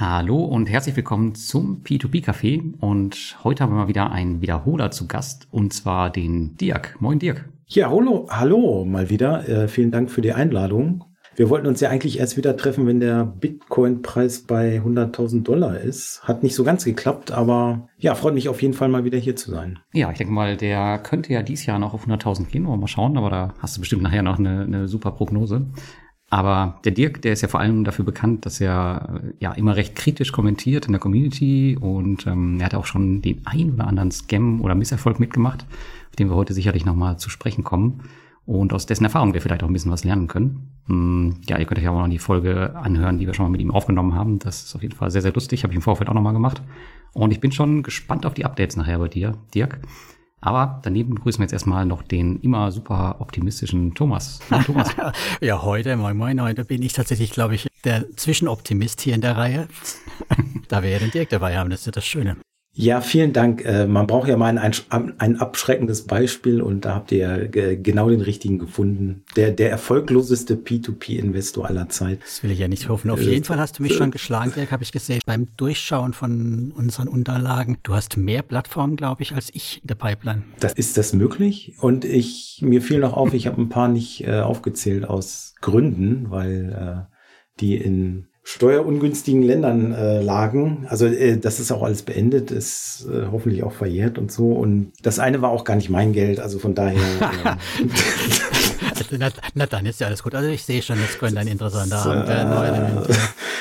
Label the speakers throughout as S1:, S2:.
S1: Hallo und herzlich willkommen zum P2P-Café. Und heute haben wir mal wieder einen Wiederholer zu Gast, und zwar den Dirk. Moin, Dirk.
S2: Ja, hallo, hallo mal wieder. Äh, vielen Dank für die Einladung. Wir wollten uns ja eigentlich erst wieder treffen, wenn der Bitcoin-Preis bei 100.000 Dollar ist. Hat nicht so ganz geklappt, aber ja, freut mich auf jeden Fall mal wieder hier zu sein.
S1: Ja, ich denke mal, der könnte ja dieses Jahr noch auf 100.000 gehen. Wollen wir mal schauen, aber da hast du bestimmt nachher noch eine, eine super Prognose. Aber der Dirk, der ist ja vor allem dafür bekannt, dass er ja immer recht kritisch kommentiert in der Community und ähm, er hat auch schon den ein oder anderen Scam oder Misserfolg mitgemacht, auf den wir heute sicherlich nochmal zu sprechen kommen und aus dessen Erfahrung wir vielleicht auch ein bisschen was lernen können. Hm, ja, ihr könnt euch auch noch die Folge anhören, die wir schon mal mit ihm aufgenommen haben. Das ist auf jeden Fall sehr, sehr lustig. Habe ich im Vorfeld auch nochmal gemacht. Und ich bin schon gespannt auf die Updates nachher bei dir, Dirk. Aber daneben begrüßen wir jetzt erstmal noch den immer super optimistischen Thomas.
S3: Thomas. ja, heute, moin moin, heute bin ich tatsächlich, glaube ich, der Zwischenoptimist hier in der Reihe. da wir ja den Dirk dabei haben, das ist ja das Schöne.
S2: Ja, vielen Dank. Äh, man braucht ja mal ein, ein abschreckendes Beispiel und da habt ihr ja genau den richtigen gefunden. Der, der erfolgloseste P2P-Investor aller Zeit.
S3: Das will ich ja nicht hoffen. Auf jeden Fall hast du mich schon geschlagen, Dirk, habe ich gesehen, beim Durchschauen von unseren Unterlagen. Du hast mehr Plattformen, glaube ich, als ich in der Pipeline.
S2: Das ist das möglich? Und ich, mir fiel noch auf, ich habe ein paar nicht äh, aufgezählt aus Gründen, weil äh, die in steuerungünstigen Ländern äh, lagen. Also äh, das ist auch alles beendet, ist äh, hoffentlich auch verjährt und so. Und das eine war auch gar nicht mein Geld, also von daher.
S3: also, na, na, dann ist ja alles gut. Also ich sehe schon, das könnte ein interessanter Abend
S2: werden.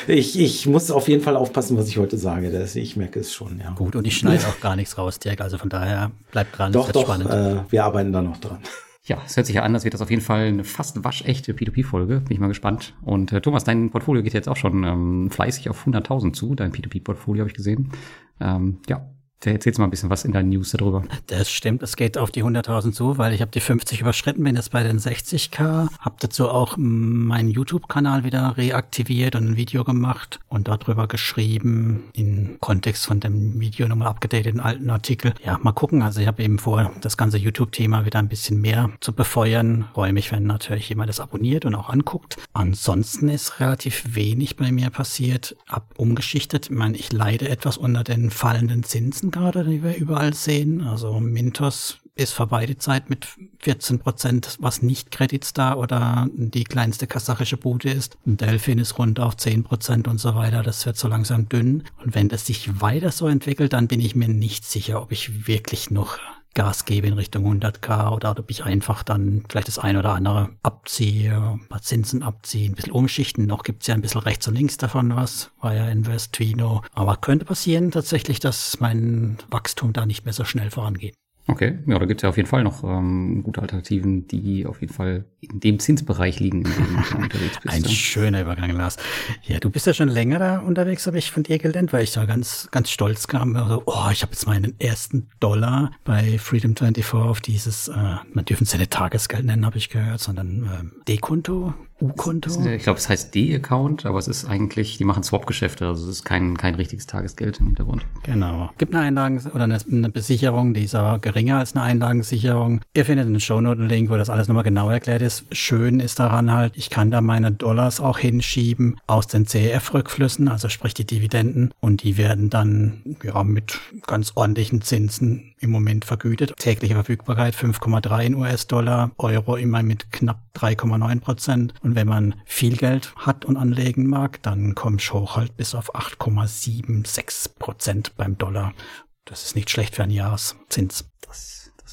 S2: Äh, ich, ich muss auf jeden Fall aufpassen, was ich heute sage. Das, ich merke es schon, ja.
S3: Gut, und ich schneide auch gar nichts raus, Dirk. Also von daher bleibt dran.
S2: Doch, doch, spannend. Äh, wir arbeiten da noch dran.
S1: Ja, es hört sich ja an, als wird das auf jeden Fall eine fast waschechte P2P-Folge. Bin ich mal gespannt. Und äh, Thomas, dein Portfolio geht jetzt auch schon ähm, fleißig auf 100.000 zu. Dein P2P-Portfolio habe ich gesehen. Ähm, ja, Erzählst mal ein bisschen was in deinen News darüber.
S3: Das stimmt, es geht auf die 100.000 zu, weil ich habe die 50 überschritten, bin jetzt bei den 60k, habe dazu auch meinen YouTube-Kanal wieder reaktiviert und ein Video gemacht und darüber geschrieben, im Kontext von dem Video nochmal abgedatet, den alten Artikel. Ja, mal gucken, also ich habe eben vor, das ganze YouTube-Thema wieder ein bisschen mehr zu befeuern. Freue mich, wenn natürlich jemand das abonniert und auch anguckt. Ansonsten ist relativ wenig bei mir passiert. Hab umgeschichtet, ich meine, ich leide etwas unter den fallenden Zinsen gerade, die wir überall sehen. Also Mintos ist vorbei die Zeit mit 14 Prozent, was nicht Kreditstar oder die kleinste kasachische Bude ist. Und Delphin ist rund auf 10 Prozent und so weiter. Das wird so langsam dünn. Und wenn das sich weiter so entwickelt, dann bin ich mir nicht sicher, ob ich wirklich noch Gas gebe in Richtung 100k oder ob ich einfach dann vielleicht das eine oder andere abziehe, ein paar Zinsen abziehe, ein bisschen umschichten. Noch gibt's ja ein bisschen rechts und links davon was, ja Invest, Twino. Aber könnte passieren tatsächlich, dass mein Wachstum da nicht mehr so schnell vorangeht.
S1: Okay, ja, da gibt es ja auf jeden Fall noch ähm, gute Alternativen, die auf jeden Fall in dem Zinsbereich liegen, in dem du
S3: unterwegs bist. Ein ja. schöner Übergang, Lars. Ja, du bist ja schon länger da unterwegs, habe ich von dir gelernt, weil ich da ganz, ganz stolz kam. Also, oh, ich habe jetzt meinen ersten Dollar bei Freedom 24 auf dieses, äh, man dürfen es ja nicht Tagesgeld nennen, habe ich gehört, sondern äh, Dekonto, U-Konto?
S1: Ich glaube, es heißt D-Account, aber es ist eigentlich, die machen Swap-Geschäfte, also es ist kein, kein richtiges Tagesgeld im Hintergrund.
S3: Genau. Gibt eine Einlagen- oder eine, Besicherung, die ist aber geringer als eine Einlagensicherung. Ihr findet einen Shownote-Link, wo das alles nochmal genau erklärt ist. Schön ist daran halt, ich kann da meine Dollars auch hinschieben aus den CEF-Rückflüssen, also sprich die Dividenden, und die werden dann ja mit ganz ordentlichen Zinsen im Moment vergütet. Tägliche Verfügbarkeit 5,3 in US-Dollar, Euro immer mit knapp 3,9 Prozent. Und wenn man viel Geld hat und anlegen mag, dann komme ich hoch halt bis auf 8,76 Prozent beim Dollar. Das ist nicht schlecht für einen Jahreszins.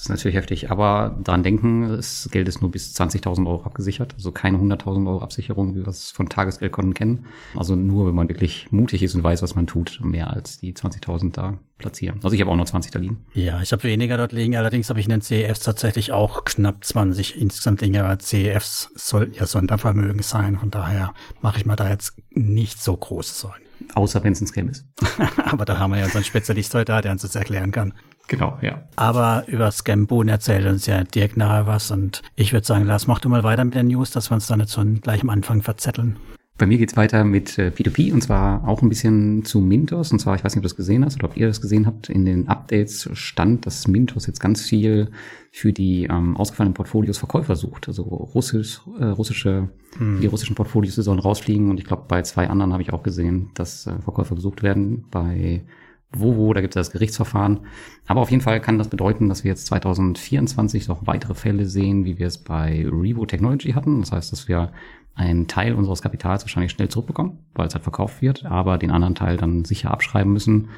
S1: Ist natürlich heftig, aber daran denken, das Geld ist nur bis 20.000 Euro abgesichert, also keine 100.000 Euro Absicherung, wie wir es von Tagesgeldkonten kennen. Also nur, wenn man wirklich mutig ist und weiß, was man tut, mehr als die 20.000 da platzieren. Also ich habe auch nur 20 da liegen.
S3: Ja, ich habe weniger dort liegen, allerdings habe ich in den CEFs tatsächlich auch knapp 20 insgesamt Dinge, aber CEFs soll ja Sondervermögen sein, von daher mache ich mir da jetzt nicht so große Sorgen.
S1: Außer wenn es ein Scam ist.
S3: aber da haben wir ja unseren Spezialist heute da, der uns das erklären kann.
S1: Genau, ja.
S3: Aber über Scamboon erzählt uns ja Dirk nahe was und ich würde sagen, Lars, mach du mal weiter mit den News, dass wir uns da nicht so gleich am Anfang verzetteln.
S1: Bei mir geht's weiter mit äh, P2P und zwar auch ein bisschen zu Mintos. Und zwar, ich weiß nicht, ob du das gesehen hast oder ob ihr das gesehen habt, in den Updates stand, dass Mintos jetzt ganz viel für die ähm, ausgefallenen Portfolios Verkäufer sucht. Also Russisch, äh, russische, hm. die russischen Portfolios die sollen rausfliegen. Und ich glaube, bei zwei anderen habe ich auch gesehen, dass äh, Verkäufer gesucht werden. Bei Vovo, da gibt es das Gerichtsverfahren. Aber auf jeden Fall kann das bedeuten, dass wir jetzt 2024 noch weitere Fälle sehen, wie wir es bei Revo Technology hatten. Das heißt, dass wir einen Teil unseres Kapitals wahrscheinlich schnell zurückbekommen, weil es halt verkauft wird, aber den anderen Teil dann sicher abschreiben müssen.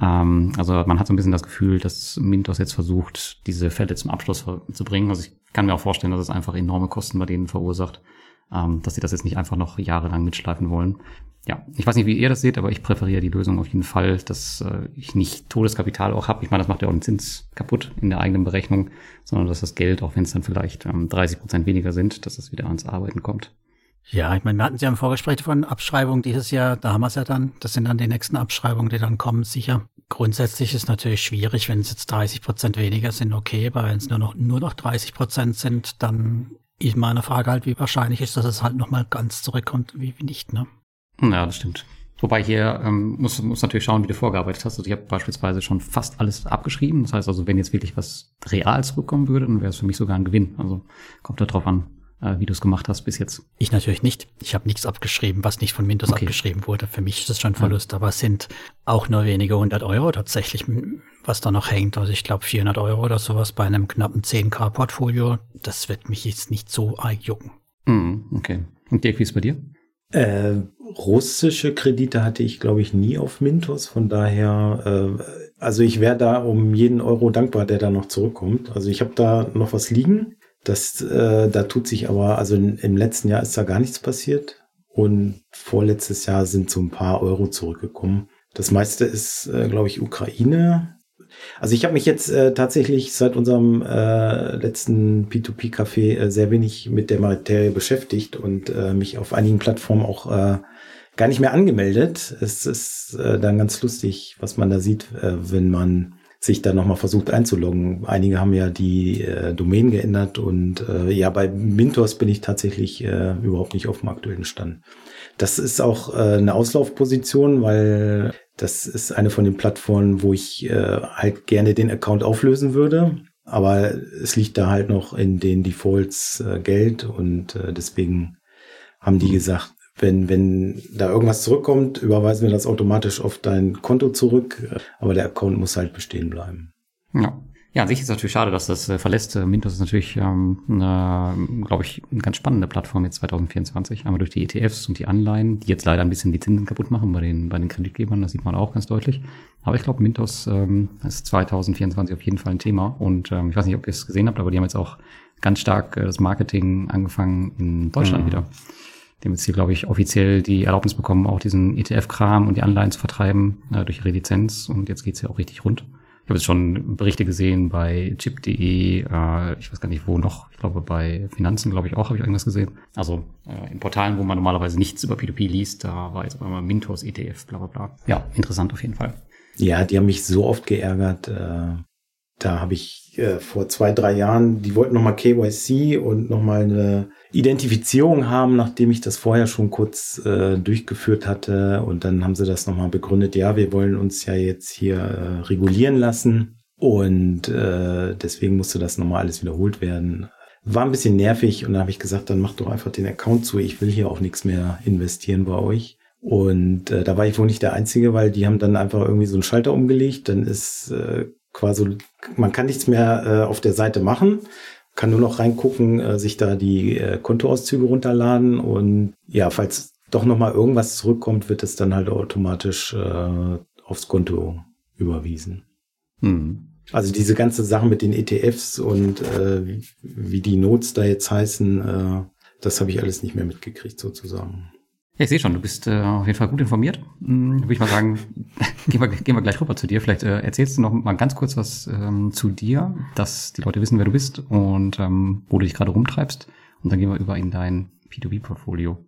S1: Ähm, also man hat so ein bisschen das Gefühl, dass Mintos jetzt versucht, diese Fälle zum Abschluss zu bringen. Also ich kann mir auch vorstellen, dass es einfach enorme Kosten bei denen verursacht, ähm, dass sie das jetzt nicht einfach noch jahrelang mitschleifen wollen. Ja, ich weiß nicht, wie ihr das seht, aber ich präferiere die Lösung auf jeden Fall, dass äh, ich nicht Todeskapital auch habe. Ich meine, das macht ja auch den Zins kaputt in der eigenen Berechnung, sondern dass das Geld, auch wenn es dann vielleicht ähm, 30 Prozent weniger sind, dass es wieder ans Arbeiten kommt.
S3: Ja, ich meine, wir hatten ja im Vorgespräch von Abschreibungen dieses Jahr, da haben wir es ja dann, das sind dann die nächsten Abschreibungen, die dann kommen, sicher. Grundsätzlich ist natürlich schwierig, wenn es jetzt 30 Prozent weniger sind, okay, aber wenn es nur noch, nur noch 30 Prozent sind, dann ist meine Frage halt, wie wahrscheinlich ist, dass es halt nochmal ganz zurückkommt, wie, wie nicht, ne?
S1: Ja, das stimmt. Wobei hier ähm, muss, muss natürlich schauen, wie du vorgearbeitet hast. Also ich habe beispielsweise schon fast alles abgeschrieben. Das heißt also, wenn jetzt wirklich was real zurückkommen würde, dann wäre es für mich sogar ein Gewinn. Also kommt da drauf an, äh, wie du es gemacht hast bis jetzt.
S3: Ich natürlich nicht. Ich habe nichts abgeschrieben, was nicht von Windows okay. abgeschrieben wurde. Für mich ist das schon Verlust, ja. aber es sind auch nur wenige hundert Euro tatsächlich, was da noch hängt. Also ich glaube 400 Euro oder sowas bei einem knappen 10k Portfolio. Das wird mich jetzt nicht so arg jucken.
S1: Mm, okay. Und Dirk, wie ist bei dir?
S2: Äh, russische Kredite hatte ich, glaube ich, nie auf Mintos. Von daher, äh, also ich wäre da um jeden Euro dankbar, der da noch zurückkommt. Also ich habe da noch was liegen. Das, äh, da tut sich aber, also im letzten Jahr ist da gar nichts passiert und vorletztes Jahr sind so ein paar Euro zurückgekommen. Das meiste ist, äh, glaube ich, Ukraine. Also ich habe mich jetzt äh, tatsächlich seit unserem äh, letzten P2P-Café äh, sehr wenig mit der Materie beschäftigt und äh, mich auf einigen Plattformen auch äh, gar nicht mehr angemeldet. Es ist äh, dann ganz lustig, was man da sieht, äh, wenn man sich da nochmal versucht einzuloggen. Einige haben ja die äh, Domain geändert und äh, ja, bei Mintos bin ich tatsächlich äh, überhaupt nicht auf dem aktuellen Stand. Das ist auch äh, eine Auslaufposition, weil das ist eine von den Plattformen, wo ich äh, halt gerne den Account auflösen würde. Aber es liegt da halt noch in den Defaults äh, Geld und äh, deswegen haben die mhm. gesagt, wenn, wenn da irgendwas zurückkommt, überweisen wir das automatisch auf dein Konto zurück, aber der Account muss halt bestehen bleiben.
S1: Ja. Ja, an sich ist es natürlich schade, dass das äh, verlässt. Mintos ist natürlich, ähm, glaube ich, eine ganz spannende Plattform jetzt 2024. Einmal durch die ETFs und die Anleihen, die jetzt leider ein bisschen die Zinsen kaputt machen bei den, bei den Kreditgebern, das sieht man auch ganz deutlich. Aber ich glaube, Mintos ähm, ist 2024 auf jeden Fall ein Thema. Und ähm, ich weiß nicht, ob ihr es gesehen habt, aber die haben jetzt auch ganz stark äh, das Marketing angefangen in Deutschland mhm. wieder. Die haben jetzt hier, glaube ich, offiziell die Erlaubnis bekommen, auch diesen ETF-Kram und die Anleihen zu vertreiben äh, durch ihre Lizenz. Und jetzt geht's ja auch richtig rund. Ich habe jetzt schon Berichte gesehen bei chip.de, äh, ich weiß gar nicht wo noch, ich glaube bei Finanzen, glaube ich auch, habe ich irgendwas gesehen. Also äh, in Portalen, wo man normalerweise nichts über P2P liest, da war jetzt einmal Mintos ETF, bla bla bla. Ja, interessant auf jeden Fall.
S2: Ja, die haben mich so oft geärgert. Äh, da habe ich äh, vor zwei, drei Jahren, die wollten nochmal KYC und nochmal eine Identifizierung haben, nachdem ich das vorher schon kurz äh, durchgeführt hatte. Und dann haben sie das nochmal begründet, ja, wir wollen uns ja jetzt hier äh, regulieren lassen. Und äh, deswegen musste das nochmal alles wiederholt werden. War ein bisschen nervig und dann habe ich gesagt, dann macht doch einfach den Account zu. Ich will hier auch nichts mehr investieren bei euch. Und äh, da war ich wohl nicht der Einzige, weil die haben dann einfach irgendwie so einen Schalter umgelegt. Dann ist äh, quasi, man kann nichts mehr äh, auf der Seite machen kann nur noch reingucken, äh, sich da die äh, Kontoauszüge runterladen und ja, falls doch noch mal irgendwas zurückkommt, wird es dann halt automatisch äh, aufs Konto überwiesen. Hm. Also diese ganze Sache mit den ETFs und äh, wie, wie die Notes da jetzt heißen, äh, das habe ich alles nicht mehr mitgekriegt sozusagen.
S1: Ja, ich sehe schon, du bist äh, auf jeden Fall gut informiert. Hm, Würde ich mal sagen, gehen, wir, gehen wir gleich rüber zu dir. Vielleicht äh, erzählst du noch mal ganz kurz was ähm, zu dir, dass die Leute wissen, wer du bist und ähm, wo du dich gerade rumtreibst. Und dann gehen wir über in dein P2B-Portfolio.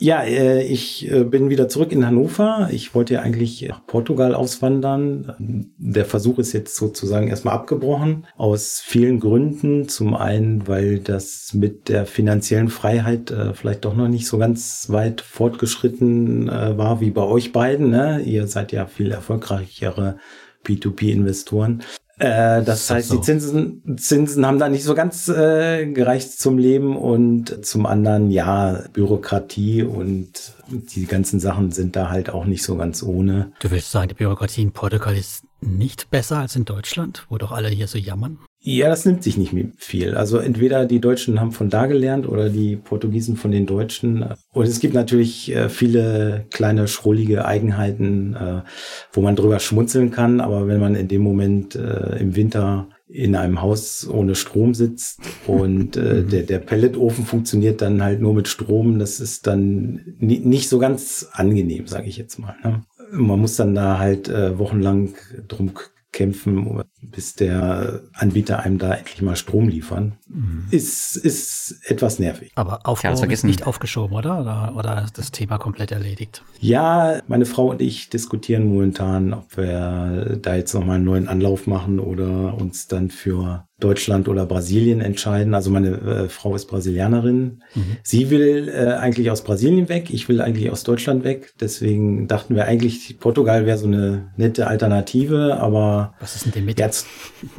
S2: Ja, äh, ich äh, bin wieder zurück in Hannover. Ich wollte ja eigentlich nach Portugal auswandern. Der Versuch ist jetzt sozusagen erstmal abgebrochen. Aus vielen Gründen. Zum einen, weil das mit der finanziellen Freiheit äh, vielleicht doch noch nicht so ganz weit fortgeschritten war wie bei euch beiden. Ne? Ihr seid ja viel erfolgreichere P2P-Investoren. Äh, das heißt, so. die Zinsen, Zinsen haben da nicht so ganz äh, gereicht zum Leben und zum anderen, ja, Bürokratie und die ganzen Sachen sind da halt auch nicht so ganz ohne.
S3: Du willst sagen, die Bürokratie in Portugal ist nicht besser als in Deutschland, wo doch alle hier so jammern?
S2: Ja, das nimmt sich nicht viel. Also entweder die Deutschen haben von da gelernt oder die Portugiesen von den Deutschen. Und es gibt natürlich äh, viele kleine schrullige Eigenheiten, äh, wo man drüber schmunzeln kann. Aber wenn man in dem Moment äh, im Winter in einem Haus ohne Strom sitzt und äh, mhm. der, der Pelletofen funktioniert dann halt nur mit Strom, das ist dann nicht so ganz angenehm, sage ich jetzt mal. Ne? Man muss dann da halt äh, wochenlang drum kämpfen, bis der Anbieter einem da endlich mal Strom liefern, mhm. ist, ist etwas nervig.
S3: Aber aufgehoben ist nicht aufgeschoben, oder? oder? Oder ist das Thema komplett erledigt?
S2: Ja, meine Frau und ich diskutieren momentan, ob wir da jetzt nochmal einen neuen Anlauf machen oder uns dann für Deutschland oder Brasilien entscheiden. Also meine äh, Frau ist Brasilianerin. Mhm. Sie will äh, eigentlich aus Brasilien weg. Ich will eigentlich aus Deutschland weg. Deswegen dachten wir eigentlich, Portugal wäre so eine nette Alternative. Aber
S3: was ist denn dem mit?
S2: Jetzt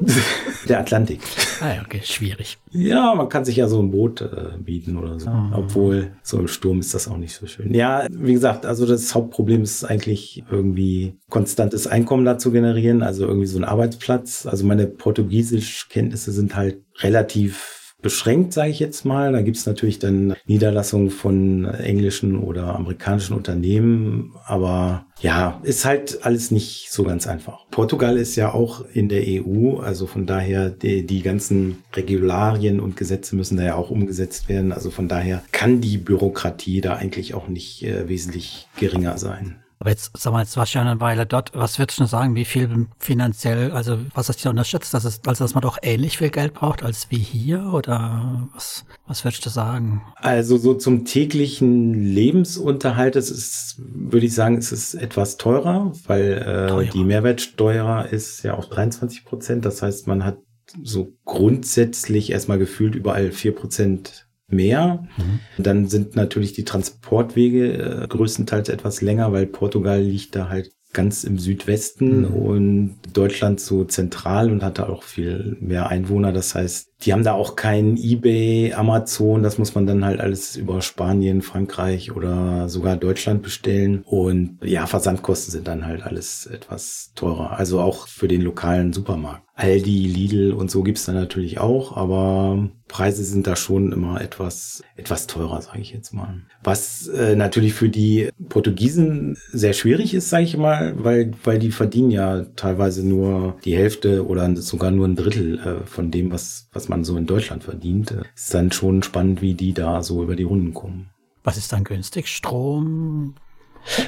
S2: der Atlantik.
S3: Ah ja, okay, schwierig.
S2: Ja, man kann sich ja so ein Boot äh, bieten oder so. Mhm. Obwohl so im Sturm ist das auch nicht so schön. Ja, wie gesagt, also das Hauptproblem ist eigentlich irgendwie konstantes Einkommen da zu generieren. Also irgendwie so ein Arbeitsplatz. Also meine Portugiesisch kennt Kenntnisse sind halt relativ beschränkt, sage ich jetzt mal. Da gibt es natürlich dann Niederlassungen von englischen oder amerikanischen Unternehmen, aber ja, ist halt alles nicht so ganz einfach. Portugal ist ja auch in der EU, also von daher die, die ganzen Regularien und Gesetze müssen da ja auch umgesetzt werden. Also von daher kann die Bürokratie da eigentlich auch nicht äh, wesentlich geringer sein.
S3: Aber jetzt, sag mal, jetzt du ja eine Weile dort. Was würdest du sagen, wie viel finanziell, also was hast du unterschätzt, dass es, also dass man doch ähnlich viel Geld braucht als wie hier? Oder was, was würdest du sagen?
S2: Also so zum täglichen Lebensunterhalt, es ist, würde ich sagen, es ist etwas teurer, weil äh, teurer. die Mehrwertsteuer ist ja auch 23 Prozent. Das heißt, man hat so grundsätzlich erstmal gefühlt überall vier Prozent mehr. Mhm. Dann sind natürlich die Transportwege äh, größtenteils etwas länger, weil Portugal liegt da halt ganz im Südwesten mhm. und Deutschland so zentral und hat da auch viel mehr Einwohner. Das heißt, die haben da auch kein eBay, Amazon. Das muss man dann halt alles über Spanien, Frankreich oder sogar Deutschland bestellen. Und ja, Versandkosten sind dann halt alles etwas teurer. Also auch für den lokalen Supermarkt. Aldi, Lidl und so gibt's da natürlich auch, aber Preise sind da schon immer etwas, etwas teurer, sage ich jetzt mal. Was äh, natürlich für die Portugiesen sehr schwierig ist, sage ich mal, weil, weil die verdienen ja teilweise nur die Hälfte oder sogar nur ein Drittel äh, von dem, was, was man so in Deutschland verdient. Ist dann schon spannend, wie die da so über die Runden kommen.
S3: Was ist dann günstig? Strom,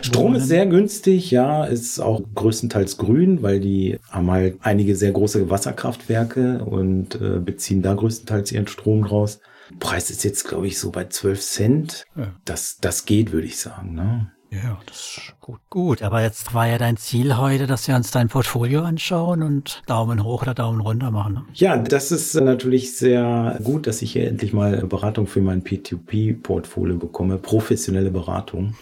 S2: Strom ist sehr günstig, ja, ist auch größtenteils grün, weil die haben halt einige sehr große Wasserkraftwerke und äh, beziehen da größtenteils ihren Strom draus. Preis ist jetzt, glaube ich, so bei 12 Cent. Ja. Das, das geht, würde ich sagen. Ne?
S3: Ja, das ist gut. Gut, aber jetzt war ja dein Ziel heute, dass wir uns dein Portfolio anschauen und Daumen hoch oder Daumen runter machen. Ne?
S2: Ja, das ist natürlich sehr gut, dass ich hier endlich mal Beratung für mein P2P-Portfolio bekomme. Professionelle Beratung.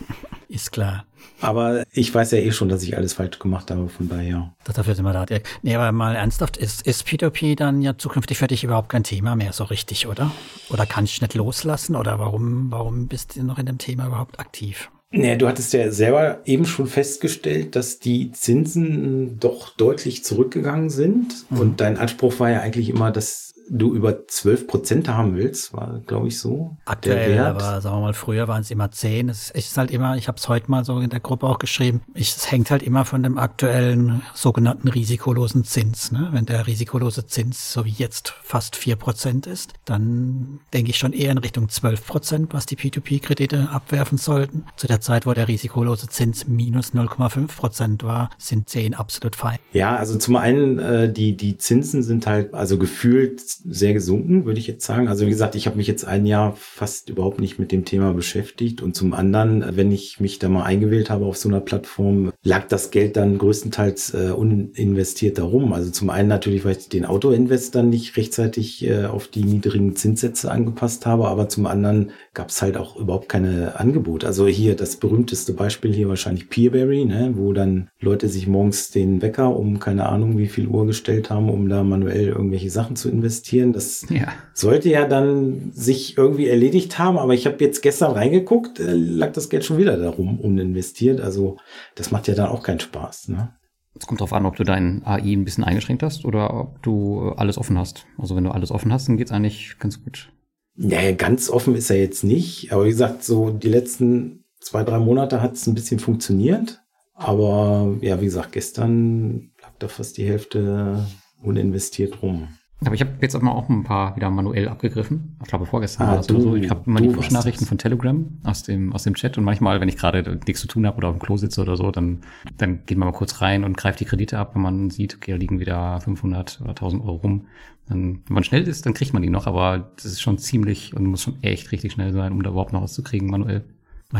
S3: Ist klar.
S2: Aber ich weiß ja eh schon, dass ich alles falsch gemacht habe, von daher.
S3: Dafür sind wir da. Nee, aber mal ernsthaft, ist, ist P2P dann ja zukünftig für dich überhaupt kein Thema mehr so richtig, oder? Oder kann ich nicht loslassen? Oder warum, warum bist du noch in dem Thema überhaupt aktiv?
S2: Nee, du hattest ja selber eben schon festgestellt, dass die Zinsen doch deutlich zurückgegangen sind. Mhm. Und dein Anspruch war ja eigentlich immer, dass du über 12 Prozent haben willst, war, glaube ich, so.
S3: Aktuell, aber sagen wir mal, früher waren es immer 10. Es ist halt immer, ich habe es heute mal so in der Gruppe auch geschrieben, es hängt halt immer von dem aktuellen sogenannten risikolosen Zins. Ne? Wenn der risikolose Zins, so wie jetzt, fast 4 Prozent ist, dann denke ich schon eher in Richtung 12 Prozent, was die P2P-Kredite abwerfen sollten. Zu der Zeit, wo der risikolose Zins minus 0,5 Prozent war, sind 10 absolut fein.
S2: Ja, also zum einen, äh, die, die Zinsen sind halt, also gefühlt sehr gesunken, würde ich jetzt sagen. Also wie gesagt, ich habe mich jetzt ein Jahr fast überhaupt nicht mit dem Thema beschäftigt. Und zum anderen, wenn ich mich da mal eingewählt habe auf so einer Plattform, lag das Geld dann größtenteils äh, uninvestiert darum. Also zum einen natürlich, weil ich den Autoinvest dann nicht rechtzeitig äh, auf die niedrigen Zinssätze angepasst habe, aber zum anderen gab es halt auch überhaupt keine Angebote. Also hier das berühmteste Beispiel hier wahrscheinlich Peerberry, ne, wo dann Leute sich morgens den Wecker um keine Ahnung wie viel Uhr gestellt haben, um da manuell irgendwelche Sachen zu investieren. Das ja. sollte ja dann sich irgendwie erledigt haben, aber ich habe jetzt gestern reingeguckt, äh, lag das Geld schon wieder darum uninvestiert. Also das macht ja dann auch keinen Spaß. Ne?
S1: Es kommt darauf an, ob du dein AI ein bisschen eingeschränkt hast oder ob du alles offen hast. Also wenn du alles offen hast, dann geht's eigentlich ganz gut.
S2: Naja, ganz offen ist er jetzt nicht. Aber wie gesagt, so die letzten zwei, drei Monate hat es ein bisschen funktioniert. Aber ja, wie gesagt, gestern lag da fast die Hälfte uninvestiert rum.
S1: Aber ich habe jetzt aber auch ein paar wieder manuell abgegriffen. Ich glaube vorgestern ah, war das oder so. Ich habe immer die Push-Nachrichten von Telegram aus dem, aus dem Chat und manchmal, wenn ich gerade nichts zu tun habe oder auf dem Klo sitze oder so, dann, dann geht man mal kurz rein und greift die Kredite ab, wenn man sieht, okay, da liegen wieder 500 oder 1000 Euro rum. Dann, wenn man schnell ist, dann kriegt man die noch, aber das ist schon ziemlich und muss schon echt richtig schnell sein, um da überhaupt noch was zu kriegen manuell.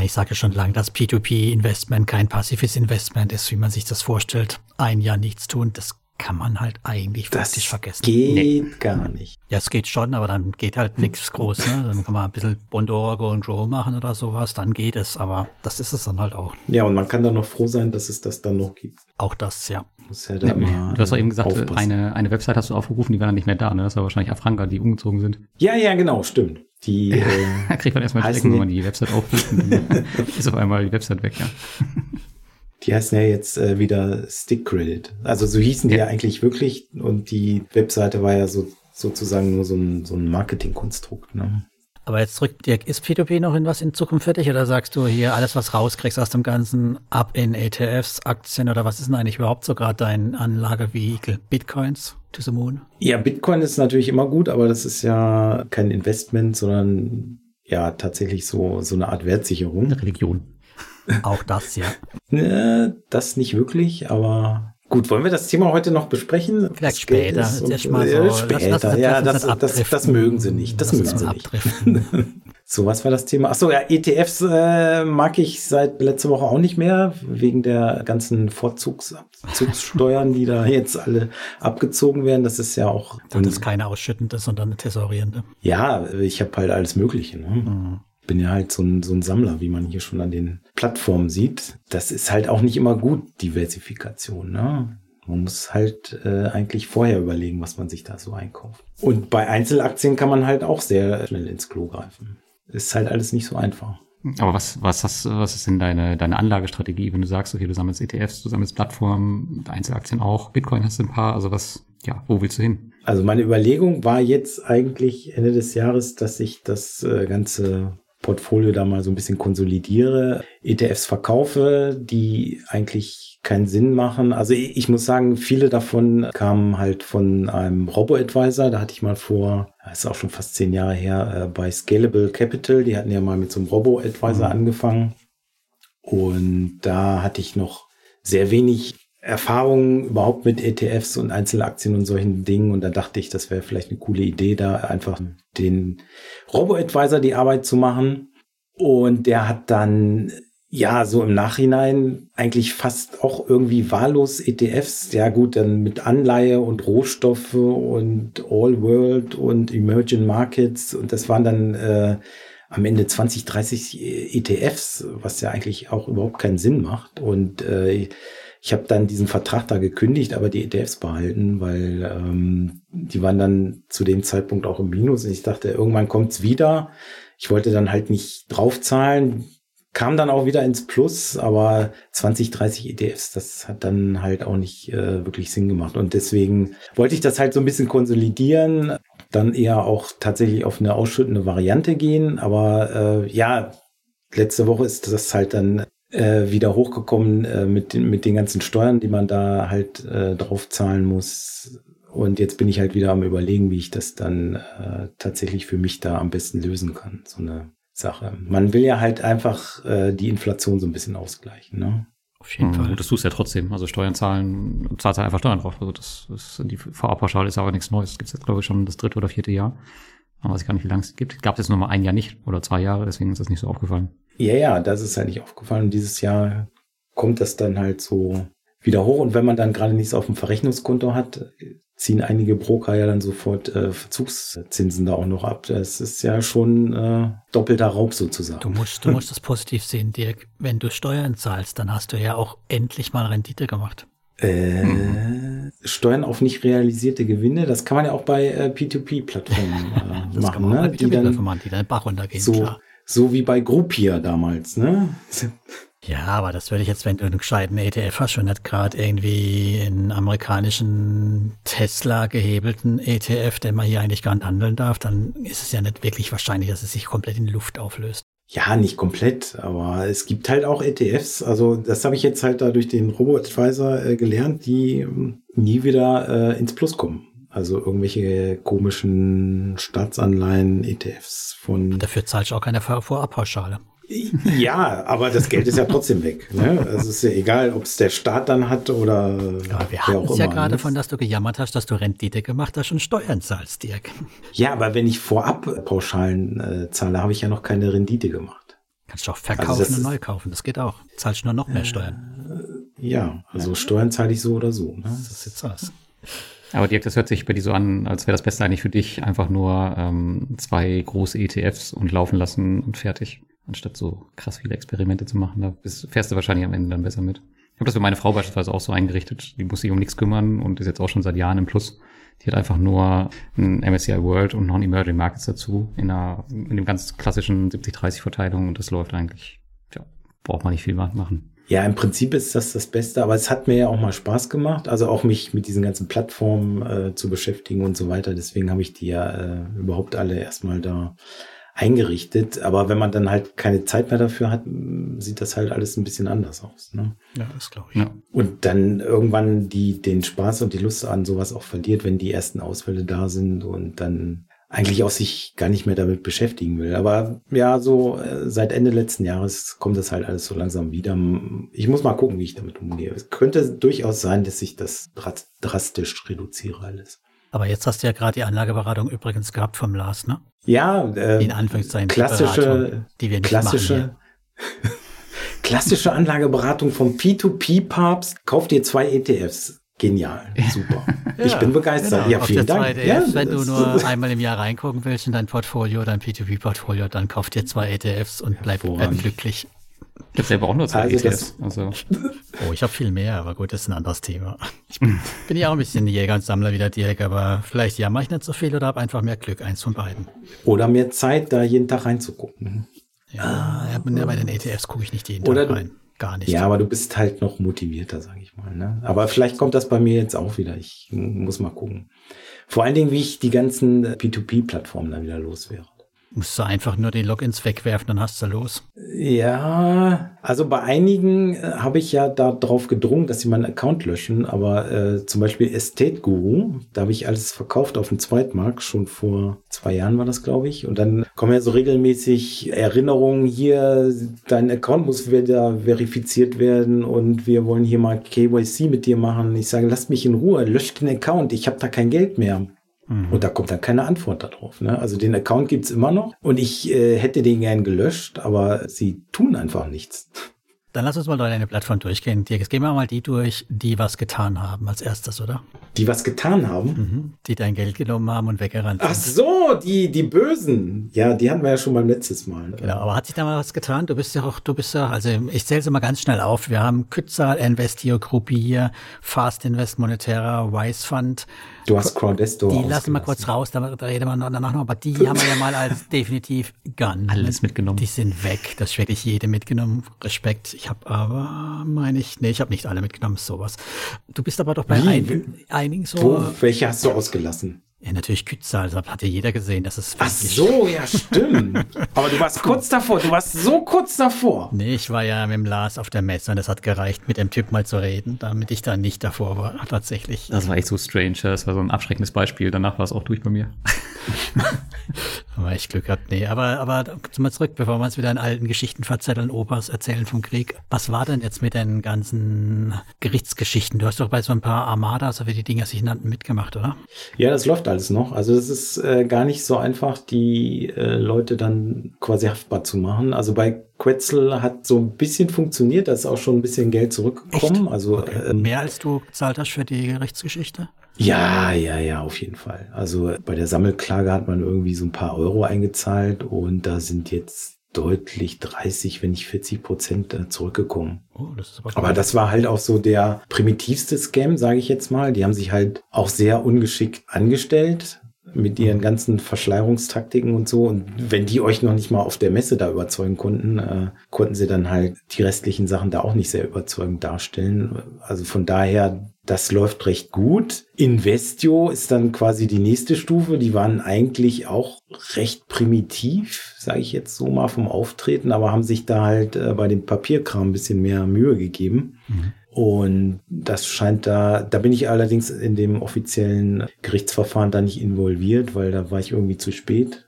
S3: Ich sage schon lange, dass P2P-Investment kein passives Investment ist, wie man sich das vorstellt. Ein Jahr nichts tun, das kann man halt eigentlich das faktisch vergessen.
S2: Geht nee. gar nicht.
S3: Ja, es geht schon, aber dann geht halt nichts groß. Ne? Dann kann man ein bisschen Bondorgo und Grow machen oder sowas, dann geht es, aber das ist es dann halt auch.
S2: Ja, und man kann dann noch froh sein, dass es das dann noch gibt.
S3: Auch das, ja.
S1: Muss ja da nee, du hast doch eben gesagt, aufpassen. eine, eine Website hast du aufgerufen, die war dann nicht mehr da, ne? Das war wahrscheinlich Afranka, die umgezogen sind.
S2: Ja, ja, genau, stimmt. Die, äh,
S1: da kriegt man erstmal Schrecken, wenn man die Website aufruft und dann ist auf einmal die Website weg, ja.
S2: Die heißen ja jetzt äh, wieder Stick Credit. Also so hießen die ja. ja eigentlich wirklich und die Webseite war ja so sozusagen nur so ein, so ein Marketingkonstrukt. Ne?
S3: Aber jetzt zurück, Dirk, ist P2P noch in was in Zukunft für dich oder sagst du hier alles, was rauskriegst aus dem Ganzen, ab in ETFs, Aktien oder was ist denn eigentlich überhaupt so gerade dein Anlagevehikel? Bitcoins to the moon?
S2: Ja, Bitcoin ist natürlich immer gut, aber das ist ja kein Investment, sondern ja tatsächlich so, so eine Art Wertsicherung. Eine
S1: Religion.
S3: Auch das, ja.
S2: Ne, das nicht wirklich, aber Gut, wollen wir das Thema heute noch besprechen?
S3: Vielleicht später. Jetzt
S2: mal so, später, lass, lass, ja, das, das, das, mögen sie nicht. Das mögen sie nicht. so, was war das Thema? Ach so, ja, ETFs äh, mag ich seit letzter Woche auch nicht mehr, wegen der ganzen Vorzugssteuern, die da jetzt alle abgezogen werden. Das ist ja auch...
S3: Das ist keine ausschüttende, sondern eine tesorierende.
S2: Ja, ich habe halt alles Mögliche. Ne? Mhm bin ja halt so ein, so ein Sammler, wie man hier schon an den Plattformen sieht. Das ist halt auch nicht immer gut, Diversifikation. Ne? Man muss halt äh, eigentlich vorher überlegen, was man sich da so einkauft. Und bei Einzelaktien kann man halt auch sehr schnell ins Klo greifen. Ist halt alles nicht so einfach.
S1: Aber was, was, hast, was ist denn deine, deine Anlagestrategie, wenn du sagst, okay, du sammelst ETFs, du sammelst Plattformen, Einzelaktien auch, Bitcoin hast du ein paar, also was, ja, wo willst du hin?
S2: Also meine Überlegung war jetzt eigentlich Ende des Jahres, dass ich das äh, ganze Portfolio da mal so ein bisschen konsolidiere, ETFs verkaufe, die eigentlich keinen Sinn machen. Also ich muss sagen, viele davon kamen halt von einem Robo-Advisor. Da hatte ich mal vor, das ist auch schon fast zehn Jahre her, äh, bei Scalable Capital. Die hatten ja mal mit so einem Robo-Advisor mhm. angefangen. Und da hatte ich noch sehr wenig Erfahrungen überhaupt mit ETFs und Einzelaktien und solchen Dingen. Und da dachte ich, das wäre vielleicht eine coole Idee, da einfach den Robo-Advisor die Arbeit zu machen. Und der hat dann, ja, so im Nachhinein eigentlich fast auch irgendwie wahllos ETFs. Ja gut, dann mit Anleihe und Rohstoffe und All World und Emerging Markets. Und das waren dann äh, am Ende 20, 30 ETFs, was ja eigentlich auch überhaupt keinen Sinn macht. Und äh, ich habe dann diesen Vertrag da gekündigt, aber die ETFs behalten, weil ähm, die waren dann zu dem Zeitpunkt auch im Minus. Und ich dachte, irgendwann kommt's wieder. Ich wollte dann halt nicht draufzahlen, kam dann auch wieder ins Plus, aber 20, 30 ETFs, das hat dann halt auch nicht äh, wirklich Sinn gemacht. Und deswegen wollte ich das halt so ein bisschen konsolidieren, dann eher auch tatsächlich auf eine ausschüttende Variante gehen. Aber äh, ja, letzte Woche ist das halt dann äh, wieder hochgekommen äh, mit, den, mit den ganzen Steuern, die man da halt äh, drauf zahlen muss. Und jetzt bin ich halt wieder am überlegen, wie ich das dann äh, tatsächlich für mich da am besten lösen kann. So eine Sache. Man will ja halt einfach äh, die Inflation so ein bisschen ausgleichen. Ne?
S1: Auf jeden mhm, Fall. Das tust du ja trotzdem. Also Steuern zahlen, zahlt halt einfach Steuern drauf. Also das, das die VA-Pauschale ist aber nichts Neues. Das gibt jetzt, glaube ich, schon das dritte oder vierte Jahr. Aber weiß gar nicht, wie lange es gibt. Gab es jetzt nur mal ein Jahr nicht oder zwei Jahre, deswegen ist das nicht so aufgefallen.
S2: Ja, ja, das ist halt nicht aufgefallen. Und dieses Jahr kommt das dann halt so wieder hoch. Und wenn man dann gerade nichts auf dem Verrechnungskonto hat, ziehen einige Broker ja dann sofort äh, Verzugszinsen da auch noch ab. Das ist ja schon äh, doppelter Raub sozusagen.
S3: Du musst, du musst das positiv sehen, Dirk. Wenn du Steuern zahlst, dann hast du ja auch endlich mal Rendite gemacht.
S2: Äh, mhm. Steuern auf nicht realisierte Gewinne, das kann man ja auch bei äh, P2P-Plattformen äh, machen, ne?
S3: die dann, die dann Bach runtergehen,
S2: so, klar. So wie bei Groupier damals, ne?
S3: Ja, aber das würde ich jetzt, wenn du einen gescheiten ETF hast, schon nicht gerade irgendwie einen amerikanischen Tesla gehebelten ETF, den man hier eigentlich gar nicht handeln darf, dann ist es ja nicht wirklich wahrscheinlich, dass es sich komplett in Luft auflöst.
S2: Ja, nicht komplett, aber es gibt halt auch ETFs. Also das habe ich jetzt halt da durch den Robo-Advisor äh, gelernt, die ähm, nie wieder äh, ins Plus kommen. Also irgendwelche komischen Staatsanleihen, ETFs von.
S3: Dafür zahlst du auch keine Vorabpauschale.
S2: Ja, aber das Geld ist ja trotzdem weg. Ne? Also es ist ja egal, ob es der Staat dann hat oder.
S3: Ja, wir hatten es ja gerade ne? von, dass du gejammert hast, dass du Rendite gemacht hast und Steuern zahlst, Dirk.
S2: Ja, aber wenn ich vorab Pauschalen äh, zahle, habe ich ja noch keine Rendite gemacht.
S3: Kannst du auch verkaufen also und neu kaufen, das geht auch. Zahlst nur noch mehr äh, Steuern.
S2: ja, also. Steuern zahle ich so oder so. Ne?
S1: Das ist jetzt was. Aber Dirk, das hört sich bei dir so an, als wäre das Beste eigentlich für dich, einfach nur ähm, zwei große ETFs und laufen lassen und fertig anstatt so krass viele Experimente zu machen. Da bist, fährst du wahrscheinlich am Ende dann besser mit. Ich habe das für meine Frau beispielsweise auch so eingerichtet. Die muss sich um nichts kümmern und ist jetzt auch schon seit Jahren im Plus. Die hat einfach nur ein MSCI World und noch ein Emerging Markets dazu in einer, in dem ganz klassischen 70-30 Verteilung und das läuft eigentlich, ja, braucht man nicht viel machen.
S2: Ja, im Prinzip ist das das Beste, aber es hat mir ja auch mal Spaß gemacht, also auch mich mit diesen ganzen Plattformen äh, zu beschäftigen und so weiter. Deswegen habe ich die ja äh, überhaupt alle erstmal da eingerichtet. Aber wenn man dann halt keine Zeit mehr dafür hat, sieht das halt alles ein bisschen anders aus. Ne?
S3: Ja, das glaube ich. Ja.
S2: Und dann irgendwann die, den Spaß und die Lust an sowas auch verliert, wenn die ersten Ausfälle da sind und dann eigentlich auch sich gar nicht mehr damit beschäftigen will. Aber ja, so äh, seit Ende letzten Jahres kommt das halt alles so langsam wieder. Ich muss mal gucken, wie ich damit umgehe. Es könnte durchaus sein, dass ich das drastisch reduziere alles.
S3: Aber jetzt hast du ja gerade die Anlageberatung übrigens gehabt vom Lars, ne?
S2: Ja,
S3: äh, in Anführungszeichen
S2: klassische, Beratung,
S3: die wir nicht
S2: klassische, klassische Anlageberatung vom P2P-Papst. Kauft dir zwei ETFs. Genial, super. ja, ich bin begeistert. Genau.
S3: Ja, vielen Dank. ETFs, ja, wenn du nur einmal im Jahr reingucken willst in dein Portfolio, dein P2P-Portfolio, dann kauf dir zwei ETFs und bleib glücklich.
S1: Ich habe selber auch nur zwei also ETFs. Also.
S3: Oh, ich habe viel mehr, aber gut, das ist ein anderes Thema. Ich bin, bin ja auch ein bisschen Jäger und Sammler wie der Dirk, aber vielleicht ja, mache ich nicht so viel oder habe einfach mehr Glück, eins von beiden.
S2: Oder mehr Zeit, da jeden Tag reinzugucken.
S3: Ja, ah, ja bei den ETFs gucke ich nicht jeden Tag rein. Gar nicht.
S2: Ja, aber du bist halt noch motivierter, sage ich mal. Ne? Aber vielleicht kommt das bei mir jetzt auch wieder. Ich muss mal gucken. Vor allen Dingen, wie ich die ganzen P2P-Plattformen dann wieder los wäre.
S3: Musst du einfach nur die Logins wegwerfen, dann hast du los.
S2: Ja, also bei einigen äh, habe ich ja darauf gedrungen, dass sie meinen Account löschen, aber äh, zum Beispiel Estate Guru, da habe ich alles verkauft auf dem Zweitmarkt, schon vor zwei Jahren war das, glaube ich. Und dann kommen ja so regelmäßig Erinnerungen hier, dein Account muss wieder verifiziert werden und wir wollen hier mal KYC mit dir machen. Ich sage, lass mich in Ruhe, löscht den Account, ich habe da kein Geld mehr. Mhm. Und da kommt dann keine Antwort darauf. Ne? Also den Account gibt's immer noch und ich äh, hätte den gern gelöscht, aber sie tun einfach nichts.
S3: Dann lass uns mal deine Plattform durchgehen. Dirk, jetzt gehen wir mal die durch, die was getan haben als erstes, oder?
S2: Die was getan haben?
S3: Mhm. Die dein Geld genommen haben und weggerannt
S2: sind. Ach so, die, die Bösen. Ja, die hatten wir ja schon beim letztes Mal.
S3: Genau, aber hat sich da mal was getan? Du bist ja auch, du bist ja, also ich zähle es mal ganz schnell auf. Wir haben Kützal, Investio, Gruppier, Fast Invest, Monetera, Wise Fund,
S2: Du hast Crowdesto.
S3: Die lassen wir kurz raus, da, da reden wir danach noch, aber die haben wir ja mal als definitiv Gun.
S1: Alles mitgenommen.
S3: Die sind weg. Das ist wirklich jede mitgenommen. Respekt. Ich habe aber, meine ich, nee, ich habe nicht alle mitgenommen, sowas. Du bist aber doch bei ein, einigen so.
S2: Wo, welche hast du ausgelassen?
S3: Ja, natürlich Kützal, das hat ja jeder gesehen, das ist
S2: Ach so, ja, stimmt. Aber du warst kurz davor, du warst so kurz davor.
S3: Nee, ich war ja mit dem Lars auf der Messe und es hat gereicht, mit dem Typ mal zu reden, damit ich da nicht davor war, tatsächlich.
S1: Das war echt so strange, das war so ein abschreckendes Beispiel, danach war es auch durch bei mir.
S3: aber ich Glück gehabt, nee, aber, aber mal zurück, bevor wir uns wieder in alten Geschichten verzetteln, Opas erzählen vom Krieg. Was war denn jetzt mit den ganzen Gerichtsgeschichten? Du hast doch bei so ein paar Armadas, so wie die Dinger sich nannten, mitgemacht, oder?
S2: Ja, das läuft alles noch. Also es ist äh, gar nicht so einfach, die äh, Leute dann quasi haftbar zu machen. Also bei Quetzal hat so ein bisschen funktioniert, da ist auch schon ein bisschen Geld zurückgekommen.
S3: Echt?
S2: Also
S3: okay.
S2: ähm,
S3: mehr als du gezahlt hast für die Gerichtsgeschichte?
S2: Ja, ja, ja, auf jeden Fall. Also bei der Sammelklage hat man irgendwie so ein paar Euro eingezahlt und da sind jetzt deutlich 30, wenn nicht 40 Prozent äh, zurückgekommen.
S3: Oh, das ist aber,
S2: aber das war halt auch so der primitivste Scam, sage ich jetzt mal. Die haben sich halt auch sehr ungeschickt angestellt mit ihren ganzen Verschleierungstaktiken und so. Und wenn die euch noch nicht mal auf der Messe da überzeugen konnten, äh, konnten sie dann halt die restlichen Sachen da auch nicht sehr überzeugend darstellen. Also von daher, das läuft recht gut. Investio ist dann quasi die nächste Stufe. Die waren eigentlich auch recht primitiv, sage ich jetzt so mal vom Auftreten, aber haben sich da halt äh, bei dem Papierkram ein bisschen mehr Mühe gegeben. Mhm. Und das scheint da, da bin ich allerdings in dem offiziellen Gerichtsverfahren da nicht involviert, weil da war ich irgendwie zu spät.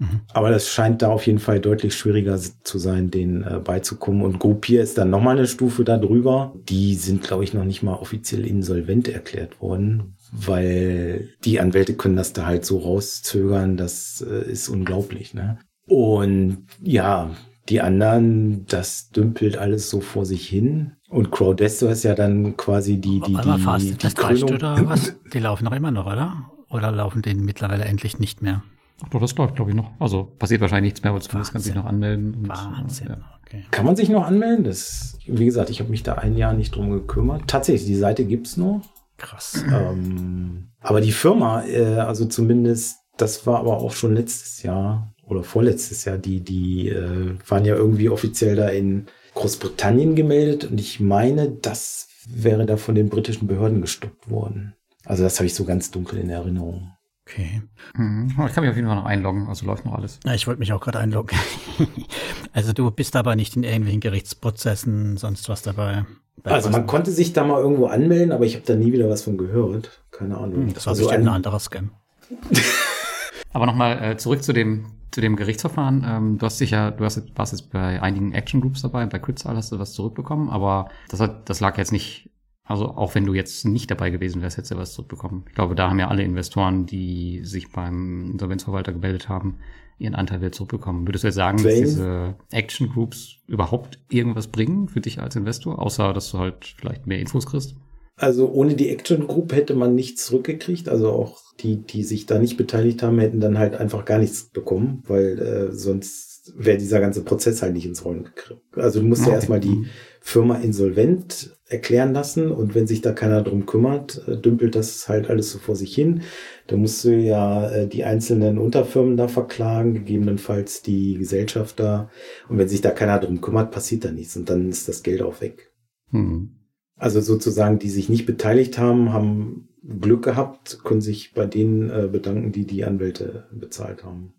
S2: Mhm. Aber das scheint da auf jeden Fall deutlich schwieriger zu sein, denen äh, beizukommen. Und Gruppier ist dann nochmal eine Stufe da drüber. Die sind, glaube ich, noch nicht mal offiziell insolvent erklärt worden, weil die Anwälte können das da halt so rauszögern. Das äh, ist unglaublich, ne? Und ja, die anderen, das dümpelt alles so vor sich hin. Und Crowdesto ist ja dann quasi die, die, die,
S3: fast,
S2: die,
S3: das Krönung. oder was? Die laufen noch immer noch, oder? Oder laufen denen mittlerweile endlich nicht mehr?
S1: Ach doch, das läuft, glaube ich, noch. Also passiert wahrscheinlich nichts mehr, aber zumindest kann sich noch anmelden. Und,
S3: Wahnsinn. Ja.
S2: Okay. Kann man sich noch anmelden? Das, wie gesagt, ich habe mich da ein Jahr nicht drum gekümmert. Tatsächlich, die Seite gibt's noch.
S3: Krass.
S2: Ähm, aber die Firma, äh, also zumindest, das war aber auch schon letztes Jahr, oder vorletztes Jahr, die, die äh, waren ja irgendwie offiziell da in Großbritannien gemeldet und ich meine, das wäre da von den britischen Behörden gestoppt worden. Also das habe ich so ganz dunkel in Erinnerung.
S3: Okay.
S1: Mhm. Ich kann mich auf jeden Fall noch einloggen, also läuft noch alles.
S3: Ja, ich wollte mich auch gerade einloggen. also du bist aber nicht in irgendwelchen Gerichtsprozessen, sonst was dabei.
S2: Also man konnte sich da mal irgendwo anmelden, aber ich habe da nie wieder was von gehört. Keine Ahnung.
S3: Hm, das war
S2: also
S3: bestimmt ein, ein anderer Scam.
S1: aber nochmal äh, zurück zu dem zu dem Gerichtsverfahren. Ähm, du hast dich ja, du hast, warst jetzt bei einigen Action Groups dabei, bei Quetzal hast du was zurückbekommen, aber das hat, das lag jetzt nicht, also auch wenn du jetzt nicht dabei gewesen wärst, hättest du was zurückbekommen. Ich glaube, da haben ja alle Investoren, die sich beim Insolvenzverwalter gemeldet haben, ihren Anteil wieder zurückbekommen. Würdest du jetzt sagen, dass diese Action Groups überhaupt irgendwas bringen für dich als Investor, außer dass du halt vielleicht mehr Infos kriegst?
S2: Also ohne die Action Group hätte man nichts zurückgekriegt. Also auch die, die sich da nicht beteiligt haben, hätten dann halt einfach gar nichts bekommen, weil äh, sonst wäre dieser ganze Prozess halt nicht ins Rollen gekriegt. Also du musst okay. ja erstmal die Firma insolvent erklären lassen und wenn sich da keiner drum kümmert, äh, dümpelt das halt alles so vor sich hin. Da musst du ja äh, die einzelnen Unterfirmen da verklagen, gegebenenfalls die Gesellschafter. Und wenn sich da keiner drum kümmert, passiert da nichts und dann ist das Geld auch weg.
S1: Hm.
S2: Also sozusagen, die sich nicht beteiligt haben, haben Glück gehabt, können sich bei denen äh, bedanken, die die Anwälte bezahlt haben.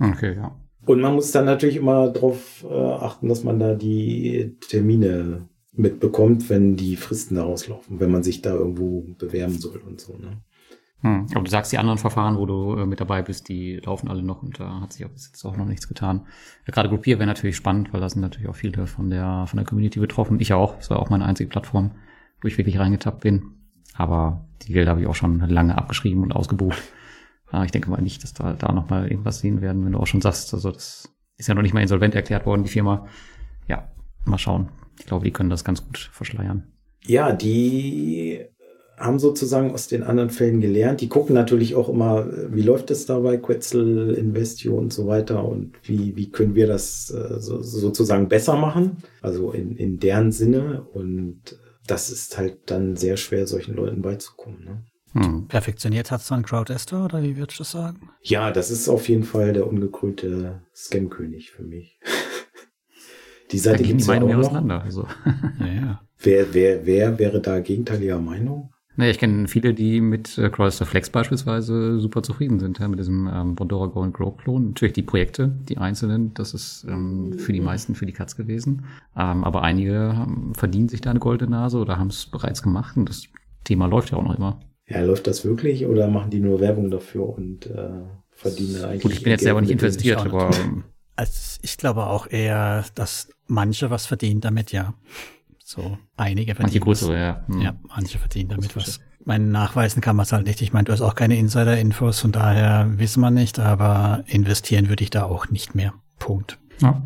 S1: Okay, ja.
S2: Und man muss dann natürlich immer darauf achten, dass man da die Termine mitbekommt, wenn die Fristen da rauslaufen, wenn man sich da irgendwo bewerben soll und so. Ne?
S1: Hm. Aber du sagst, die anderen Verfahren, wo du äh, mit dabei bist, die laufen alle noch und da hat sich auch bis jetzt auch noch nichts getan. Ja, gerade Gruppier wäre natürlich spannend, weil da sind natürlich auch viele von der von der Community betroffen. Ich auch. Das war auch meine einzige Plattform, wo ich wirklich reingetappt bin. Aber die Gelder habe ich auch schon lange abgeschrieben und ausgebucht. Aber ich denke mal nicht, dass da, da nochmal irgendwas sehen werden, wenn du auch schon sagst, also das ist ja noch nicht mal insolvent erklärt worden, die Firma. Ja, mal schauen. Ich glaube, die können das ganz gut verschleiern.
S2: Ja, die haben sozusagen aus den anderen Fällen gelernt. Die gucken natürlich auch immer, wie läuft es da bei Quetzal, Investio und so weiter und wie, wie können wir das äh, so, sozusagen besser machen, also in, in deren Sinne und das ist halt dann sehr schwer, solchen Leuten beizukommen. Ne?
S3: Hm. Perfektioniert hat es dann Crowdester oder wie würdest du das sagen?
S2: Ja, das ist auf jeden Fall der ungekrönte Scam-König für mich. die Seite gibt es ja auch noch.
S1: auseinander. Also.
S3: ja.
S2: Wer, wer, wer wäre da gegenteiliger Meinung?
S1: Naja, ich kenne viele, die mit äh, Crawlster Flex beispielsweise super zufrieden sind, ja, mit diesem ähm, Bondora Go and Grow Klon. Natürlich die Projekte, die einzelnen, das ist ähm, für die meisten für die Katz gewesen. Ähm, aber einige haben, verdienen sich da eine goldene Nase oder haben es bereits gemacht und das Thema läuft ja auch noch immer.
S2: Ja, läuft das wirklich oder machen die nur Werbung dafür und äh, verdienen eigentlich?
S1: Gut, ich bin jetzt selber nicht investiert, aber.
S3: Also ich glaube auch eher, dass manche was verdienen damit, ja. So einige
S1: verdienen. Manche größere, ja.
S3: Hm. Ja, manche verdienen damit was. Meinen nachweisen kann man es halt nicht. Ich meine, du hast auch keine Insider-Infos, von daher wissen wir nicht, aber investieren würde ich da auch nicht mehr. Punkt. Ja.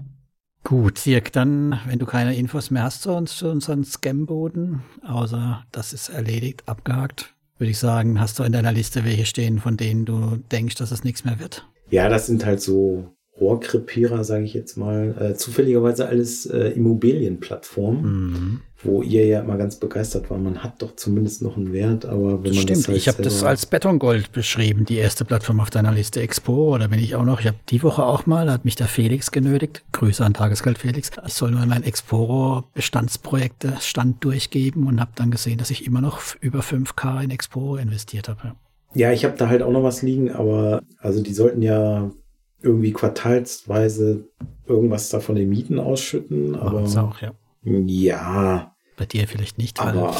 S3: Gut, Dirk, dann, wenn du keine Infos mehr hast zu uns, zu unseren Scam-Boden, außer das ist erledigt, abgehakt, würde ich sagen, hast du in deiner Liste welche stehen, von denen du denkst, dass es nichts mehr wird?
S2: Ja, das sind halt so Rohrkrepierer, sage ich jetzt mal, äh, zufälligerweise alles äh, Immobilienplattformen, mhm. wo ihr ja immer ganz begeistert war. Man hat doch zumindest noch einen Wert, aber wenn
S3: das
S2: man
S3: stimmt.
S2: das halt
S3: ich habe das als Betongold beschrieben, die erste Plattform auf deiner Liste Expo. Oder bin ich auch noch? Ich habe die Woche auch mal, da hat mich der Felix genötigt. Grüße an Tagesgeld Felix. Ich soll mal mein Exporo Bestandsprojekte Stand durchgeben und habe dann gesehen, dass ich immer noch über 5K in Exporo investiert habe.
S2: Ja, ich habe da halt auch noch was liegen, aber also die sollten ja irgendwie quartalsweise irgendwas da von den Mieten ausschütten. Aber
S3: auch, ja.
S2: Ja.
S3: Bei dir vielleicht nicht.
S2: Aber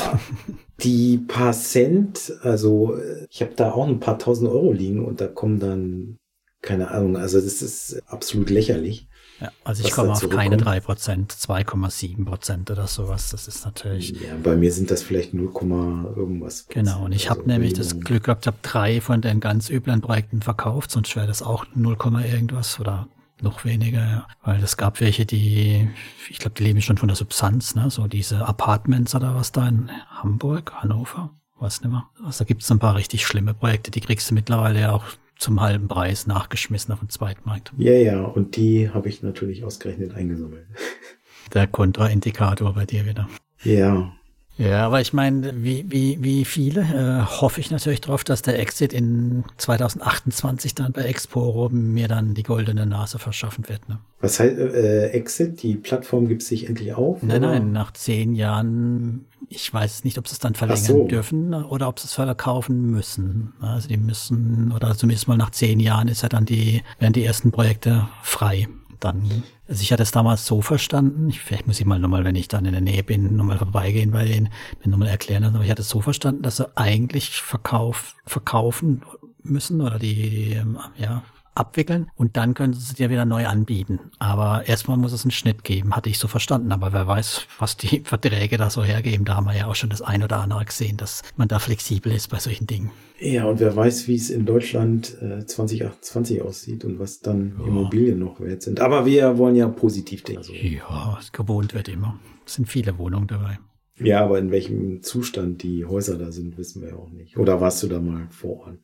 S2: die paar Cent, also ich habe da auch ein paar tausend Euro liegen und da kommen dann, keine Ahnung, also das ist absolut lächerlich.
S3: Ja, also ich komme auf keine 3%, 2,7% oder sowas. Das ist natürlich.
S2: Ja, bei mir sind das vielleicht 0, irgendwas.
S3: Genau, und ich also habe nämlich das Glück gehabt, ich habe drei von den ganz üblen Projekten verkauft, sonst wäre das auch 0, irgendwas oder noch weniger, ja. Weil es gab welche, die, ich glaube, die leben schon von der Substanz, ne? So diese Apartments oder was da in Hamburg, Hannover, weiß nicht mehr. Also da gibt es ein paar richtig schlimme Projekte, die kriegst du mittlerweile ja auch zum halben Preis nachgeschmissen auf dem Zweitmarkt.
S2: Ja, ja, und die habe ich natürlich ausgerechnet eingesammelt.
S3: Der Kontraindikator bei dir wieder.
S2: Ja.
S3: Ja, aber ich meine, wie, wie, wie viele äh, hoffe ich natürlich darauf, dass der Exit in 2028 dann bei Exporo mir dann die goldene Nase verschaffen wird. Ne?
S2: Was heißt äh, Exit? Die Plattform gibt sich endlich auf?
S3: Nein, oder? nein, nach zehn Jahren ich weiß nicht, ob sie es dann verlängern so. dürfen oder ob sie es verkaufen müssen. Also die müssen, oder zumindest mal nach zehn Jahren ist ja dann die, werden die ersten Projekte frei. Dann, also ich hatte es damals so verstanden, ich, vielleicht muss ich mal nochmal, wenn ich dann in der Nähe bin, nochmal vorbeigehen bei denen, mir nochmal erklären, aber ich hatte es so verstanden, dass sie eigentlich verkauf, verkaufen müssen oder die, ja, abwickeln und dann können sie es dir wieder neu anbieten. Aber erstmal muss es einen Schnitt geben, hatte ich so verstanden. Aber wer weiß, was die Verträge da so hergeben. Da haben wir ja auch schon das ein oder andere gesehen, dass man da flexibel ist bei solchen Dingen.
S2: Ja, und wer weiß, wie es in Deutschland äh, 2028 aussieht und was dann ja. Immobilien noch wert sind. Aber wir wollen ja positiv denken. Also.
S3: Ja, gewohnt wird immer. Es sind viele Wohnungen dabei.
S2: Ja, aber in welchem Zustand die Häuser da sind, wissen wir ja auch nicht. Oder warst du da mal vor Ort?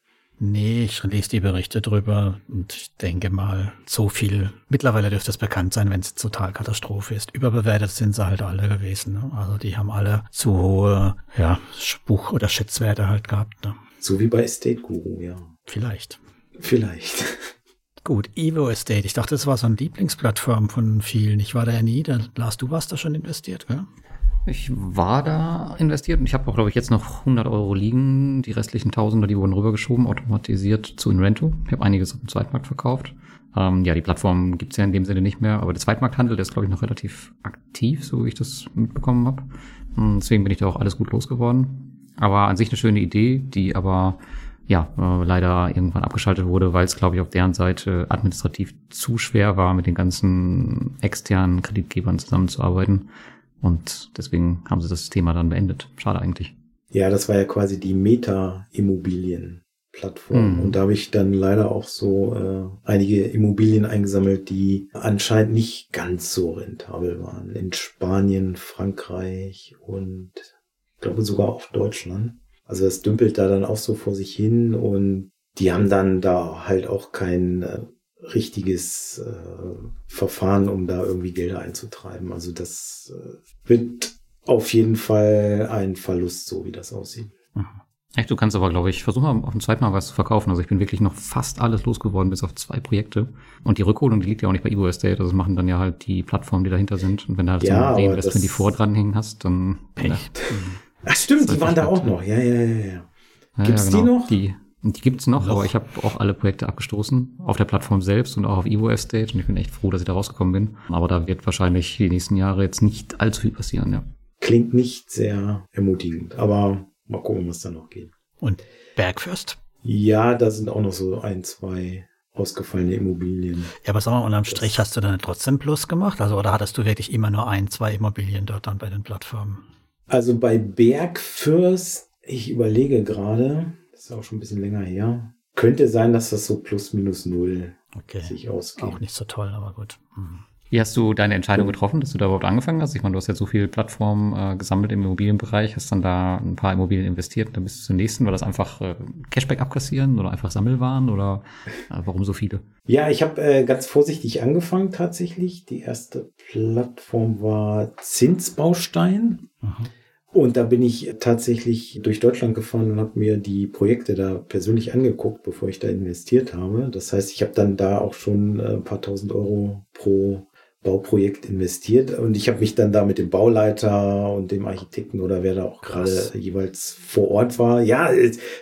S3: Nee, ich lese die Berichte drüber und ich denke mal, so viel. Mittlerweile dürfte es bekannt sein, wenn es total Katastrophe ist. Überbewertet sind sie halt alle gewesen. Ne? Also die haben alle zu hohe ja, Spuch- oder Schätzwerte halt gehabt. Ne?
S2: So wie bei Estate Guru, ja.
S3: Vielleicht.
S2: Vielleicht.
S3: Gut, Evo Estate. Ich dachte, das war so eine Lieblingsplattform von vielen. Ich war da ja nie. Da, Lars, du warst da schon investiert, gell?
S1: Ich war da investiert und ich habe auch, glaube ich, jetzt noch 100 Euro liegen. Die restlichen Tausender, die wurden rübergeschoben, automatisiert zu Inrento. Ich habe einiges auf dem Zweitmarkt verkauft. Ähm, ja, die Plattform gibt's ja in dem Sinne nicht mehr, aber der Zweitmarkthandel, der ist, glaube ich, noch relativ aktiv, so wie ich das mitbekommen habe. Deswegen bin ich da auch alles gut losgeworden. Aber an sich eine schöne Idee, die aber ja äh, leider irgendwann abgeschaltet wurde, weil es, glaube ich, auf deren Seite administrativ zu schwer war, mit den ganzen externen Kreditgebern zusammenzuarbeiten. Und deswegen haben sie das Thema dann beendet. Schade eigentlich.
S2: Ja, das war ja quasi die Meta-Immobilien-Plattform. Mhm. Und da habe ich dann leider auch so äh, einige Immobilien eingesammelt, die anscheinend nicht ganz so rentabel waren. In Spanien, Frankreich und ich glaube sogar auch Deutschland. Also es dümpelt da dann auch so vor sich hin und die haben dann da halt auch kein äh, richtiges äh, Verfahren, um da irgendwie Gelder einzutreiben. Also das äh, wird auf jeden Fall ein Verlust, so wie das aussieht.
S1: Mhm. Echt, du kannst aber, glaube ich, versuchen, auf dem zweiten Mal was zu verkaufen. Also ich bin wirklich noch fast alles losgeworden, bis auf zwei Projekte. Und die Rückholung, die liegt ja auch nicht bei Evo Estate. Also das machen dann ja halt die Plattformen, die dahinter sind. Und wenn du halt
S2: ja,
S1: so ein Reinvestment, die vor dranhängen hast, dann
S3: Pech.
S2: Ach stimmt, die waren da auch noch. Ja, ja, ja, ja. Gibt's
S1: ja, genau.
S2: die noch?
S1: Die, die gibt's noch, noch, aber ich habe auch alle Projekte abgestoßen auf der Plattform selbst und auch auf Evo Estate und ich bin echt froh, dass ich da rausgekommen bin. Aber da wird wahrscheinlich die nächsten Jahre jetzt nicht allzu viel passieren, ja.
S2: Klingt nicht sehr ermutigend, aber mal gucken, was da noch geht.
S3: Und Bergfürst?
S2: Ja, da sind auch noch so ein, zwei ausgefallene Immobilien.
S3: Ja, aber sag mal, unterm Strich hast du dann trotzdem Plus gemacht? Also, oder hattest du wirklich immer nur ein, zwei Immobilien dort dann bei den Plattformen?
S2: Also bei Bergfürst, ich überlege gerade, ist auch schon ein bisschen länger her, könnte sein, dass das so plus minus null
S3: okay.
S2: sich ausgeht.
S3: Auch nicht so toll, aber gut. Mhm.
S1: Wie hast du deine Entscheidung getroffen, dass du da überhaupt angefangen hast? Ich meine, du hast ja so viele Plattformen äh, gesammelt im Immobilienbereich, hast dann da ein paar Immobilien investiert und dann bist du zum nächsten. War das einfach äh, Cashback abkassieren oder einfach Sammelwaren oder äh, warum so viele?
S2: Ja, ich habe äh, ganz vorsichtig angefangen tatsächlich. Die erste Plattform war Zinsbaustein. Mhm. Und da bin ich tatsächlich durch Deutschland gefahren und habe mir die Projekte da persönlich angeguckt, bevor ich da investiert habe. Das heißt, ich habe dann da auch schon äh, ein paar tausend Euro pro Bauprojekt investiert und ich habe mich dann da mit dem Bauleiter und dem Architekten oder wer da auch gerade jeweils vor Ort war. Ja,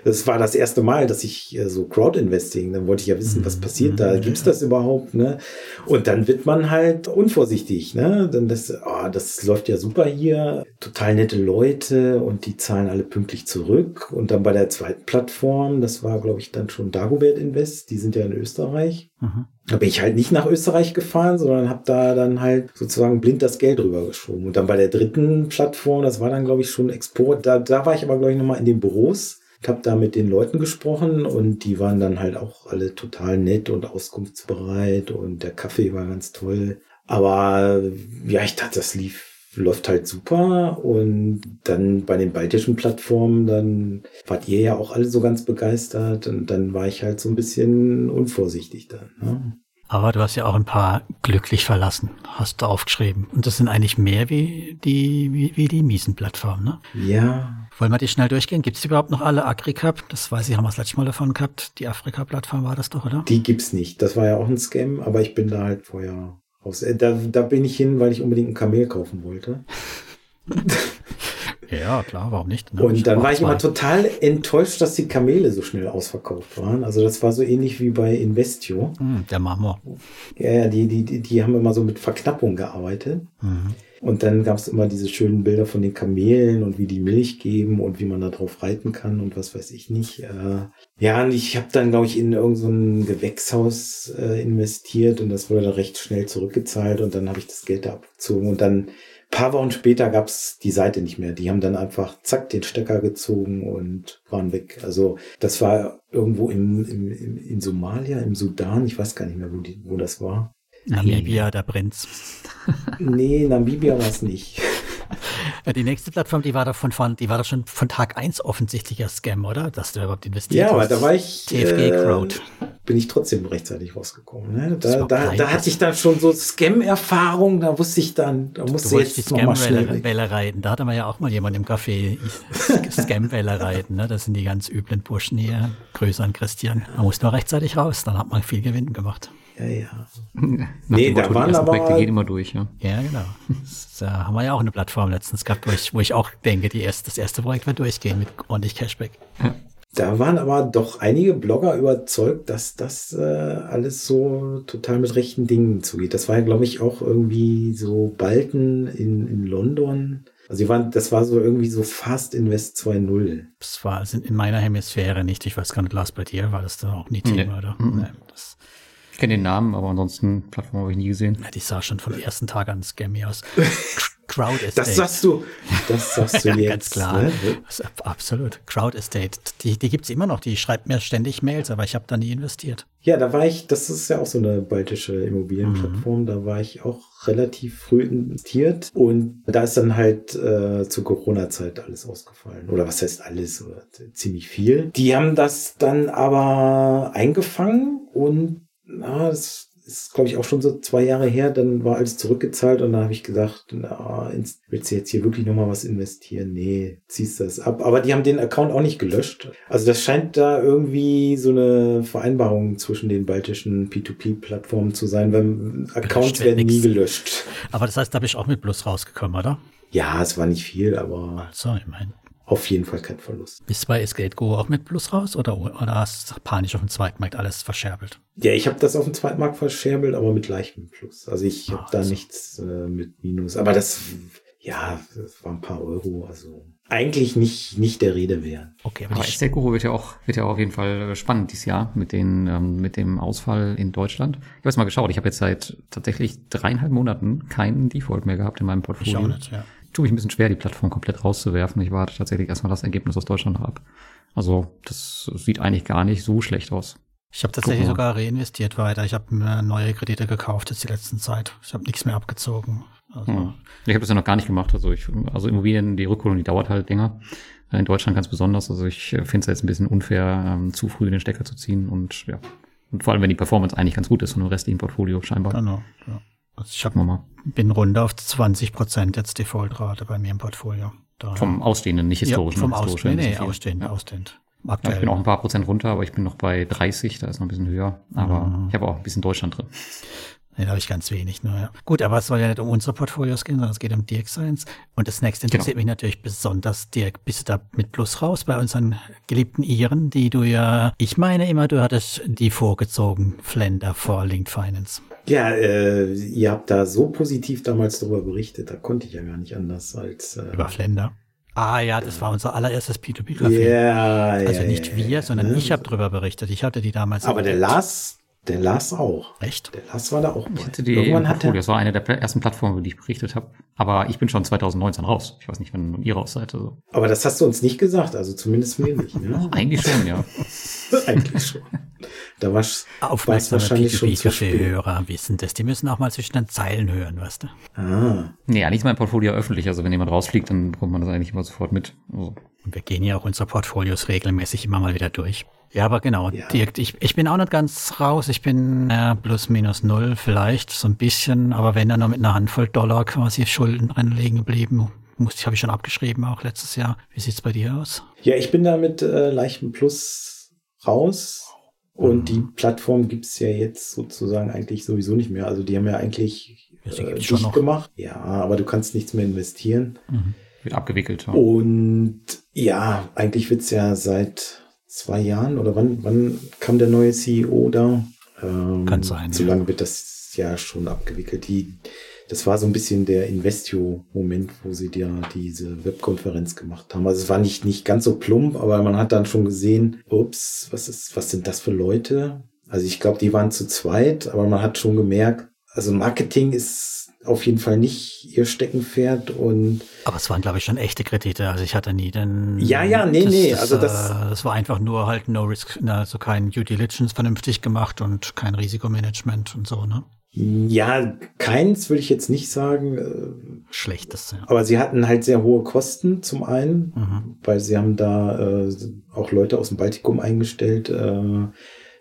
S2: das war das erste Mal, dass ich äh, so Crowd-Investing, dann wollte ich ja wissen, was passiert da, gibt's das überhaupt, ne? Und dann wird man halt unvorsichtig, ne? Dann das, oh, das läuft ja super hier, total nette Leute und die zahlen alle pünktlich zurück. Und dann bei der zweiten Plattform, das war, glaube ich, dann schon Dagobert Invest, die sind ja in Österreich. Mhm. Da bin ich halt nicht nach Österreich gefahren, sondern habe da dann halt sozusagen blind das Geld rübergeschoben. Und dann bei der dritten Plattform, das war dann, glaube ich, schon Export, da, da war ich aber, glaube ich, nochmal in den Büros. Ich habe da mit den Leuten gesprochen und die waren dann halt auch alle total nett und auskunftsbereit und der Kaffee war ganz toll. Aber ja, ich dachte, das lief läuft halt super. Und dann bei den baltischen Plattformen, dann wart ihr ja auch alle so ganz begeistert. Und dann war ich halt so ein bisschen unvorsichtig dann. Ne?
S3: Aber du hast ja auch ein paar glücklich verlassen, hast du aufgeschrieben. Und das sind eigentlich mehr wie die, wie, wie die Miesen-Plattformen, ne?
S2: Ja.
S3: Wollen wir die schnell durchgehen? Gibt es überhaupt noch alle AgriCup? Das weiß ich, haben wir das letzte Mal davon gehabt. Die Afrika-Plattform war das doch, oder?
S2: Die gibt's nicht. Das war ja auch ein Scam, aber ich bin da halt vorher raus. Äh, da, da bin ich hin, weil ich unbedingt ein Kamel kaufen wollte.
S3: Ja, klar, warum nicht?
S2: Ne? Und dann war ich immer total enttäuscht, dass die Kamele so schnell ausverkauft waren. Also das war so ähnlich wie bei Investio.
S3: Mm, der Marmor.
S2: Ja, die, die, die, die haben immer so mit Verknappung gearbeitet. Mhm. Und dann gab es immer diese schönen Bilder von den Kamelen und wie die Milch geben und wie man da drauf reiten kann und was weiß ich nicht. Äh, ja, und ich habe dann, glaube ich, in irgendein so Gewächshaus äh, investiert und das wurde dann recht schnell zurückgezahlt und dann habe ich das Geld da abgezogen und dann paar Wochen später gab's die Seite nicht mehr. Die haben dann einfach zack den Stecker gezogen und waren weg. Also das war irgendwo im, im, im, in Somalia, im Sudan, ich weiß gar nicht mehr, wo, die, wo das war.
S3: Namibia, da brennt's.
S2: nee, Namibia war es nicht.
S3: Die nächste Plattform, die war doch von, die war doch schon von Tag eins offensichtlicher Scam, oder? Dass du überhaupt investiert
S2: hast. Ja, aber da war ich.
S3: TFG Crowd.
S2: Äh, bin ich trotzdem rechtzeitig rausgekommen. Ne? Da, da, da hatte ich dann schon so Scam-Erfahrung, da wusste ich dann, da musste
S3: du
S2: jetzt
S3: die Scam-Welle reiten. Da hatte man ja auch mal jemand im Café Scam-Welle reiten. Ne? Das sind die ganz üblen Burschen hier. Grüße an Christian. Man muss nur rechtzeitig raus, dann hat man viel Gewinn gemacht.
S2: Ja, ja.
S1: nee, da waren aber... Projekte gehen immer durch, ja.
S3: Ja, genau. Da haben wir ja auch eine Plattform letztens gehabt, wo ich, wo ich auch denke, die erste, das erste Projekt wird durchgehen mit ordentlich Cashback. Ja.
S2: Da waren aber doch einige Blogger überzeugt, dass das äh, alles so total mit rechten Dingen zugeht. Das war ja, glaube ich, auch irgendwie so Balken in, in London. Also waren, das war so irgendwie so Fast Invest 2.0.
S3: Das war also in meiner Hemisphäre nicht. Ich weiß gar nicht, Lars, bei dir war das da auch nie Thema, nee. oder? Mhm. Nee, das
S1: kenne den Namen, aber ansonsten Plattform habe ich nie gesehen.
S3: Ja, die sah schon vom ersten Tag an scammy aus. Crowd Estate.
S2: Das sagst du, das sagst du
S3: ja,
S2: jetzt.
S3: Ganz klar. Ne? Absolut. Crowd Estate. Die, die gibt's immer noch. Die schreibt mir ständig Mails, aber ich habe da nie investiert.
S2: Ja, da war ich, das ist ja auch so eine baltische Immobilienplattform, mhm. da war ich auch relativ früh investiert und da ist dann halt äh, zur Corona-Zeit alles ausgefallen. Oder was heißt alles? Oder ziemlich viel. Die haben das dann aber eingefangen und na, das ist, glaube ich, auch schon so zwei Jahre her, dann war alles zurückgezahlt und dann habe ich gedacht, na, willst du jetzt hier wirklich nochmal was investieren? Nee, ziehst das ab. Aber die haben den Account auch nicht gelöscht. Also das scheint da irgendwie so eine Vereinbarung zwischen den baltischen P2P-Plattformen zu sein, weil Accounts werden nix. nie gelöscht.
S3: Aber das heißt, da bin ich auch mit Plus rausgekommen, oder?
S2: Ja, es war nicht viel, aber.
S3: So, ich meine.
S2: Auf jeden Fall kein Verlust.
S3: Bist du bei Escape-Go auch mit Plus raus oder, oder hast du panisch auf dem Zweitmarkt alles verscherbelt?
S2: Ja, ich habe das auf dem Zweitmarkt verscherbelt, aber mit leichtem Plus. Also ich habe
S3: Ah,
S2: da
S3: also.
S2: nichts äh, mit Minus. Aber das, ja, das waren ein paar Euro. Also eigentlich nicht, nicht der Rede wert.
S3: Okay, aber
S1: Aber Estate Guru wird ja auch, wird ja auch auf jeden Fall spannend dieses Jahr mit den, ähm, mit dem Ausfall in Deutschland. Ich habe jetzt mal geschaut. Ich habe jetzt seit tatsächlich dreieinhalb Monaten keinen Default mehr gehabt in meinem
S3: ich
S1: Portfolio.
S3: auch nicht, ja.
S1: Tue mich ein bisschen schwer, die Plattform komplett rauszuwerfen. Ich warte tatsächlich erstmal das Ergebnis aus Deutschland ab. Also, das sieht eigentlich gar nicht so schlecht aus.
S3: Ich habe tatsächlich sogar reinvestiert weiter. Ich habe mir neue Kredite gekauft jetzt die letzten Zeit. Ich habe nichts mehr abgezogen. Also,
S1: Hm. Ich habe das ja noch gar nicht gemacht. Also ich, also Immobilien, die Rückholung, die dauert halt länger. Äh, In Deutschland ganz besonders. Also ich finde es jetzt ein bisschen unfair, ähm, zu früh den Stecker zu ziehen und ja. Und vor allem, wenn die Performance eigentlich ganz gut ist von dem restlichen Portfolio scheinbar.
S3: Genau, ja. Also ich hab,
S1: Gucken wir mal.
S3: bin runter auf 20 Prozent jetzt Defaultrate bei mir im Portfolio. Daher-
S1: Vom Ausstehenden, nicht historisch.
S3: ja, vom
S1: ne? Historisch
S3: Ausstehend.
S1: wären
S3: Nee,
S1: viel.
S3: ausstehend,
S1: Ja.
S3: ausstehend.
S1: Ja,
S3: Aktuell.
S1: ich bin auch ein paar Prozent runter, aber ich bin noch bei 30, da ist noch ein bisschen höher. Aber
S3: Mhm.
S1: ich habe auch ein bisschen Deutschland drin.
S3: Nee, da habe ich ganz wenig nur, ja. Gut, aber es soll ja nicht um unsere Portfolios gehen, sondern es geht um Dirk Science. Und das nächste interessiert mich natürlich besonders, Dirk. Bist du da mit Plus raus bei unseren geliebten Iren, die du ja, ich meine immer, du hattest die vorgezogen, Flender vor Linked Finance.
S2: Ja, äh, ihr habt da so positiv damals darüber berichtet, da konnte ich ja gar nicht anders als. Äh,
S3: Über Flender. Ah ja, das war unser allererstes
S2: ja,
S3: P2P-Café.
S2: ja,
S3: also nicht
S2: ja,
S3: wir,
S2: ja,
S3: sondern
S2: ne?
S3: ich habe drüber berichtet. Ich hatte die damals.
S2: Aber der. Lars, der Lars auch.
S3: Echt?
S2: Der Lars war da auch bei.
S1: Die
S2: Irgendwann hat
S1: Portfolio.
S2: er,
S1: Das war eine der ersten Plattformen, über die ich berichtet habe. Aber ich bin schon 2019 raus. Ich weiß nicht, wann ihr raus seid. Also.
S2: aber das hast du uns nicht gesagt, also zumindest mir nicht. Ne?
S1: Eigentlich schon, ja.
S2: Eigentlich schon. Da war's, war's
S3: Aufmerksame
S2: wahrscheinlich schon zu spät.
S3: P2P-Hörer wissen das. Die müssen auch mal zwischen den Zeilen hören, weißt du?
S2: Ah,
S1: Nee, eigentlich ist mein Portfolio öffentlich. Also wenn jemand rausfliegt, dann bekommt man das eigentlich immer sofort mit. Also,
S3: Und wir gehen ja auch unsere Portfolios regelmäßig immer mal wieder durch. Ja, aber genau,
S2: Ja.
S3: Dirk, ich, ich bin auch nicht ganz raus. Ich bin äh, plus minus null vielleicht, so ein bisschen. Aber wenn dann nur mit einer Handvoll Dollar quasi Schulden drin liegen geblieben. Musste ich, habe ich schon abgeschrieben auch letztes Jahr. Wie sieht's bei dir aus?
S2: Ja, ich bin da mit äh, leichtem Plus raus. Und die Plattform gibt's ja jetzt sozusagen eigentlich sowieso nicht mehr. Also die haben ja eigentlich äh, dicht
S3: noch.
S2: gemacht. Ja, aber du kannst nichts mehr investieren.
S1: Wird abgewickelt. Ja.
S2: Und ja, eigentlich wird's ja seit zwei Jahren oder wann, wann kam der neue CEO da? Ähm,
S3: Kann sein,
S2: So
S3: ja.
S2: lange wird das ja schon abgewickelt. Die, das war so ein bisschen der Investio-Moment, wo sie ja diese Webkonferenz gemacht haben. Also es war nicht, nicht ganz so plump, aber man hat dann schon gesehen, ups, was ist, was sind das für Leute? Also ich glaube, die waren zu zweit, aber man hat schon gemerkt, also Marketing ist auf jeden Fall nicht ihr Steckenpferd und
S3: Aber es waren, glaube ich, schon echte Kredite. Also ich hatte nie den.
S2: Ja, ja, nee, nee, also das-
S3: äh, das war einfach nur halt No Risk, also kein Due Diligence vernünftig gemacht und kein Risikomanagement und so, ne?
S2: Ja, keins würde ich jetzt nicht sagen, äh,
S3: Schlechtes, ja.
S2: aber sie hatten halt sehr hohe Kosten zum einen,
S3: Mhm.
S2: weil sie haben da äh, auch Leute aus dem Baltikum eingestellt. Äh,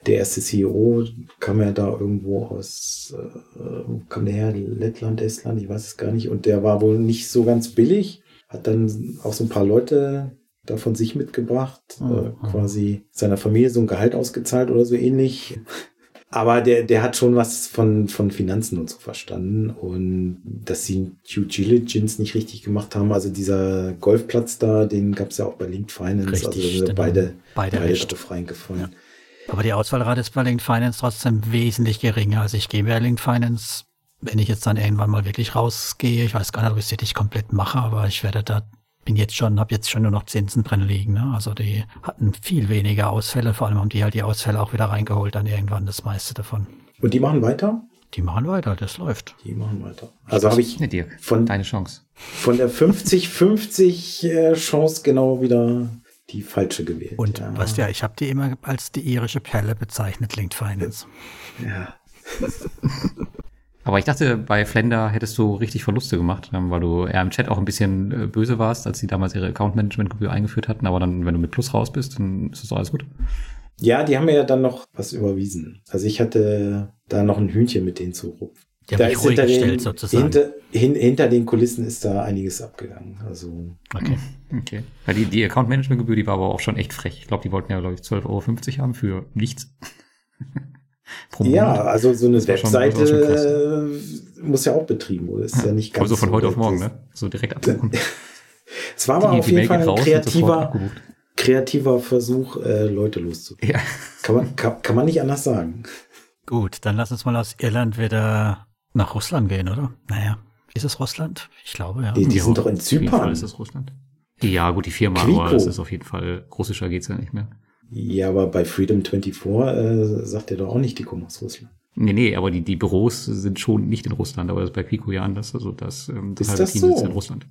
S2: der erste CEO kam ja da irgendwo aus, äh, wo kam der her? Lettland, Estland, ich weiß es gar nicht. Und der war wohl nicht so ganz billig, hat dann auch so ein paar Leute da von sich mitgebracht, äh,
S3: Mhm.
S2: quasi seiner Familie so ein Gehalt ausgezahlt oder so ähnlich. Aber der, der hat schon was von, von Finanzen und so verstanden. Und dass sie Due Diligence nicht richtig gemacht haben. Also dieser Golfplatz da, den gab es ja auch bei Linked Finance.
S3: Richtig,
S2: also sind
S3: genau.
S2: beide,
S3: Beide
S2: beide drauf reingefallen.
S3: Aber die Ausfallrate ist bei Linked Finance trotzdem wesentlich geringer. Also ich gehe bei Linked Finance, wenn ich jetzt dann irgendwann mal wirklich rausgehe, ich weiß gar nicht, ob ich es wirklich komplett mache, aber ich werde da, bin jetzt schon, habe jetzt schon nur noch Zinsen drin liegen. Ne? Also die hatten viel weniger Ausfälle, vor allem haben die halt die Ausfälle auch wieder reingeholt, dann irgendwann das meiste davon.
S2: Und die machen weiter?
S3: Die machen weiter, das läuft.
S2: Die machen weiter. Also habe ich von,
S1: deine Chance.
S2: von der 50-50 äh, Chance genau wieder die falsche gewählt.
S3: Und
S2: ja.
S3: weißt du ja, ich habe die immer als die irische Perle bezeichnet, Linked Finance.
S2: Ja.
S1: Aber ich dachte, bei Flender hättest du richtig Verluste gemacht, ähm, weil du eher im Chat auch ein bisschen äh, böse warst, als sie damals ihre Account-Management-Gebühr eingeführt hatten. Aber dann, wenn du mit Plus raus bist, dann ist das alles gut.
S2: ja, die haben mir ja dann noch was überwiesen. Also ich hatte da noch ein Hühnchen mit denen zu rupfen.
S3: Die haben mich ruhig
S2: hinter
S3: gestellt
S2: den,
S3: sozusagen.
S2: Hinter, hin, hinter den Kulissen ist da einiges abgegangen. Also
S3: Okay.
S1: Okay. Weil die, die Account-Management-Gebühr, die war aber auch schon echt frech. Ich glaube, die wollten ja, glaube ich, 12,50 Euro haben für nichts.
S2: Ja, also so eine Webseite äh, muss ja auch betrieben werden. Ist ja nicht
S1: Aber
S2: ganz
S1: so von heute auf morgen, ne? So direkt abbuchen.
S2: Es war aber
S1: Die-
S2: auf
S1: die
S2: jeden
S1: Mail
S2: Fall ein kreativer, kreativer Versuch, äh, Leute loszuwerden.
S1: Ja.
S2: Kann man, kann, kann man nicht anders sagen.
S3: Gut, dann lass uns mal aus Irland wieder nach Russland gehen, oder? Naja, ist es Russland? Ich glaube, ja.
S2: Die, die
S1: Ja,
S2: sind doch in
S1: Auf jeden Fall
S2: Zypern.
S1: ist es Russland. Ja, gut, die Firma,
S2: Quico.
S1: aber es ist auf jeden Fall, russischer geht's ja nicht mehr.
S2: Ja, aber bei Freedom 24 äh, sagt er doch auch nicht, die kommen aus Russland.
S1: Nee, nee, aber die, die Büros sind schon nicht in Russland, aber das ist bei Pico ja anders. Also das, ähm, das
S2: Ist
S1: halbe
S2: das
S1: Team
S2: so?
S1: sitzt in Russland.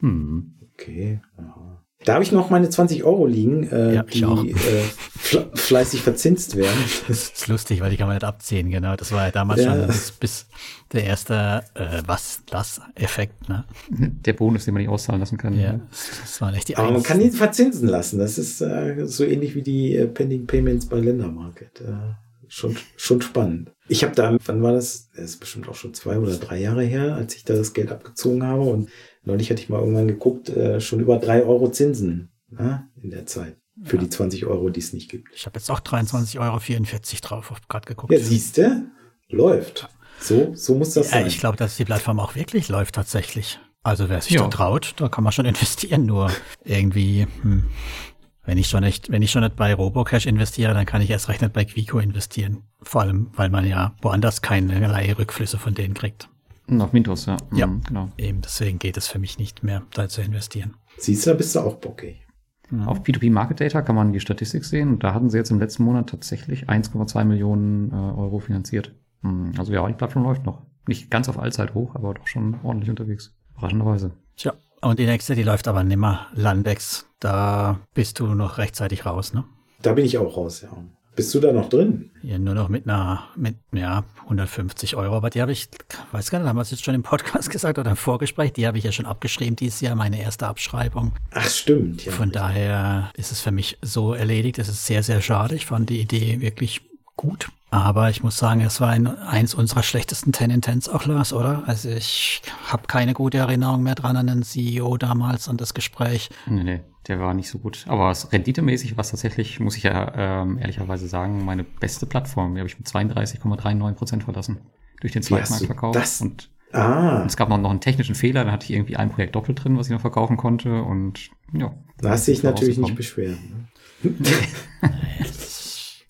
S1: Hm.
S2: Okay. Aha. Da habe ich noch meine 20 Euro liegen, äh,
S3: Ja,
S2: die äh, fle fleißig verzinst werden.
S3: Das ist lustig, weil die kann man nicht abziehen, genau. Das war ja damals
S2: Ja.
S3: schon bis, bis der erste äh, was das Effekt, ne?
S1: Der Bonus, den man nicht auszahlen lassen kann.
S3: Ja, das waren echt die
S2: Aber man kann ihn verzinsen lassen. Das ist äh, so ähnlich wie die äh, Pending Payments bei Ländermarket. Äh, schon, schon spannend. Ich habe da, wann war das? Das ist bestimmt auch schon zwei oder drei Jahre her, als ich da das Geld abgezogen habe. Und neulich hatte ich mal irgendwann geguckt, äh, schon über drei Euro Zinsen ne, in der Zeit. Für die 20 Euro, die es nicht gibt.
S3: Ich habe jetzt auch 23,44 Euro drauf, gerade geguckt.
S2: Ja, siehste, läuft. So, so muss das
S3: Ja,
S2: sein.
S3: ich glaube, dass die Plattform auch wirklich läuft tatsächlich. Also wer sich
S1: Ja.
S3: da traut, da kann man schon investieren. Nur irgendwie, hm, wenn ich schon nicht, wenn ich schon nicht bei Robocash investiere, dann kann ich erst recht nicht bei Quico investieren. Vor allem, weil man ja woanders keinerlei Rückflüsse von denen kriegt.
S1: Und Auf Mintos, ja.
S3: Ja.
S1: Mhm, Genau.
S3: Eben deswegen geht es für mich nicht mehr, da zu investieren.
S2: Siehst du, da bist du auch bockig.
S1: Auf P2P Market Data kann man die Statistik sehen und da hatten sie jetzt im letzten Monat tatsächlich 1,2 Millionen äh, Euro finanziert. Hm, Also ja, die Plattform läuft noch. Nicht ganz auf Allzeit hoch, aber doch schon ordentlich unterwegs. Überraschenderweise.
S3: Tja, und die nächste, die läuft aber nimmer. Landex, da bist du noch rechtzeitig raus, ne?
S2: Da bin ich auch raus, ja. Bist du da noch drin?
S3: Ja, nur noch mit einer, mit, ja, 150 Euro. Aber die habe ich, weiß gar nicht, haben wir es jetzt schon im Podcast gesagt oder im Vorgespräch, die habe ich ja schon abgeschrieben dieses Jahr, meine erste Abschreibung.
S2: Ach, stimmt, ja.
S3: Von daher ist es für mich so erledigt. Es ist sehr, sehr schade. Ich fand die Idee wirklich gut. Aber ich muss sagen, es war ein, eins unserer schlechtesten Ten in Tens auch, Lars, oder? Also ich habe keine gute Erinnerung mehr dran an den CEO damals, an das Gespräch.
S1: Nee, nee, der war nicht so gut. Aber es- renditemäßig war es tatsächlich, muss ich ja ähm, ehrlicherweise sagen, meine beste Plattform. Die habe ich mit 32,39 Prozent verlassen. Durch den Zweitmarktverkauf.
S2: das-
S1: Und
S2: Ah,
S1: es gab noch, noch einen technischen Fehler, da hatte ich irgendwie ein Projekt doppelt drin, was ich noch verkaufen konnte. Und ja.
S2: da hast du dich
S1: ist
S2: natürlich nicht beschweren. ne?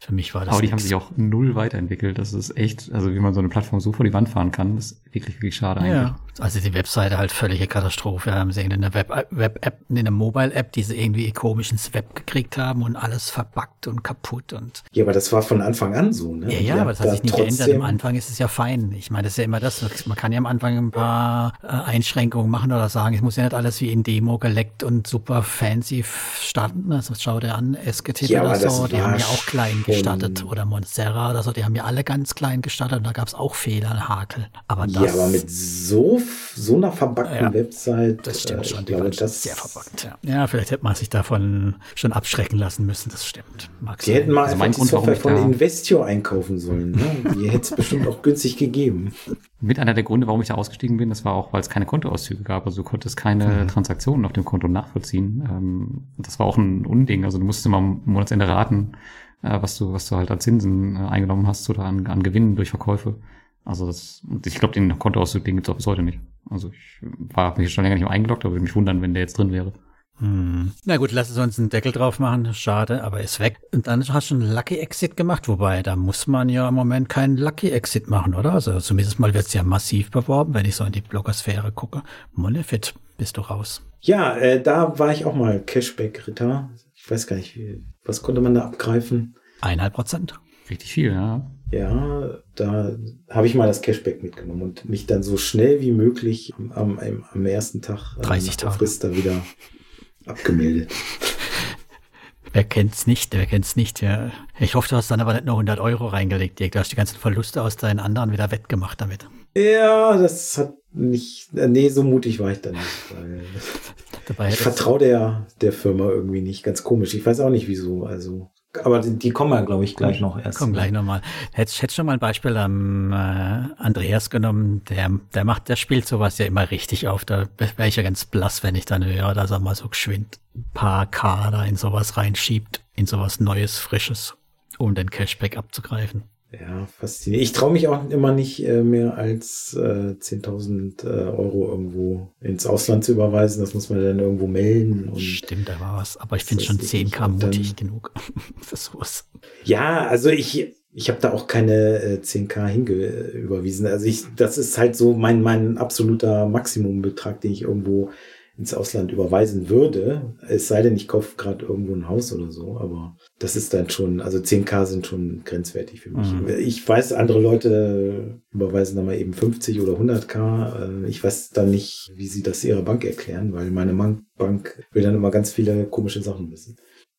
S3: Für mich war das
S1: Aber die haben
S3: nix.
S1: sich auch null weiterentwickelt. Das ist echt, also wie man so eine Plattform so vor die Wand fahren kann, ist wirklich, wirklich schade eigentlich.
S3: Also die Webseite halt völlige Katastrophe. Haben sie in einer Web- Web-App, in einer Mobile-App, die sie irgendwie komisch ins Web gekriegt haben und alles verbuggt und kaputt und
S2: Ja, aber das war von Anfang an so, ne?
S3: ja, ja, aber das hat sich nicht geändert. Am Anfang ist es ja fein. Ich meine, das ist ja immer das. Man kann ja am Anfang ein paar äh, Einschränkungen machen oder sagen, es muss ja nicht alles wie in Demo geleckt und super fancy starten. Also schau dir an, SGT
S2: Ja,
S3: oder so, die haben ja auch klein gestartet. Oder Monstera oder so, die haben ja alle ganz klein gestartet und da gab es auch Fehler, Hakel. Aber das,
S2: Ja, aber mit so, so einer verbackten
S3: Ja,
S2: Website,
S3: Das stimmt
S2: äh,
S3: schon,
S2: ich glaube, das,
S3: sehr verbuggt. Ja. ja, vielleicht hätte man sich davon schon abschrecken lassen müssen, das stimmt. Mag
S2: Die
S3: sein.
S2: hätten mal
S1: Also
S2: einfach die Software von Investio einkaufen sollen. Ne? Die hätte es bestimmt auch günstig gegeben.
S1: Mit einer der Gründe, warum ich da ausgestiegen bin, das war auch, weil es keine Kontoauszüge gab. Also du konntest keine Transaktionen auf dem Konto nachvollziehen. Ähm, das war auch ein Unding. Also du musstest immer am Monatsende raten, äh, was du, was du halt an Zinsen äh, eingenommen hast oder an, an Gewinnen durch Verkäufe. Also das, ich glaube, den Kontoauszug, den gibt's auch bis heute nicht. Also ich war mich schon länger nicht mehr eingeloggt, aber würde mich wundern, wenn der jetzt drin wäre.
S3: Hm. Na gut, lass es uns einen Deckel drauf machen. Schade, aber ist weg. Und dann hast du einen Lucky Exit gemacht, wobei da muss man ja im Moment keinen Lucky Exit machen, oder? Also zumindest mal wird's ja massiv beworben, wenn ich so in die Blogosphäre gucke. Monefit, bist du raus.
S2: Ja, äh, da war ich auch mal Cashback-Ritter. Ich weiß gar nicht, was konnte man da abgreifen?
S3: Eineinhalb Prozent.
S1: Richtig viel, ja.
S2: Ja, da habe ich mal das Cashback mitgenommen und mich dann so schnell wie möglich am, am, am ersten Tag äh,
S3: 30
S2: nach der
S3: Tage.
S2: Frist da wieder abgemeldet.
S3: Wer kennt's nicht? Wer kennt's nicht? Ja. Ich hoffe, du hast dann aber nicht nur 100 Euro reingelegt, Dirk. Du hast die ganzen Verluste aus deinen anderen wieder wettgemacht damit.
S2: Ja, das hat nicht, äh, nee, so mutig war ich da nicht. Ich vertraue der, der Firma irgendwie nicht. Ganz komisch. Ich weiß auch nicht wieso. Also, aber die, die kommen ja, glaube ich, gleich noch erst.
S3: Komm gleich nochmal. Hättest hättest schon mal ein Beispiel am äh, Andreas genommen, der, der macht, der spielt sowas ja immer richtig auf. Da wäre ich ja ganz blass, wenn ich dann höre, dass er mal so geschwind ein paar K da in sowas reinschiebt, in sowas Neues, Frisches, um den Cashback abzugreifen.
S2: Ja, faszinierend. Ich traue mich auch immer nicht äh, mehr als äh, 10.000 äh, Euro irgendwo ins Ausland zu überweisen. Das muss man dann irgendwo melden.
S3: Stimmt, da war was. Aber ich finde schon 10k mutig genug für
S2: sowas. Ja, also ich, ich habe da auch keine äh, 10k hingeüberwiesen. Also ich, das ist halt so mein, mein absoluter Maximumbetrag, den ich irgendwo ins Ausland überweisen würde. Es sei denn, ich kaufe gerade irgendwo ein Haus oder so, aber das ist dann schon, also 10k sind schon grenzwertig für mich. Mhm. Ich weiß, andere Leute überweisen dann mal eben 50 oder 100k. Äh, ich weiß dann nicht, wie sie das ihrer Bank erklären, weil meine Bank will dann immer ganz viele komische Sachen wissen.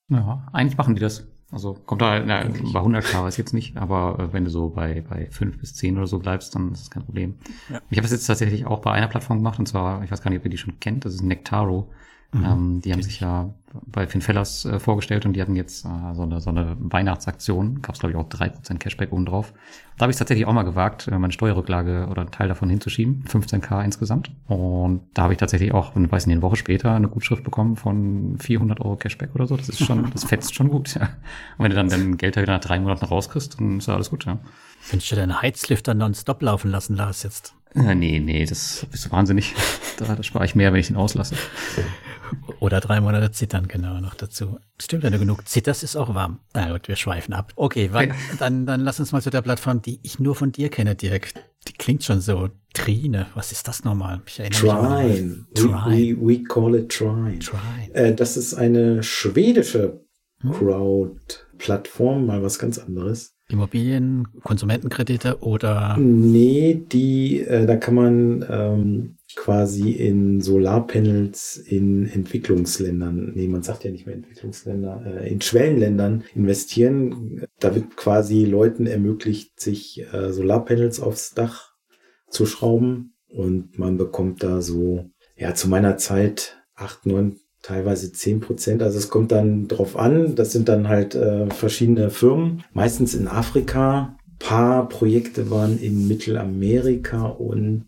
S1: Ja, eigentlich machen die das. Also kommt da, na, bei 100k weiß ich jetzt nicht, aber äh, wenn du so bei, bei 5 bis 10 oder so bleibst, dann ist das kein Problem. Ja. Ich habe das jetzt tatsächlich auch bei einer Plattform gemacht, und zwar, ich weiß gar nicht, ob ihr die schon kennt, das ist Nectaro. Mhm. Ähm, die haben sich ja bei Finn Fellers äh, vorgestellt und die hatten jetzt äh, so, eine, so eine Weihnachtsaktion. Gab es, glaube ich, auch drei Prozent Cashback oben drauf. Da habe ich tatsächlich auch mal gewagt, äh, meine Steuerrücklage oder einen Teil davon hinzuschieben. 15k insgesamt. Und da habe ich tatsächlich auch, ich weiß nicht, eine Woche später eine Gutschrift bekommen von 400 Euro Cashback oder so. Das ist schon, das fetzt schon gut. Ja. Und wenn du dann dein Geld wieder nach drei Monaten rauskriegst, dann ist ja alles gut. Ja.
S3: Findest du deinen Heizlifter nonstop laufen lassen, Lars, jetzt?
S1: Äh, nee, nee, das bist du wahnsinnig. Da, da spare ich mehr, wenn ich ihn auslasse.
S3: Oder drei Monate zittern, genau, noch dazu. Stimmt, wenn du genug zitterst, ist auch warm. Na gut, wir schweifen ab. Okay, weil, dann, dann lass uns mal zu der Plattform, die ich nur von dir kenne, Dirk. Die klingt schon so. Trine, was ist das nochmal?
S2: Ich Trine. Trine. We, we, we, call it Trine. Trine. Äh, das ist eine schwedische hm? Crowd-Plattform, mal was ganz anderes.
S3: Immobilien, Konsumentenkredite oder?
S2: Nee, die, äh, da kann man ähm, quasi in Solarpanels in Entwicklungsländern, nee, man sagt ja nicht mehr Entwicklungsländer, äh, in Schwellenländern investieren. Da wird quasi Leuten ermöglicht, sich äh, Solarpanels aufs Dach zu schrauben und man bekommt da so, ja, zu meiner Zeit acht, neun teilweise zehn Prozent. Also es kommt dann drauf an. Das sind dann halt äh, verschiedene Firmen, meistens in Afrika. Ein paar Projekte waren in Mittelamerika und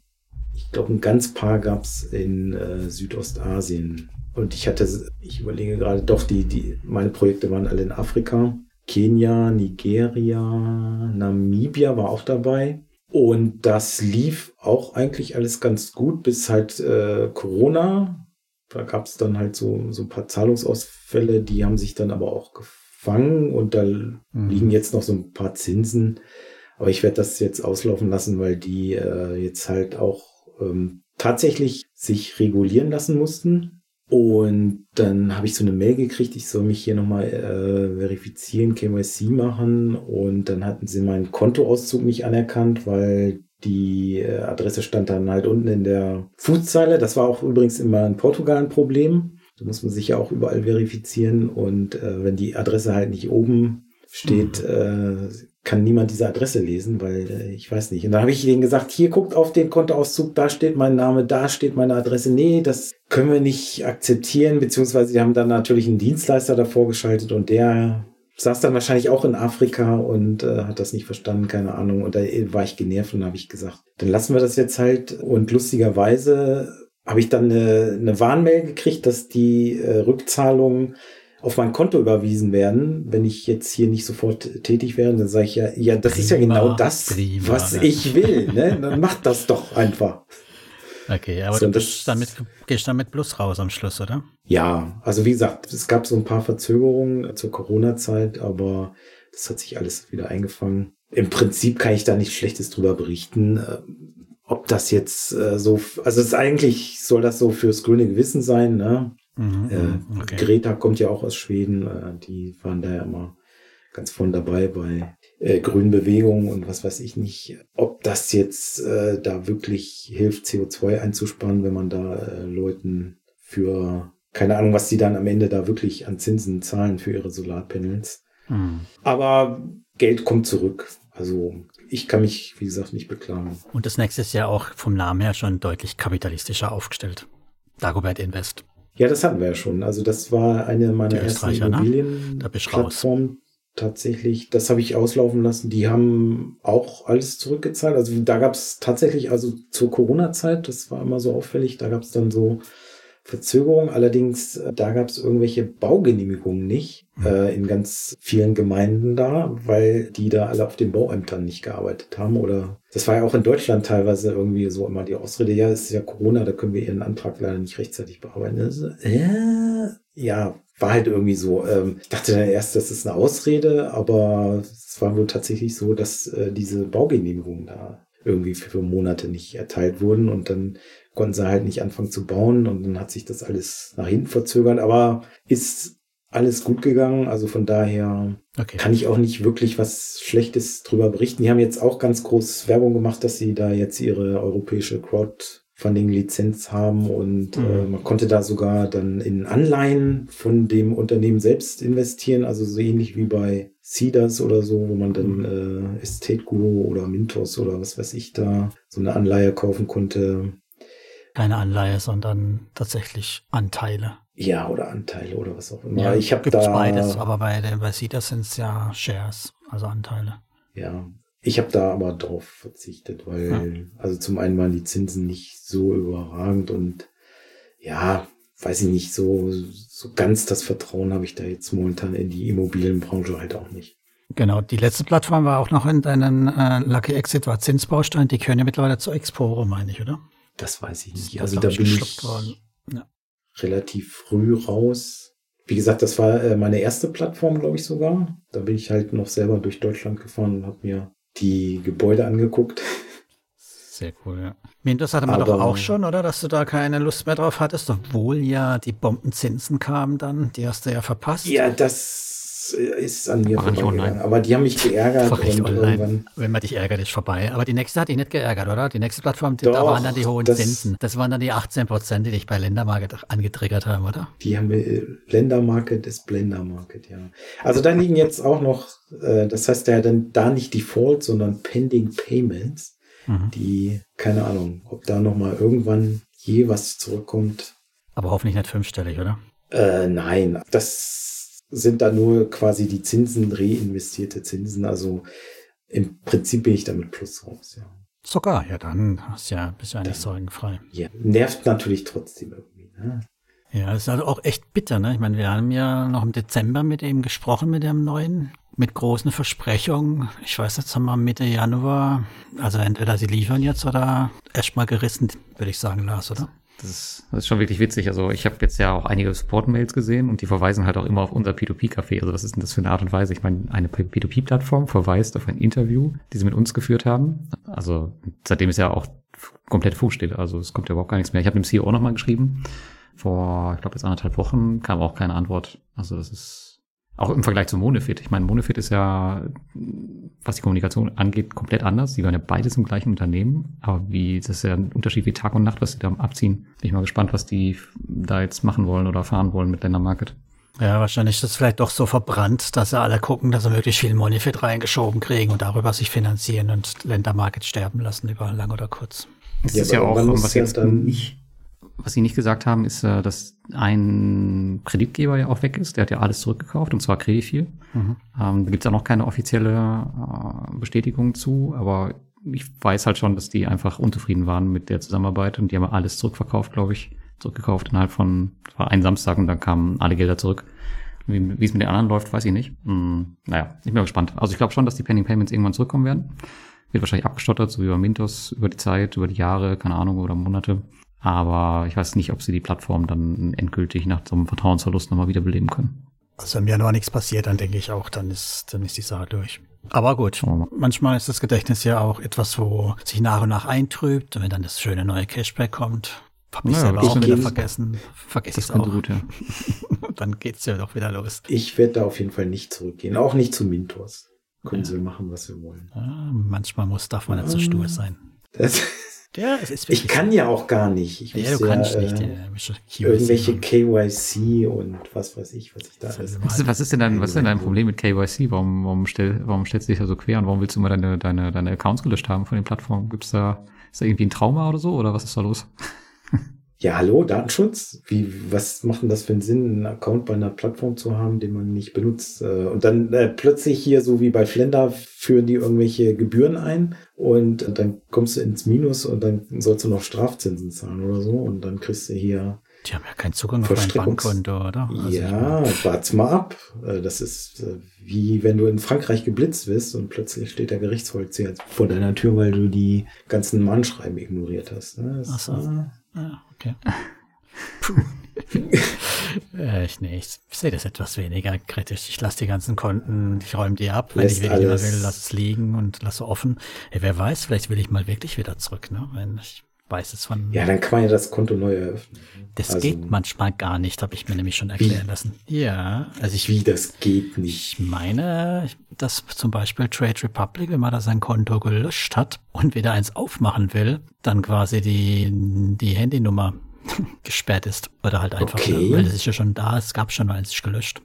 S2: ich glaube, ein ganz paar gab es in äh, Südostasien. Und ich hatte, ich überlege gerade, doch, die, die, meine Projekte waren alle in Afrika. Kenia, Nigeria, Namibia war auch dabei. Und das lief auch eigentlich alles ganz gut, bis halt äh, Corona da gab es dann halt so, so ein paar Zahlungsausfälle, die haben sich dann aber auch gefangen und da mhm. liegen jetzt noch so ein paar Zinsen. Aber ich werde das jetzt auslaufen lassen, weil die äh, jetzt halt auch ähm, tatsächlich sich regulieren lassen mussten. Und dann habe ich so eine Mail gekriegt, ich soll mich hier nochmal äh, verifizieren, KYC machen. Und dann hatten sie meinen Kontoauszug nicht anerkannt, weil die äh, Adresse stand dann halt unten in der Fußzeile. Das war auch übrigens immer in Portugal ein Problem. Da muss man sich ja auch überall verifizieren. Und äh, wenn die Adresse halt nicht oben steht, mhm. äh, kann niemand diese Adresse lesen, weil äh, ich weiß nicht. Und dann habe ich denen gesagt, hier guckt auf den Kontoauszug, da steht mein Name, da steht meine Adresse. Nee, das können wir nicht akzeptieren, beziehungsweise sie haben dann natürlich einen Dienstleister davor geschaltet und der saß dann wahrscheinlich auch in Afrika und äh, hat das nicht verstanden, keine Ahnung. Und da war ich genervt und habe ich gesagt, dann lassen wir das jetzt halt. Und lustigerweise habe ich dann eine, eine Warnmail gekriegt, dass die äh, Rückzahlungen auf mein Konto überwiesen werden, wenn ich jetzt hier nicht sofort tätig wäre, dann sage ich ja, ja, das prima, ist ja genau das, prima, was ne? ich will. Ne? Dann macht das doch einfach.
S3: Okay, aber so, du bist damit, gehst damit plus raus am Schluss, oder?
S2: Ja, also wie gesagt, es gab so ein paar Verzögerungen zur Corona-Zeit, aber das hat sich alles wieder eingefangen. Im Prinzip kann ich da nichts Schlechtes drüber berichten. Ähm, ob das jetzt äh, so, also es ist eigentlich, soll das so fürs grüne Gewissen sein, ne? Mhm, äh, mhm, okay. Greta kommt ja auch aus Schweden, äh, die waren da ja immer ganz vorne dabei bei äh, grünen Bewegungen und was weiß ich nicht, ob das jetzt äh, da wirklich hilft, CO2 einzusparen, wenn man da äh, Leuten für, keine Ahnung, was die dann am Ende da wirklich an Zinsen zahlen für ihre Solarpanels. Mhm. Aber Geld kommt zurück. Also ich kann mich, wie gesagt, nicht beklagen.
S3: Und das nächste ist ja auch vom Namen her schon deutlich kapitalistischer aufgestellt. Dagobert Invest.
S2: Ja, das hatten wir ja schon. Also das war eine meiner ersten ne? Immobilienplattformen, tatsächlich, das habe ich auslaufen lassen. Die haben auch alles zurückgezahlt. Also da gab es tatsächlich, also zur Corona-Zeit, das war immer so auffällig, da gab es dann so Verzögerung. Allerdings, äh, da gab es irgendwelche Baugenehmigungen nicht mhm. äh, in ganz vielen Gemeinden da, weil die da alle auf den Bauämtern nicht gearbeitet haben. Oder das war ja auch in Deutschland teilweise irgendwie so immer die Ausrede, ja, es ist ja Corona, da können wir ihren Antrag leider nicht rechtzeitig bearbeiten. Also, äh, ja, war halt irgendwie so. Ähm, ich dachte dann erst, das ist eine Ausrede, aber es war wohl tatsächlich so, dass äh, diese Baugenehmigungen da irgendwie für Monate nicht erteilt wurden und dann konnten sie halt nicht anfangen zu bauen und dann hat sich das alles nach hinten verzögert, aber ist alles gut gegangen, also von daher okay. kann ich auch nicht wirklich was Schlechtes drüber berichten. Die haben jetzt auch ganz groß Werbung gemacht, dass sie da jetzt ihre europäische Crowdfunding-Lizenz haben und mhm. äh, man konnte da sogar dann in Anleihen von dem Unternehmen selbst investieren, also so ähnlich wie bei Cedars oder so, wo man dann mhm. äh, Estate Guru oder Mintos oder was weiß ich da so eine Anleihe kaufen konnte
S3: keine Anleihe, sondern tatsächlich Anteile.
S2: Ja, oder Anteile oder was auch immer.
S3: Ja, ich habe da beides, aber bei bei Sita sind es ja Shares, also Anteile.
S2: Ja, ich habe da aber drauf verzichtet, weil ja. also zum einen waren die Zinsen nicht so überragend und ja, weiß ich nicht, so so ganz das Vertrauen habe ich da jetzt momentan in die Immobilienbranche halt auch nicht.
S3: Genau, die letzte Plattform war auch noch in deinem äh, Lucky Exit war Zinsbaustein, die gehören ja mittlerweile zu Exporo, meine ich, oder?
S2: Das weiß ich nicht. Also da bin ich ja. relativ früh raus. Wie gesagt, das war äh, meine erste Plattform, glaube ich sogar. Da bin ich halt noch selber durch Deutschland gefahren und habe mir die Gebäude angeguckt.
S3: Sehr cool, ja. Mintos hatte man doch auch schon, oder? Dass du da keine Lust mehr drauf hattest, obwohl ja die Bombenzinsen kamen dann. Die hast du ja verpasst.
S2: Ja, das ist an mir vorbeigegangen. Aber die haben mich geärgert. und
S3: irgendwann Wenn man dich ärgert, ist vorbei. Aber die nächste hat dich nicht geärgert, oder? Die nächste Plattform, Doch, da waren dann die hohen das, Zinsen. Das waren dann die 18 Prozent, die dich bei Ländermarket angetriggert haben, oder?
S2: Die haben wir, Ländermarket ist Blendermarket, ja. Also da liegen jetzt auch noch, äh, das heißt ja dann da nicht Default, sondern Pending Payments, mhm. die, keine Ahnung, ob da nochmal irgendwann je was zurückkommt.
S3: Aber hoffentlich nicht fünfstellig, oder?
S2: Äh, nein, das sind da nur quasi die Zinsen, reinvestierte Zinsen. Also im Prinzip bin ich damit plus raus, ja.
S3: Sogar, ja, dann hast ja, bist ja eigentlich sorgenfrei.
S2: Ja, nervt natürlich trotzdem irgendwie, ne?
S3: Ja, ist also auch echt bitter, ne? Ich meine, wir haben ja noch im Dezember mit ihm gesprochen, mit dem neuen, mit großen Versprechungen. Ich weiß jetzt haben wir Mitte Januar, also entweder sie liefern jetzt oder erstmal gerissen, würde ich sagen, Lars, oder?
S1: Das ist, schon wirklich witzig. Also ich habe jetzt ja auch einige Support-Mails gesehen und die verweisen halt auch immer auf unser P2P-Café. Also was ist denn das für eine Art und Weise? Ich meine, eine P2P-Plattform verweist auf ein Interview, die sie mit uns geführt haben. Also seitdem ist ja auch komplett Funkstill. Also es kommt ja überhaupt gar nichts mehr. Ich habe dem CEO nochmal geschrieben. Vor, ich glaube, jetzt anderthalb Wochen kam auch keine Antwort. Also das ist auch im Vergleich zu Monefit. Ich meine, Monefit ist ja, was die Kommunikation angeht, komplett anders. Sie waren ja beides im gleichen Unternehmen. Aber wie, das ist ja ein Unterschied wie Tag und Nacht, was sie da abziehen. Bin ich mal gespannt, was die da jetzt machen wollen oder fahren wollen mit Ländermarket.
S3: Ja, wahrscheinlich ist das vielleicht doch so verbrannt, dass sie alle gucken, dass sie möglichst viel Monefit reingeschoben kriegen und darüber sich finanzieren und Ländermarket sterben lassen über lang oder kurz.
S1: Das ja, ist ja auch, was jetzt dann nicht was sie nicht gesagt haben, ist, äh, dass ein Kreditgeber ja auch weg ist. Der hat ja alles zurückgekauft, und zwar Credifil. Mhm. Ähm, da gibt es ja noch keine offizielle äh, Bestätigung zu, aber ich weiß halt schon, dass die einfach unzufrieden waren mit der Zusammenarbeit und die haben alles zurückverkauft, glaube ich, zurückgekauft innerhalb von, das war ein Samstag und dann kamen alle Gelder zurück. Wie, wie es mit den anderen läuft, weiß ich nicht. Hm, naja, ich bin gespannt. Also ich glaube schon, dass die Pending Payments irgendwann zurückkommen werden. Wird wahrscheinlich abgestottert, so wie bei Mintos über die Zeit, über die Jahre, keine Ahnung, oder Monate. Aber ich weiß nicht, ob sie die Plattform dann endgültig nach so einem Vertrauensverlust nochmal wiederbeleben können.
S3: Also wenn im Januar nichts passiert, dann denke ich auch, dann ist, dann ist die Sache durch. Aber gut, manchmal ist das Gedächtnis ja auch etwas, wo sich nach und nach eintrübt. Und wenn dann das schöne neue Cashback kommt, habe ich naja, selber auch wieder vergessen, vergesse ich es auch. Gut, ja. dann geht's ja doch wieder los.
S2: Ich werde da auf jeden Fall nicht zurückgehen, auch nicht zu Mintos. Können ja. sie machen, was sie wollen.
S3: Ja, manchmal muss, darf man nicht so stur sein. Das
S2: ja, es ist Ich kann ja auch gar nicht. Ich
S3: ja, du ja, kannst äh, nicht.
S2: Äh, irgendwelche KYC und was weiß ich, was ich da alles.
S1: Was, was ist denn dein, was ist denn dein Problem mit KYC? Warum, warum, stell, warum stellst du dich da so quer und warum willst du immer deine, deine, deine Accounts gelöscht haben von den Plattformen? Gibt's da, ist da irgendwie ein Trauma oder so oder was ist da los?
S2: Ja, hallo, Datenschutz? Wie, was macht denn das für einen Sinn, einen Account bei einer Plattform zu haben, den man nicht benutzt? Äh, und dann äh, plötzlich hier, so wie bei Flender, führen die irgendwelche Gebühren ein und dann kommst du ins Minus und dann sollst du noch Strafzinsen zahlen oder so und dann kriegst du hier
S3: Die haben ja keinen Zugang auf ein Bankkonto, oder?
S2: Also ja, warte mal ab. Äh, das ist äh, wie wenn du in Frankreich geblitzt wirst und plötzlich steht der Gerichtsvollzieher vor deiner Tür, weil du die ganzen Mahnschreiben ignoriert hast. Ne?
S3: Ach so. Ja, okay. Äh, ich, nee, ich sehe das etwas weniger kritisch. Ich lasse die ganzen Konten, ich räume die ab. Wenn Lässt ich wirklich mal will, lass es liegen und lasse offen. Hey, wer weiß, vielleicht will ich mal wirklich wieder zurück, ne? Wenn ich weiß es von.
S2: Ja, dann kann man ja das Konto neu eröffnen.
S3: Das also, geht manchmal gar nicht, habe ich mir nämlich schon erklären wie? lassen. Ja,
S2: also ich. Wie, das geht nicht?
S3: Ich meine, dass zum Beispiel Trade Republic, wenn man da sein Konto gelöscht hat und wieder eins aufmachen will, dann quasi die, die Handynummer gesperrt ist. Oder halt einfach, okay. weil es ist ja schon da, es gab schon eins gelöscht.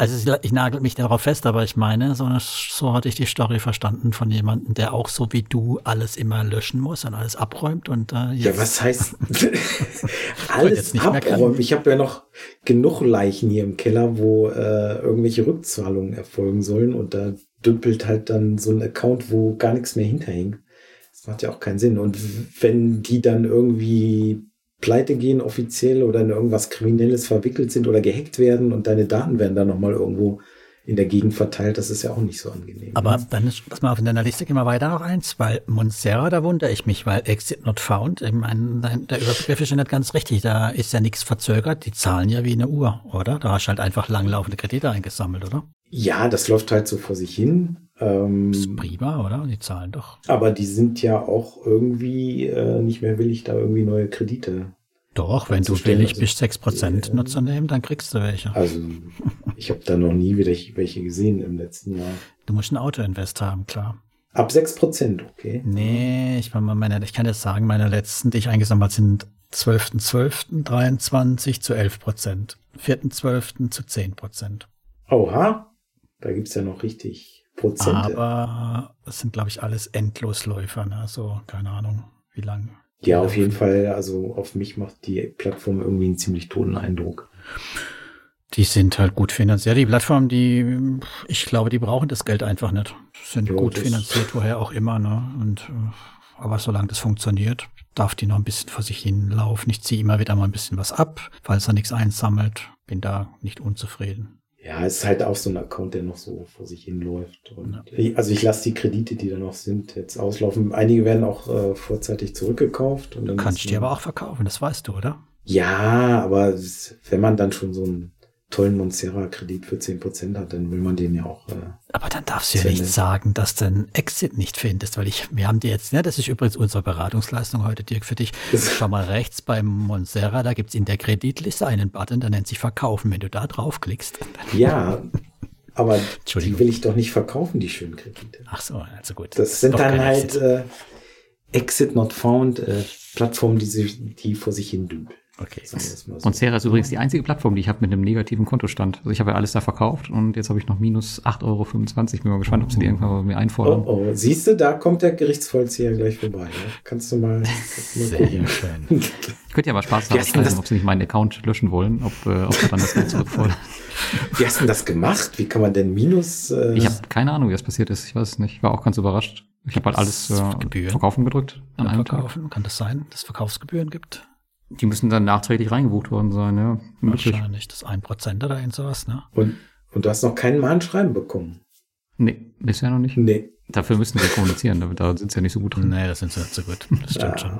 S3: Also ich nagel mich darauf fest, aber ich meine, so, so hatte ich die Story verstanden von jemandem, der auch so wie du alles immer löschen muss und alles abräumt und
S2: äh, jetzt Ja, was heißt alles abräumen? Ich habe ja noch genug Leichen hier im Keller, wo äh, irgendwelche Rückzahlungen erfolgen sollen und da dümpelt halt dann so ein Account, wo gar nichts mehr hinterhängt. Das macht ja auch keinen Sinn. Und wenn die dann irgendwie pleite gehen offiziell oder in irgendwas Kriminelles verwickelt sind oder gehackt werden und deine Daten werden dann nochmal irgendwo in der Gegend verteilt, das ist ja auch nicht so angenehm.
S3: Aber ne? dann ist, pass mal auf, in deiner Liste gehen wir weiter noch eins, weil Monserra, da wundere ich mich, weil Exit Not Found, ich meine, der Überbegriff ist ja nicht ganz richtig, da ist ja nichts verzögert, die zahlen ja wie eine Uhr, oder? Da hast du halt einfach langlaufende Kredite eingesammelt, oder?
S2: Ja, das läuft halt so vor sich hin.
S3: Ähm, das ist prima, oder? Die zahlen doch.
S2: Aber die sind ja auch irgendwie äh, nicht mehr willig, da irgendwie neue Kredite.
S3: Doch, wenn du willig also, bist, 6% äh, Nutzer nehmen, dann kriegst du welche.
S2: Also, ich habe da noch nie wieder welche gesehen im letzten Jahr.
S3: Du musst ein Auto-Invest haben, klar.
S2: Ab 6%, okay.
S3: Nee, ich, meine, ich kann jetzt sagen, meine letzten, die ich eingesammelt sind 12.12.23 zu 11% 4.12. zu 10%
S2: Oha, da gibt's ja noch richtig Prozente.
S3: Aber das sind, glaube ich, alles Endlosläufer, ne? So, keine Ahnung, wie lang.
S2: Ja, auf jeden Fall. Also auf mich macht die Plattform irgendwie einen ziemlich toten Eindruck.
S3: Die sind halt gut finanziert. Die Plattformen, die, ich glaube, die brauchen das Geld einfach nicht. Sind jo, gut finanziert, woher auch immer. Ne? Und äh, aber solange das funktioniert, darf die noch ein bisschen vor sich hinlaufen. Ich ziehe immer wieder mal ein bisschen was ab, falls er nichts einsammelt. Bin da nicht unzufrieden.
S2: Ja, es ist halt auch so ein Account, der noch so vor sich hinläuft. Und ja. also ich lasse die Kredite, die da noch sind, jetzt auslaufen. Einige werden auch äh, vorzeitig zurückgekauft. Und
S3: dann Kannst du die aber auch verkaufen, das weißt du, oder?
S2: Ja, aber wenn man dann schon so ein tollen Monstera-Kredit für 10% hat, dann will man den ja auch. Äh,
S3: Aber dann darfst du ja nicht sagen, dass du einen Exit nicht findest, weil ich, wir haben die jetzt, ne, das ist übrigens unsere Beratungsleistung heute, Dirk, für dich. Schau mal rechts beim Monstera, da gibt's in der Kreditliste einen Button, der nennt sich Verkaufen. Wenn du da draufklickst.
S2: Ja, aber die will ich doch nicht verkaufen, die schönen Kredite.
S3: Ach so, also gut.
S2: Das, das sind dann halt äh, Exit Not Found, äh, Plattformen, die, sich, die vor sich hin dümpeln.
S1: Okay. So. Und Sera ist übrigens die einzige Plattform, die ich habe mit einem negativen Kontostand. Also ich habe ja alles da verkauft und jetzt habe ich noch minus 8,25 Euro. Bin mal gespannt, ob sie die irgendwann bei mir einfordern.
S2: Oh, oh. Siehst du, da kommt der Gerichtsvollzieher gleich vorbei. Ne? Kannst du mal, mal
S3: Sehr schön.
S1: Könnte ja mal Spaß haben, ob sie nicht meinen Account löschen wollen, ob, äh, ob sie dann das Geld zurückfordern.
S2: Wie hast du denn das gemacht? Wie kann man denn Minus?
S1: Äh ich habe keine Ahnung, wie das passiert ist. Ich weiß es nicht. Ich war auch ganz überrascht. Ich habe halt alles äh, Verkaufen gedrückt
S3: an einem Verkaufen. Tag. Kann das sein, dass es Verkaufsgebühren gibt?
S1: Die müssen dann nachträglich reingebucht worden sein, ja.
S3: Wahrscheinlich das 1% oder irgend sowas, ne?
S2: Und, und du hast noch kein Mahnschreiben bekommen?
S1: Nee, bisher noch nicht.
S2: Nee.
S1: Dafür müssen wir kommunizieren, da, da sind sie ja nicht so gut drin.
S3: Nee, das sind sie nicht so gut. Das stimmt ah, schon.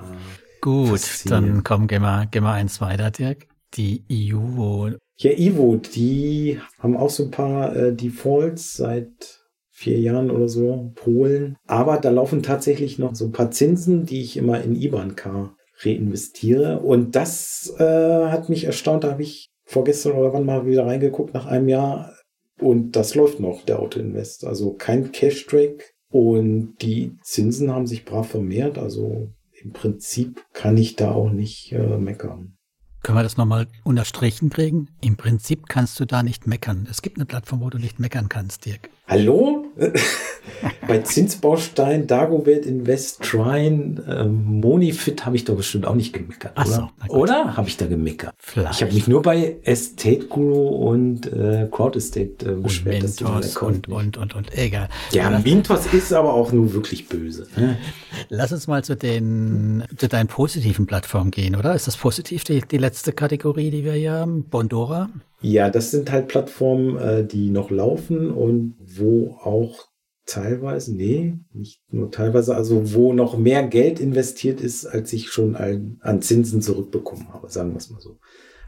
S3: Gut, dann komm, geh mal, geh mal eins weiter, Dirk. Die Ivo.
S2: Ja, Ivo, die haben auch so ein paar äh, Defaults seit vier Jahren oder so, Polen. Aber da laufen tatsächlich noch so ein paar Zinsen, die ich immer in IBAN-K reinvestiere. Und das äh, hat mich erstaunt. Da habe ich vorgestern oder wann mal wieder reingeguckt nach einem Jahr. Und das läuft noch, der Auto-Invest. Also kein Cash-Track. Und die Zinsen haben sich brav vermehrt. Also im Prinzip kann ich da auch nicht äh, meckern.
S3: Können wir das nochmal unterstrichen kriegen? Im Prinzip kannst du da nicht meckern. Es gibt eine Plattform, wo du nicht meckern kannst, Dirk.
S2: Hallo? Bei Zinsbaustein, Dagobert Invest, Trine, ähm, Monifit habe ich doch bestimmt auch nicht gemeckert,
S3: Ach so,
S2: oder? Oder habe ich da gemeckert?
S3: Vielleicht.
S2: Ich habe mich nur bei Estate Guru und äh, Crowd Estate äh,
S3: und
S2: beschwert,
S3: Mentos
S2: Account
S3: und, und, und, und, egal.
S2: Ja,
S3: lass,
S2: Mintos ist aber auch nur wirklich böse. Ne?
S3: lass uns mal zu den, zu deinen positiven Plattformen gehen, oder? Ist das positiv, die, die letzte Kategorie, die wir hier haben? Bondora?
S2: Ja, das sind halt Plattformen, äh, die noch laufen und wo auch teilweise, nee, nicht nur teilweise, also wo noch mehr Geld investiert ist, als ich schon an, an Zinsen zurückbekommen habe, sagen wir es mal so.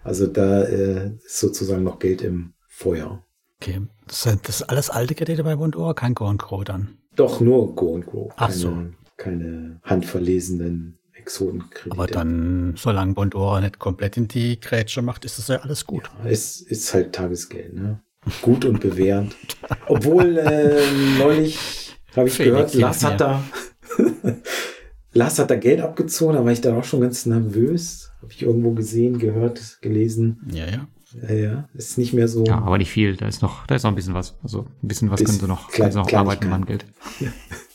S2: Also da äh, ist sozusagen noch Geld im Feuer.
S3: Okay. Das sind das sind alles alte Kredite bei Bondora, kein Go und Grow dann.
S2: Doch nur Go and Grow.
S3: Ach
S2: Keine,
S3: so.
S2: keine handverlesenen Exotenkredite.
S3: Aber dann, solange Bondora nicht komplett in die Grätsche macht, ist das ja alles gut.
S2: Ja, es ist halt Tagesgeld, ne? Gut und bewährend. Obwohl äh, neulich habe ich
S3: Felix
S2: gehört, Lars hat da Lars hat da Geld abgezogen, da war ich dann auch schon ganz nervös. Habe ich irgendwo gesehen, gehört, gelesen.
S3: Ja, ja.
S2: Ja, ja, ist nicht mehr so.
S1: Ja, aber nicht viel. Da ist noch, da ist noch ein bisschen was. Also ein bisschen was
S2: Bisschen
S1: können sie noch, können sie noch arbeiten beim Geld.
S2: Ja,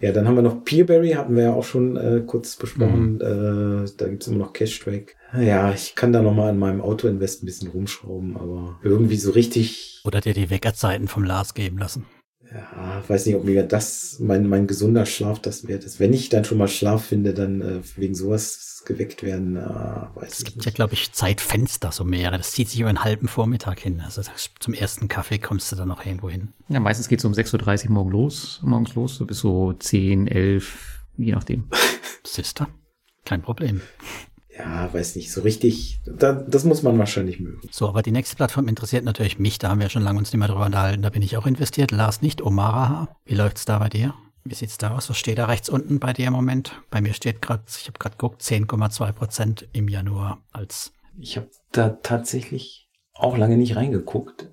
S2: dann haben wir noch Peerberry, hatten wir ja auch schon äh, kurz besprochen.
S1: Mhm.
S2: Äh, da gibt's immer noch Cash-Track. Ja, ich kann da noch mal an meinem Auto-Invest ein bisschen rumschrauben, aber irgendwie so richtig
S3: Oder dir die Weckerzeiten vom Lars geben lassen.
S2: Ja, weiß nicht, ob mir das mein, mein gesunder Schlaf das wert ist. Wenn ich dann schon mal Schlaf finde, dann äh, wegen sowas geweckt werden, äh, weiß
S3: Es gibt
S2: nicht.
S3: ja, glaube ich, Zeitfenster, so mehrere. Das zieht sich über einen halben Vormittag hin. Also das, zum ersten Kaffee kommst du dann noch irgendwo hin.
S1: Ja, meistens geht's um 6.30 Uhr morgen los, morgens los, so bis so 10, 11, je nachdem.
S3: Sister, kein Problem.
S2: Ja, weiß nicht, so richtig. Da, das muss man wahrscheinlich mögen.
S3: So, aber die nächste Plattform interessiert natürlich mich. Da haben wir schon lange uns nicht mehr drüber unterhalten. Da bin ich auch investiert. Lars nicht. Omaraha. Wie läuft's da bei dir? Wie sieht's da aus? Was steht da rechts unten bei dir im Moment? Bei mir steht gerade, ich habe gerade geguckt, 10,2 Prozent im Januar als
S2: Ich habe da tatsächlich auch lange nicht reingeguckt.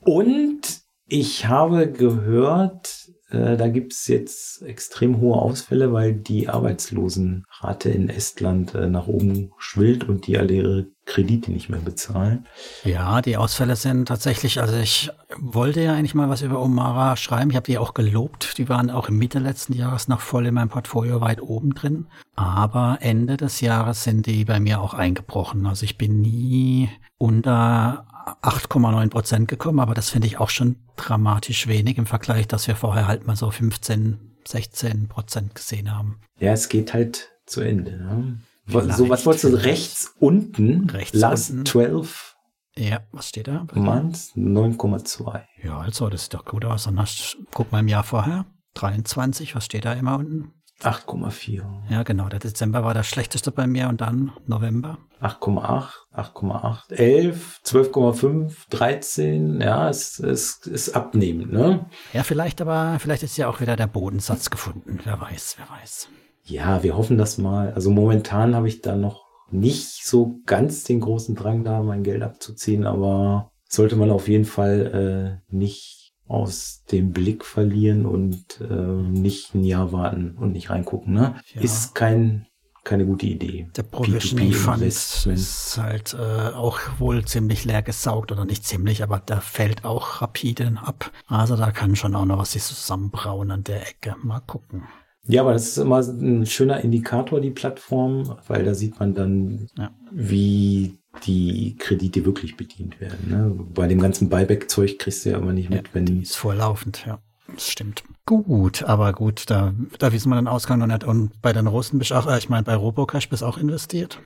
S2: Und ich habe gehört, äh, da gibt's jetzt extrem hohe Ausfälle, weil die Arbeitslosenrate in Estland äh, nach oben schwillt und die alle ihre Kredite nicht mehr bezahlen.
S3: Ja, die Ausfälle sind tatsächlich, also ich wollte ja eigentlich mal was über Omara schreiben. Ich habe die auch gelobt. Die waren auch im Mitte letzten Jahres noch voll in meinem Portfolio weit oben drin. Aber Ende des Jahres sind die bei mir auch eingebrochen. Also ich bin nie unter 8,9 Prozent gekommen, aber das finde ich auch schon dramatisch wenig im Vergleich, dass wir vorher halt mal so 15, 16 Prozent gesehen haben.
S2: Ja, es geht halt zu Ende. Ne?
S3: Vielleicht.
S2: So, was wolltest du rechts unten?
S3: Rechts
S2: Last
S3: unten.
S2: 12
S3: Ja, was steht da?
S2: months 9,2.
S3: Ja, also das sieht doch gut aus. Dann hast, guck mal im Jahr vorher. 23, was steht da immer unten?
S2: 8,4.
S3: Ja, genau. Der Dezember war der schlechteste bei mir und dann November.
S2: 8,8, 8,8, 11, 12,5, 13. Ja, es, es ist abnehmend, ne?
S3: Ja, vielleicht aber, vielleicht ist ja auch wieder der Bodensatz gefunden. Wer weiß, wer weiß.
S2: Ja, wir hoffen das mal. Also momentan habe ich da noch nicht so ganz den großen Drang da, mein Geld abzuziehen, aber sollte man auf jeden Fall äh, nicht aus dem Blick verlieren und äh, nicht ein Jahr warten und nicht reingucken. Ne?
S3: Ja.
S2: Ist kein, keine gute Idee.
S3: Der Provisioning Fund
S2: P2P-Investment.
S3: ist halt äh, auch wohl ziemlich leer gesaugt oder nicht ziemlich, aber der fällt auch rapide ab. Also da kann schon auch noch was sich zusammenbrauen an der Ecke. Mal gucken.
S2: Ja, aber das ist immer ein schöner Indikator, die Plattform, weil da sieht man dann,
S3: Ja.
S2: wie die Kredite wirklich bedient werden. Ne? Bei dem ganzen Buyback-Zeug kriegst du ja immer nicht mit, wenn
S3: Ist vorlaufend, ja. Das stimmt. Gut, aber gut, da, da wissen wir den Ausgang noch nicht. Und bei den Russen bist du auch, äh, ich meine, bei Robocash bist du auch investiert.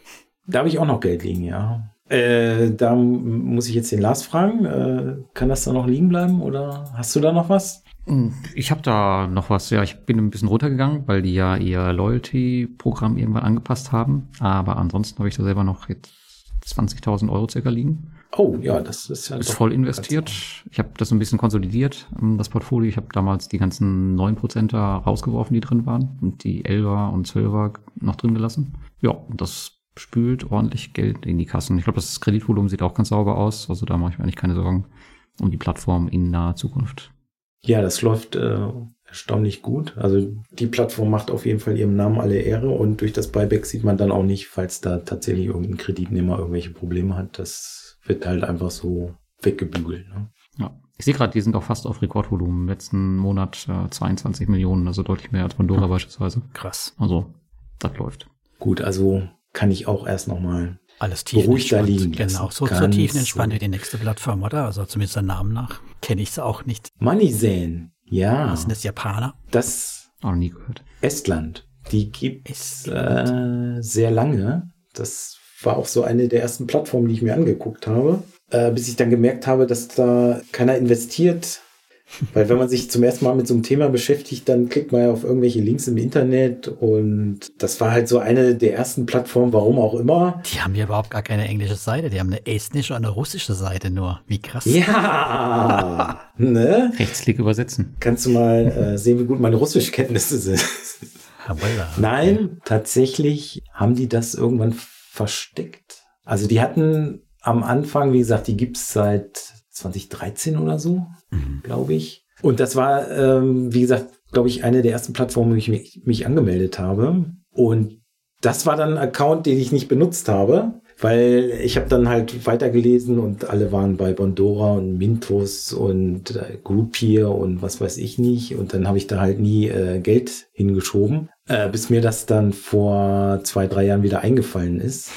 S2: Da habe ich auch noch Geld liegen, ja. Äh, da muss ich jetzt den Lars fragen. Äh, kann das da noch liegen bleiben oder hast du da noch was?
S1: Ich habe da noch was, ja, ich bin ein bisschen runtergegangen, weil die ja ihr Loyalty-Programm irgendwann angepasst haben. Aber ansonsten habe ich da selber noch jetzt 20.000 Euro circa liegen.
S2: Oh, ja, das ist ja
S1: Ist voll investiert. Ich habe das so ein bisschen konsolidiert, ähm, das Portfolio. Ich habe damals die ganzen 9%er rausgeworfen, die drin waren. Und die 11er und 12er noch drin gelassen. Ja, und das spült ordentlich Geld in die Kassen. Ich glaube, das Kreditvolumen sieht auch ganz sauber aus. Also da mache ich mir eigentlich keine Sorgen um die Plattform in naher Zukunft.
S2: Ja, das läuft äh, erstaunlich gut. Also die Plattform macht auf jeden Fall ihrem Namen alle Ehre und durch das Buyback sieht man dann auch nicht, falls da tatsächlich irgendein Kreditnehmer irgendwelche Probleme hat. Das wird halt einfach so weggebügelt. Ne?
S1: Ja. Ich sehe gerade, die sind auch fast auf Rekordvolumen. Im letzten Monat äh, 22 Millionen, also deutlich mehr als Pandora
S3: Hm.
S1: beispielsweise.
S3: Krass.
S1: Also, das läuft.
S2: Gut, also kann ich auch erst noch mal
S3: Alles
S2: Beruhigt da liegen lassen.
S3: Genau, so, so
S2: Ganz
S3: tiefenentspannt
S2: so.
S3: wie die nächste Plattform, oder? Also zumindest der Namen nach kenne ich es auch nicht.
S2: Moneyzen. Ja,
S3: Was sind das Japaner?
S2: das
S1: Auch noch nie gehört.
S2: Estland. Die gibt's
S3: Estland.
S2: äh, sehr lange. Das war auch so eine der ersten Plattformen, die ich mir angeguckt habe, äh, bis ich dann gemerkt habe, dass da keiner investiert. Weil wenn man sich zum ersten Mal mit so einem Thema beschäftigt, dann klickt man ja auf irgendwelche Links im Internet und das war halt so eine der ersten Plattformen, warum auch immer.
S3: Die haben ja überhaupt gar keine englische Seite, die haben eine estnische und eine russische Seite nur. Wie krass.
S2: Ja, ne?
S1: Rechtsklick übersetzen.
S2: Kannst du mal äh, sehen, wie gut meine Russischkenntnisse sind. Nein, tatsächlich haben die das irgendwann versteckt. Also die hatten am Anfang, wie gesagt, die gibt's seit 2013 oder so,
S3: Mhm.
S2: glaube ich. Und das war, ähm, wie gesagt, glaube ich, eine der ersten Plattformen, wo ich mich, mich angemeldet habe. Und das war dann ein Account, den ich nicht benutzt habe, weil ich habe dann halt weitergelesen und alle waren bei Bondora und Mintos und äh, Groupier und was weiß ich nicht. Und dann habe ich da halt nie äh, Geld hingeschoben, äh, bis mir das dann vor zwei, drei Jahren wieder eingefallen ist.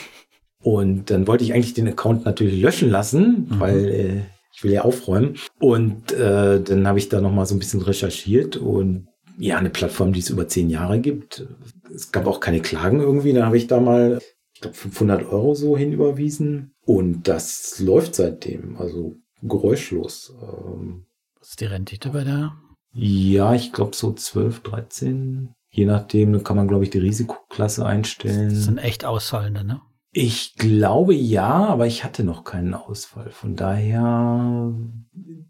S2: Und dann wollte ich eigentlich den Account natürlich löschen lassen,
S3: Mhm.
S2: weil äh, ich will ja aufräumen. Und äh, dann habe ich da noch mal so ein bisschen recherchiert und ja, eine Plattform, die es über zehn Jahre gibt. Es gab auch keine Klagen irgendwie. Dann habe ich da mal, ich glaube, 500 Euro so hinüberwiesen. Und das läuft seitdem, also geräuschlos. Ähm,
S3: Was ist die Rendite bei der?
S2: ja, ich glaube so 12, 13. Je nachdem kann man, glaube ich, die Risikoklasse einstellen.
S3: Das sind echt Ausfallende, ne?
S2: Ich glaube ja, aber ich hatte noch keinen Ausfall. Von daher,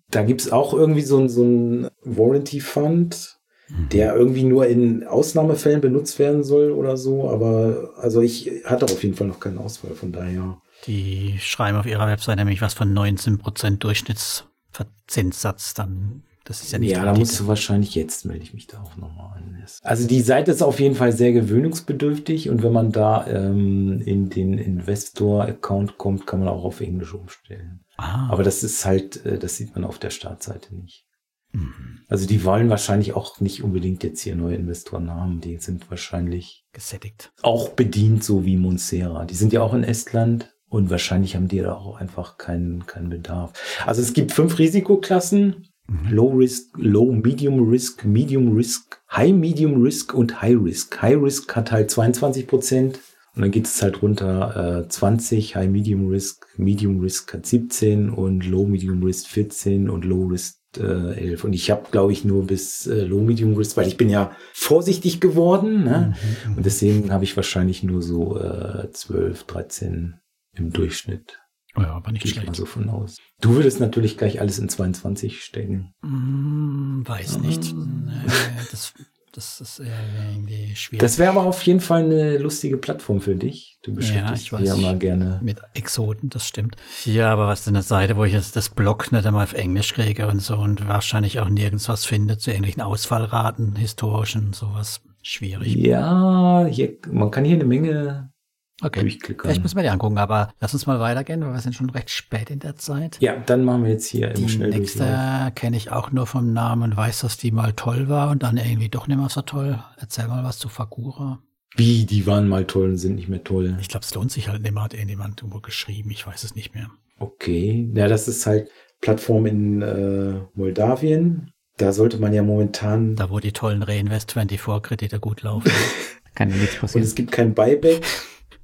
S2: da gibt's auch irgendwie so so ein Warranty Fund, der irgendwie nur in Ausnahmefällen benutzt werden soll oder so. Aber also ich hatte auf jeden Fall noch keinen Ausfall. Von daher.
S3: Die schreiben auf ihrer Website nämlich was von 19% Durchschnittsverzinssatz. Dann, das ist ja nicht
S2: Ja, da musst du wahrscheinlich jetzt melde ich mich da auch nochmal an. Also die Seite ist auf jeden Fall sehr gewöhnungsbedürftig und wenn man da ähm, in den Investor-Account kommt, kann man auch auf Englisch umstellen.
S3: ah,
S2: Aber das ist halt, äh, das sieht man auf der Startseite nicht.
S3: mhm.
S2: Also die wollen wahrscheinlich auch nicht unbedingt jetzt hier neue Investoren haben. Die sind wahrscheinlich
S3: gesättigt.
S2: auch bedient, so wie Monsera. Die sind ja auch in Estland und wahrscheinlich haben die da auch einfach keinen, keinen Bedarf. Also es gibt fünf Risikoklassen. Low Risk, Low Medium Risk, Medium Risk, High Medium Risk und High Risk. High Risk hat halt 22 Prozent und dann geht es halt runter äh, 20, High Medium Risk, Medium Risk hat 17 und Low Medium Risk 14 und Low Risk äh, 11. Und ich habe, glaube ich, nur bis äh, Low Medium Risk, weil ich bin ja vorsichtig geworden. Ne?
S3: Mhm.
S2: Und deswegen habe ich wahrscheinlich nur so äh, 12, 13 im Durchschnitt.
S3: Ja, aber nicht
S2: Gehe ich mal
S3: schlecht.
S2: so von aus. Du würdest natürlich gleich alles in 22 stecken.
S3: Hm, weiß nicht.
S2: Mm.
S3: Nee, das, das ist irgendwie schwierig.
S2: Das wäre aber auf jeden Fall eine lustige Plattform für dich. Du beschäftigst
S3: ich
S2: dich ja mal gerne.
S3: mit Exoten, das stimmt. Ja, aber was ist denn eine Seite, wo ich jetzt das Blog nicht einmal auf Englisch kriege und so und wahrscheinlich auch nirgends was finde zu irgendwelchen Ausfallraten, historischen, sowas. Schwierig.
S2: Ja, hier, man kann hier eine Menge
S3: Okay.
S2: durchklicken.
S3: Vielleicht müssen wir die angucken, aber lass uns mal weitergehen, weil wir sind schon recht spät in der Zeit.
S2: Ja, dann machen wir jetzt hier im
S3: Die
S2: Schnelldurchlauf.
S3: nächste kenne ich auch nur vom Namen und weiß, dass die mal toll war und dann irgendwie doch nicht mehr so toll. Erzähl mal was zu Fagura.
S2: Wie, die waren mal toll und sind nicht mehr toll.
S3: Ich glaube, es lohnt sich halt nicht mehr, hat irgendjemand irgendwo geschrieben, ich weiß es nicht mehr.
S2: Okay. Ja, das ist halt Plattform in äh, Moldawien. Da sollte man ja momentan.
S3: Da, wo die tollen Reinvest24-Kredite gut laufen.
S1: Kann ja nichts
S2: Und
S1: passieren.
S2: es gibt kein Buyback.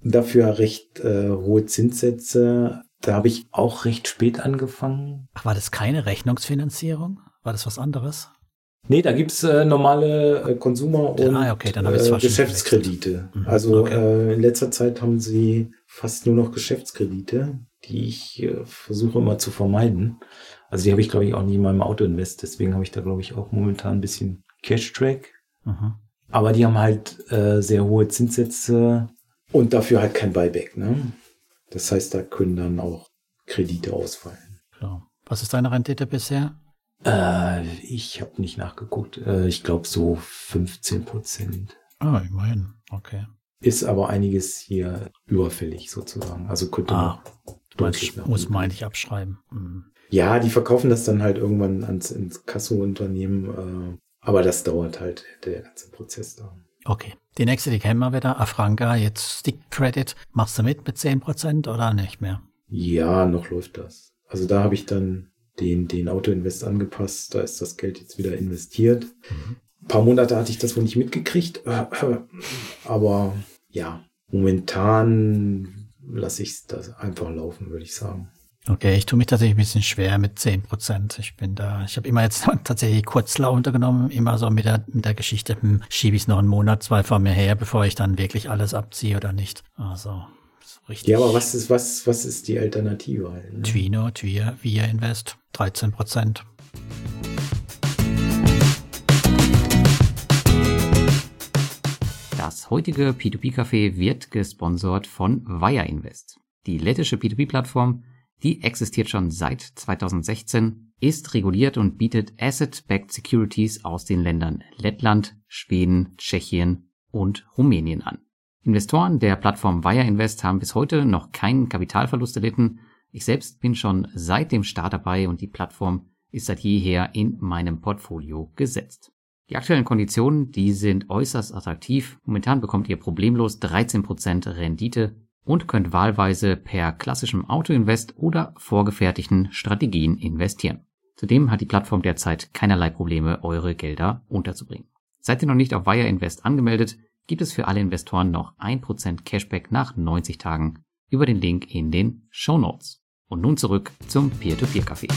S2: Dafür recht äh, hohe Zinssätze. Da habe ich auch recht spät angefangen.
S3: Ach, war das keine Rechnungsfinanzierung? War das was anderes?
S2: Nee, da gibt's äh, normale äh, Consumer- und
S3: Ah, okay,
S2: äh, Geschäftskredite.
S3: Mhm,
S2: Also
S3: okay.
S2: äh, in letzter Zeit haben sie fast nur noch Geschäftskredite, die ich äh, versuche immer zu vermeiden. Also die habe ich, glaube ich, auch nie in meinem Auto-Invest. Deswegen habe ich da, glaube ich, auch momentan ein bisschen Cash-Track.
S3: Mhm.
S2: Aber die haben halt äh, sehr hohe Zinssätze und dafür halt kein Buyback. Ne? Das heißt, da können dann auch Kredite ausfallen.
S3: So. Was ist deine Rendite bisher?
S2: Äh, ich habe nicht nachgeguckt. Äh, ich glaube so 15 Prozent.
S3: Ah, immerhin. Okay.
S2: Ist aber einiges hier überfällig sozusagen. Also könnte
S3: Ah,
S2: man
S3: Du meinst, muss
S2: runter.
S3: meine ich abschreiben. Mhm.
S2: Ja, die verkaufen das dann halt irgendwann ans ins Kassounternehmen, äh, aber das dauert halt der ganze Prozess da.
S3: Okay. Die nächste, die kennen wir wieder. Afranca, jetzt Stick Credit. Machst du mit mit 10% oder nicht mehr?
S2: Ja, noch läuft das. Also da habe ich dann den, den Autoinvest angepasst. Da ist das Geld jetzt wieder investiert. Mhm. Ein paar Monate hatte ich das wohl nicht mitgekriegt. Aber ja, momentan lasse ich das einfach laufen, würde ich sagen.
S3: Okay, ich tue mich tatsächlich ein bisschen schwer mit zehn Prozent. Ich bin da, ich habe immer jetzt tatsächlich Kurzlau untergenommen, immer so mit der, mit der Geschichte, hm, schiebe ich es noch einen Monat, zwei vor mir her, bevor ich dann wirklich alles abziehe oder nicht. Also so richtig.
S2: Ja, aber was ist, was, was ist die Alternative halt?
S3: Ne? Twino, Twir, Via Invest, 13 Prozent.
S1: Das heutige P2P-Café wird gesponsert von Via Invest. Die lettische P2P-Plattform die existiert schon seit 2016, ist reguliert und bietet Asset-Backed Securities aus den Ländern Lettland, Schweden, Tschechien und Rumänien an. Investoren der Plattform Wire Invest haben bis heute noch keinen Kapitalverlust erlitten. Ich selbst bin schon seit dem Start dabei und die Plattform ist seit jeher in meinem Portfolio gesetzt. Die aktuellen Konditionen, die sind äußerst attraktiv. Momentan bekommt ihr problemlos 13% Rendite und könnt wahlweise per klassischem Autoinvest oder vorgefertigten Strategien investieren. Zudem hat die Plattform derzeit keinerlei Probleme, eure Gelder unterzubringen. Seid ihr noch nicht auf Wire Invest angemeldet, gibt es für alle Investoren noch 1% Cashback nach 90 Tagen über den Link in den Show Notes. Und nun zurück zum Peer-to-Peer-Café.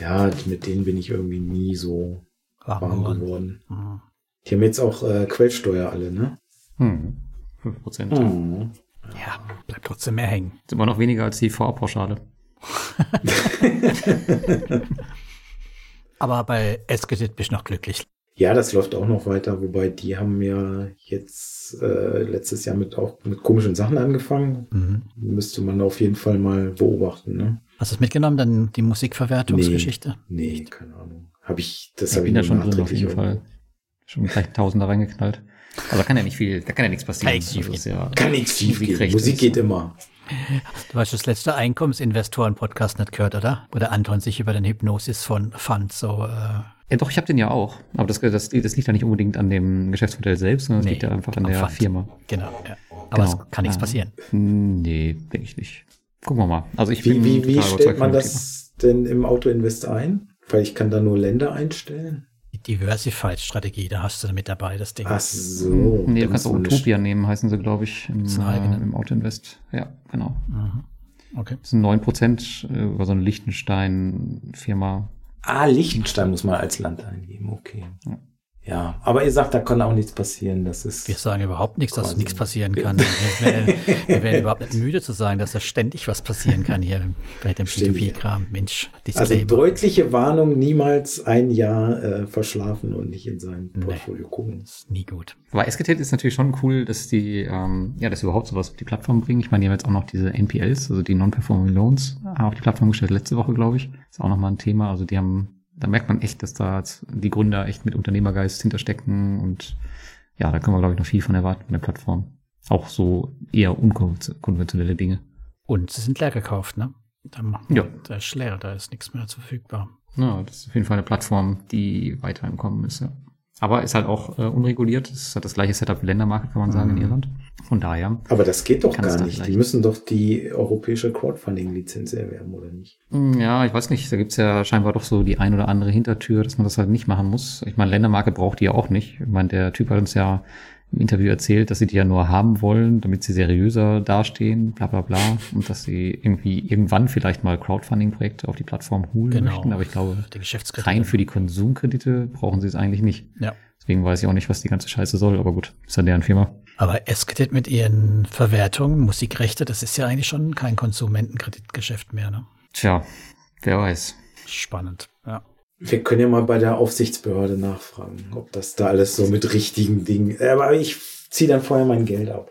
S2: Ja, mit denen bin ich irgendwie nie so warm geworden. Mhm. Die haben jetzt auch äh, Quellsteuer alle, ne?
S1: Hm. 5 Prozent. Hm.
S3: Ja, bleibt trotzdem mehr hängen.
S1: Ist immer noch weniger als die Vorpauschale.
S3: Aber bei Eskedit bin ich noch glücklich.
S2: Ja, das läuft auch noch weiter, wobei die haben ja jetzt äh, letztes Jahr mit auch mit komischen Sachen angefangen. Mhm. Müsste man auf jeden Fall mal beobachten. Ne?
S3: Hast du es mitgenommen, dann die Musikverwertungsgeschichte?
S2: Nee, nee keine Ahnung. Habe ich, das
S1: ja,
S2: habe ich
S1: da schon drin auf jeden Fall. Schon gleich Tausender reingeknallt. Aber da kann ja nicht viel, da kann ja nichts passieren. Kann nichts
S2: schief gehen. Ja kann nichts schief gehen. Musik geht immer.
S3: Du hast das letzte Einkommensinvestoren-Podcast nicht gehört, oder? Wo der Anton sich über den Hypnosis von Fund so. Äh
S1: ja, doch, ich habe den ja auch. Aber das, das, das liegt ja nicht unbedingt an dem Geschäftsmodell selbst, sondern es nee, liegt ja einfach an der Fund. Firma.
S3: Genau, ja. Aber genau. es kann nichts passieren.
S1: Nee, denke ich nicht. Gucken wir mal. Also ich
S2: wie, bin wie, wie stellt man das denn im Autoinvest ein? Weil ich kann da nur Länder einstellen.
S3: Diversified-Strategie, da hast du mit dabei das Ding.
S2: Ach so.
S1: Hm, nee, du kannst auch Utopia nehmen, heißen sie, glaube ich, im, äh, im Autoinvest. Ja, genau. Mhm. Okay. Das sind 9% äh, über so eine Liechtenstein-Firma.
S2: Ah, Liechtenstein muss man als Land eingeben, okay. Ja. Ja, aber ihr sagt, da kann auch nichts passieren. Das ist
S3: wir sagen überhaupt nichts, dass nichts passieren kann. wir, werden, wir werden überhaupt nicht müde zu sagen, dass da ständig was passieren kann hier bei dem P2P-Kram. Mensch.
S2: Also deutliche Warnung, niemals ein Jahr äh, verschlafen und nicht in sein Portfolio nee, gucken.
S3: Ist nie gut.
S1: Aber Esketet ist natürlich schon cool, dass die, ähm, ja, dass sie überhaupt sowas auf die Plattform bringen. Ich meine, die haben jetzt auch noch diese NPLs, also die Non-Performing Loans, auf die Plattform gestellt, letzte Woche, glaube ich. Ist auch nochmal ein Thema. Also die haben da merkt man echt, dass da die Gründer echt mit Unternehmergeist hinterstecken und ja, da können wir, glaube ich, noch viel von erwarten von der Plattform. Auch so eher unkonventionelle Dinge.
S3: Und sie sind leer gekauft, ne? Da, ja. Da ist leer, da ist nichts mehr verfügbar.
S1: Ja, das ist auf jeden Fall eine Plattform, die weiter im Kommen ist, ja. Aber ist halt auch äh, unreguliert. Es hat das gleiche Setup wie Ländermarket, kann man sagen, mhm. in Irland. Von daher.
S2: Aber das geht doch gar nicht. Die müssen doch die europäische Crowdfunding-Lizenz erwerben, oder nicht?
S1: Hm, ja, ich weiß nicht. Da gibt's ja scheinbar doch so die ein oder andere Hintertür, dass man das halt nicht machen muss. Ich meine, Ländermarket braucht die ja auch nicht. Ich meine, der Typ hat uns ja im Interview erzählt, dass sie die ja nur haben wollen, damit sie seriöser dastehen, bla bla bla. Und dass sie irgendwie irgendwann vielleicht mal Crowdfunding-Projekte auf die Plattform holen genau, möchten. Aber ich glaube, rein für die Konsumkredite brauchen sie es eigentlich nicht. Ja. Deswegen weiß ich auch nicht, was die ganze Scheiße soll, aber gut, ist ja deren Firma.
S3: Aber Esketit mit ihren Verwertungen, Musikrechte, das ist ja eigentlich schon kein Konsumentenkreditgeschäft mehr, ne?
S1: Tja, wer weiß.
S3: Spannend, ja.
S2: Wir können ja mal bei der Aufsichtsbehörde nachfragen, ob das da alles so mit richtigen Dingen. Aber ich ziehe dann vorher mein Geld ab.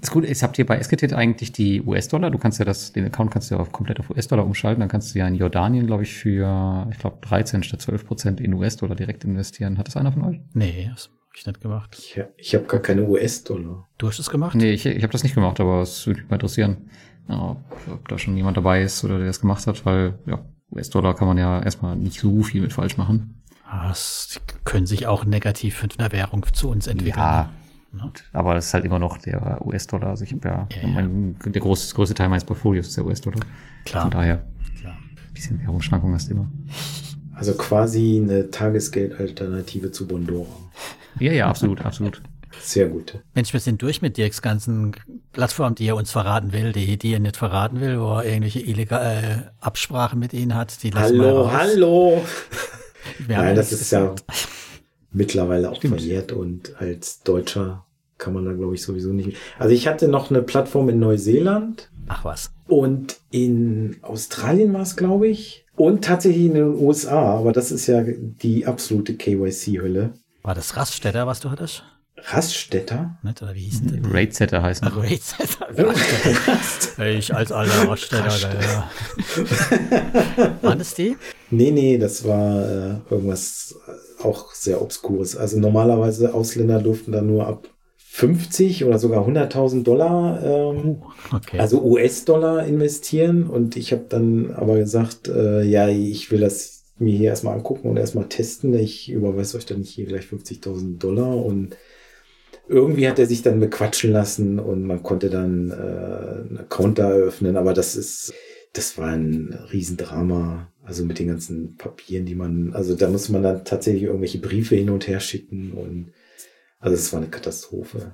S1: Das Gute ist, habt ihr bei Esketit eigentlich die US-Dollar? Du kannst ja das, den Account kannst du ja komplett auf US-Dollar umschalten. Dann kannst du ja in Jordanien, glaube ich, für, ich glaube, 13 statt 12 Prozent in US-Dollar direkt investieren. Hat das einer von euch?
S3: Nee, das ich nicht gemacht.
S2: Ich, ich habe gar keine US-Dollar.
S3: Du hast es gemacht?
S1: Nee, ich, ich habe das nicht gemacht, aber es würde mich mal interessieren. ob, ob da schon jemand dabei ist oder der das gemacht hat, weil ja, US-Dollar kann man ja erstmal nicht so viel mit falsch machen.
S3: Das können sich auch negativ für eine Währung zu uns entwickeln.
S1: Ja, ne? aber es ist halt immer noch der US-Dollar. Also ich habe ja, ja, mein, der große, größte Teil meines Portfolios ist der US-Dollar.
S3: Klar.
S1: Von daher, Klar. ein bisschen Währungsschwankung hast du immer.
S2: Also quasi eine Tagesgeldalternative zu Bondora.
S1: Ja, ja, absolut, absolut.
S2: Sehr gut.
S3: Mensch, wir sind durch mit Dirks ganzen Plattformen, die er uns verraten will, die, die er nicht verraten will, wo er irgendwelche illegale äh, Absprachen mit ihnen hat. Die
S2: hallo, hallo. Nein, das ist gesagt. ja mittlerweile auch Stimmt. verjährt und als Deutscher kann man da, glaube ich, sowieso nicht. Also ich hatte noch eine Plattform in Neuseeland.
S3: Ach was.
S2: Und in Australien war es, glaube ich. Und tatsächlich in den USA, aber das ist ja die absolute KYC-Hölle.
S3: War das Raststätter, was du hattest?
S2: Raststätter?
S3: Nicht, oder wie hieß denn
S1: der? Raidsetter heißt
S3: Ach, Raidsetter. ich als alter Raststätter. Ja. Waren das die?
S2: Nee, nee, das war äh, irgendwas äh, auch sehr Obskures. Also normalerweise Ausländer durften da nur ab 50 oder sogar 100.000 Dollar, ähm, okay. also US-Dollar investieren. Und ich habe dann aber gesagt, äh, ja, ich will das mir hier erstmal angucken und erstmal testen. Ich überweise euch dann nicht hier gleich 50.000 Dollar. Und irgendwie hat er sich dann bequatschen lassen und man konnte dann äh, einen Account da eröffnen. Aber das ist, das war ein Riesendrama. Also mit den ganzen Papieren, die man, also da muss man dann tatsächlich irgendwelche Briefe hin und her schicken und also es war eine Katastrophe.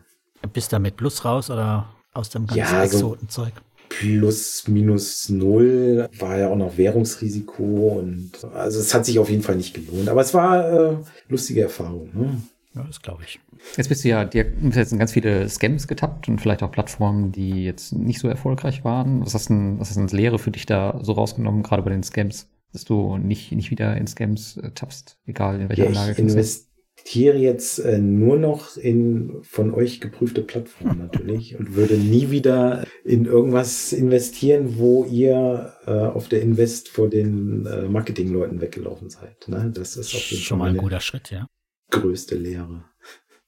S3: Bist du mit Plus raus oder aus dem ganzen
S2: ja,
S3: Exotenzeug? So
S2: plus minus null war ja auch noch Währungsrisiko und also es hat sich auf jeden Fall nicht gelohnt. Aber es war äh, lustige Erfahrung. Ne?
S3: Ja, das glaube ich.
S1: Jetzt bist du ja, dir jetzt in ganz viele Scams getappt und vielleicht auch Plattformen, die jetzt nicht so erfolgreich waren. Was hast du denn, was hast du denn Lehre für dich da so rausgenommen, gerade bei den Scams? Dass du nicht, nicht wieder in Scams äh, tappst, egal in welcher
S2: ja,
S1: Anlage.
S2: Ich investiere jetzt äh, nur noch in von euch geprüfte Plattformen natürlich und würde nie wieder in irgendwas investieren, wo ihr äh, auf der Invest vor den äh, Marketingleuten weggelaufen seid. Ne? Das ist auf
S3: jeden schon mal ein guter Schritt, ja.
S2: Größte Lehre.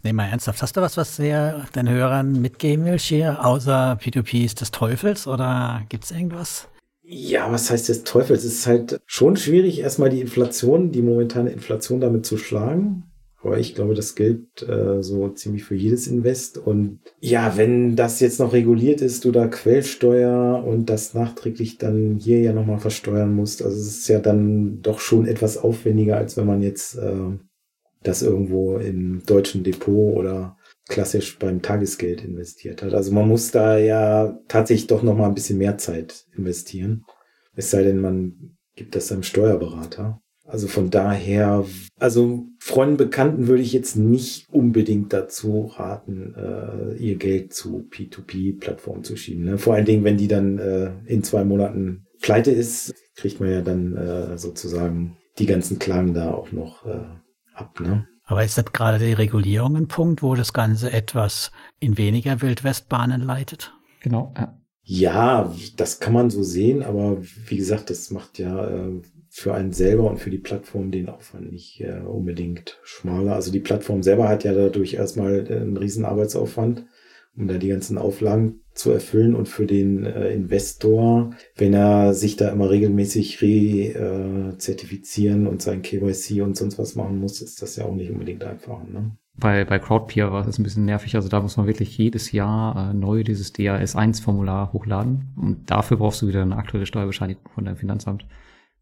S3: Nee, mal ernsthaft. Hast du was, was du den Hörern mitgeben willst hier, außer P2P ist des Teufels oder gibt's irgendwas?
S2: Ja, was heißt des Teufels? Es ist halt schon schwierig, erstmal die Inflation, die momentane Inflation damit zu schlagen. Aber ich glaube, das gilt äh, so ziemlich für jedes Invest. Und ja, wenn das jetzt noch reguliert ist, du da Quellsteuer und das nachträglich dann hier ja nochmal versteuern musst, also es ist ja dann doch schon etwas aufwendiger, als wenn man jetzt äh, das irgendwo im deutschen Depot oder klassisch beim Tagesgeld investiert hat. Also man muss da ja tatsächlich doch nochmal ein bisschen mehr Zeit investieren. Es sei denn, man gibt das einem Steuerberater. Also von daher, also Freunden, Bekannten würde ich jetzt nicht unbedingt dazu raten, äh, ihr Geld zu P2P-Plattformen zu schieben. Ne? Vor allen Dingen, wenn die dann äh, in zwei Monaten pleite ist, kriegt man ja dann äh, sozusagen die ganzen Klagen da auch noch äh, ab. Ne?
S3: Aber ist das gerade die Regulierung ein Punkt, wo das Ganze etwas in weniger Wildwestbahnen leitet?
S1: Genau, ja.
S2: Ja, das kann man so sehen, aber wie gesagt, das macht ja äh, für einen selber und für die Plattform den Aufwand nicht äh, unbedingt schmaler. Also die Plattform selber hat ja dadurch erstmal äh, einen riesen Arbeitsaufwand, um da die ganzen Auflagen zu erfüllen und für den äh, Investor, wenn er sich da immer regelmäßig re-zertifizieren äh, und sein KYC und sonst was machen muss, ist das ja auch nicht unbedingt einfach. Ne?
S1: Bei, bei Crowdpeer war es ein bisschen nervig. Also da muss man wirklich jedes Jahr äh, neu dieses DAS1-Formular hochladen. Und dafür brauchst du wieder eine aktuelle Steuerbescheinigung von deinem Finanzamt.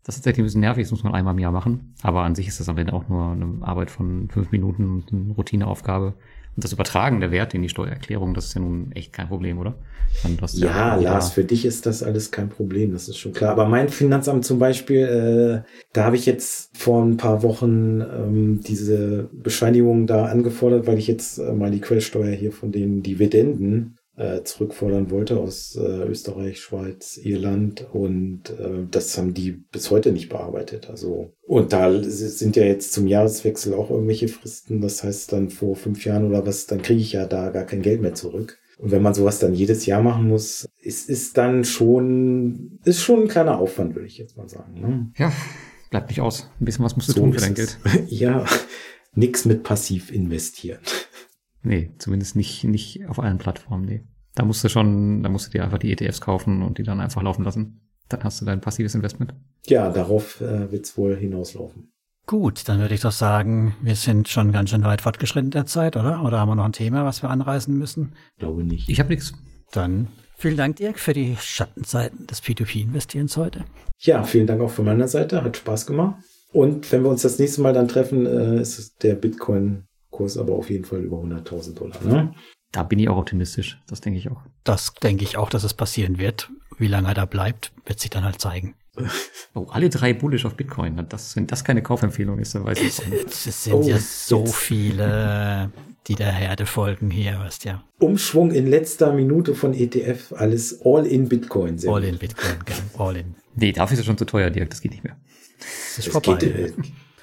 S1: Das ist tatsächlich ein bisschen nervig, das muss man einmal im Jahr machen. Aber an sich ist das am Ende auch nur eine Arbeit von fünf Minuten und eine Routineaufgabe. Und das Übertragen der Werte in die Steuererklärung, das ist ja nun echt kein Problem, oder?
S2: ja, ja Lars, für dich ist das alles kein Problem, das ist schon klar. Aber mein Finanzamt zum Beispiel, äh, da habe ich jetzt vor ein paar Wochen ähm, diese Bescheinigung da angefordert, weil ich jetzt äh, mal die Quellsteuer hier von den Dividenden äh, zurückfordern wollte aus äh, Österreich, Schweiz, Irland und äh, das haben die bis heute nicht bearbeitet. Also und da sind ja jetzt zum Jahreswechsel auch irgendwelche Fristen. Das heißt dann vor fünf Jahren oder was, dann kriege ich ja da gar kein Geld mehr zurück. Und wenn man sowas dann jedes Jahr machen muss, ist, ist dann schon, ist schon ein kleiner Aufwand, würde ich jetzt mal sagen. Ne?
S1: Ja, bleibt nicht aus. Ein bisschen was musst du so tun für dein Geld.
S2: ja, nix mit passiv investieren.
S1: Nee, zumindest nicht, nicht auf allen Plattformen, nee. Da musst du schon, da musst du dir einfach die ETFs kaufen und die dann einfach laufen lassen. Dann hast du dein passives Investment.
S2: Ja, darauf äh, wird es wohl hinauslaufen.
S3: Gut, dann würde ich doch sagen, wir sind schon ganz schön weit fortgeschritten der Zeit, oder? Oder haben wir noch ein Thema, was wir anreißen müssen?
S2: Glaube nicht.
S1: Ich habe nichts.
S3: Dann vielen Dank, Dirk, für die Schattenseiten des P2P-Investierens heute.
S2: Ja, vielen Dank auch von meiner Seite. Hat Spaß gemacht. Und wenn wir uns das nächste Mal dann treffen, äh, ist der Bitcoin-Kurs aber auf jeden Fall über 100.000 Dollar. Ne?
S1: Da bin ich auch optimistisch. Das denke ich auch.
S3: Das denke ich auch, dass es passieren wird. Wie lange er da bleibt, wird sich dann halt zeigen.
S1: Oh, alle drei bullish auf Bitcoin. Das, wenn das keine Kaufempfehlung ist, dann weiß ich nicht.
S3: Es sind
S2: Oh,
S3: ja so
S2: jetzt.
S3: viele, die der Herde folgen hier, weißt ja.
S2: Umschwung in letzter Minute von ETF, alles all in Bitcoin.
S3: All in Bitcoin, gell? All in.
S1: Nee, dafür ist es schon zu teuer, Dirk. Das geht nicht mehr.
S3: Das ist
S2: Das
S3: vorbei.
S2: geht, äh,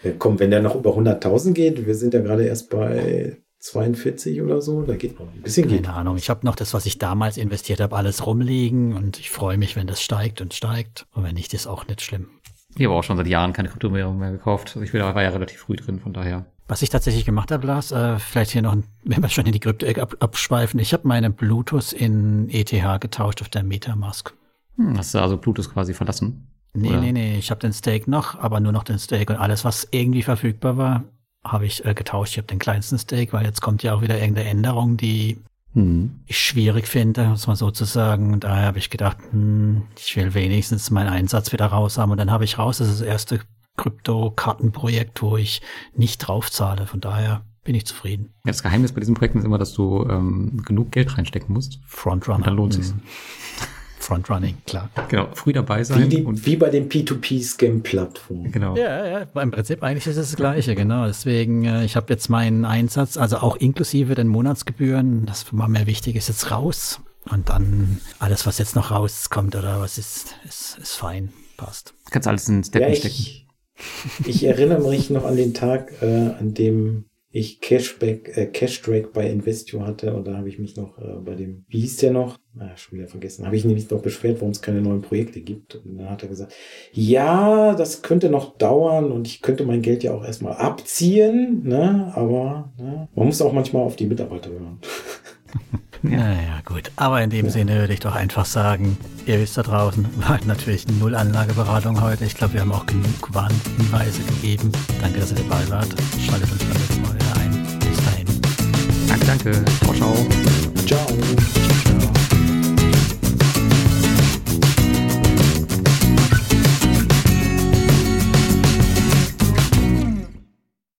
S2: ja, komm, wenn der noch über 100.000 geht, wir sind ja gerade erst bei 42 oder so, da geht noch ein bisschen geht.
S3: Keine Ahnung. Ich habe noch das, was ich damals investiert habe, alles rumliegen und ich freue mich, wenn das steigt und steigt. Und wenn nicht, ist auch nicht schlimm.
S1: Ich habe auch schon seit Jahren keine Kryptowährung mehr gekauft. Also ich war ja relativ früh drin, von daher.
S3: Was ich tatsächlich gemacht habe, Lars, äh, vielleicht hier noch, ein, wenn wir schon in die Krypto-Ecke ab, abschweifen, ich habe meine Bluetooth in ETH getauscht auf der Metamask.
S1: Hm, hast du also Plutus quasi verlassen?
S3: Nee,
S1: Oder?
S3: nee, nee, ich habe den Stake noch, aber nur noch den Stake und alles, was irgendwie verfügbar war, habe ich äh, getauscht. Ich habe den kleinsten Stake, weil jetzt kommt ja auch wieder irgendeine Änderung, die
S1: Hm.
S3: ich schwierig finde, muss man sozusagen. Daher habe ich gedacht, hm, ich will wenigstens meinen Einsatz wieder raus haben. Und dann habe ich raus, das ist das erste Krypto-Kartenprojekt, wo ich nicht draufzahle. Von daher bin ich zufrieden.
S1: Ja, das Geheimnis bei diesen Projekten ist immer, dass du ähm, genug Geld reinstecken musst.
S3: Frontrunner.
S1: Und dann lohnt sich's.
S3: Frontrunning, klar.
S1: Genau, früh dabei
S2: Wie,
S1: sein
S2: die,
S1: und
S2: wie bei den P2P-Scam-Plattformen.
S1: genau.
S3: Ja, ja, im Prinzip eigentlich ist es das Gleiche, genau. Deswegen, äh, ich habe jetzt meinen Einsatz, also auch inklusive den Monatsgebühren, das war mir wichtig, ist jetzt raus. Und dann alles, was jetzt noch rauskommt oder was ist, ist, ist fein, passt.
S1: Kannst alles in Steppen
S2: Ja,
S1: stecken.
S2: ich, ich erinnere mich noch an den Tag, äh, an dem ich Cashback, äh, Cashdrake bei Investio hatte und da habe ich mich noch äh, bei dem, wie hieß der noch? Ah, schon wieder vergessen. Habe ich nämlich noch beschwert, warum es keine neuen Projekte gibt. Und dann hat er gesagt, ja, das könnte noch dauern und ich könnte mein Geld ja auch erstmal abziehen, ne? Aber ne? man muss auch manchmal auf die Mitarbeiter hören.
S1: Ja.
S3: Naja, gut. Aber in dem Sinne würde ich doch einfach sagen, ihr wisst da draußen, war natürlich null Anlageberatung heute. Ich glaube, wir haben auch genug Warnhinweise gegeben. Danke, dass ihr dabei wart. Schaltet uns beim
S1: danke. Ciao, ciao.
S2: Ciao.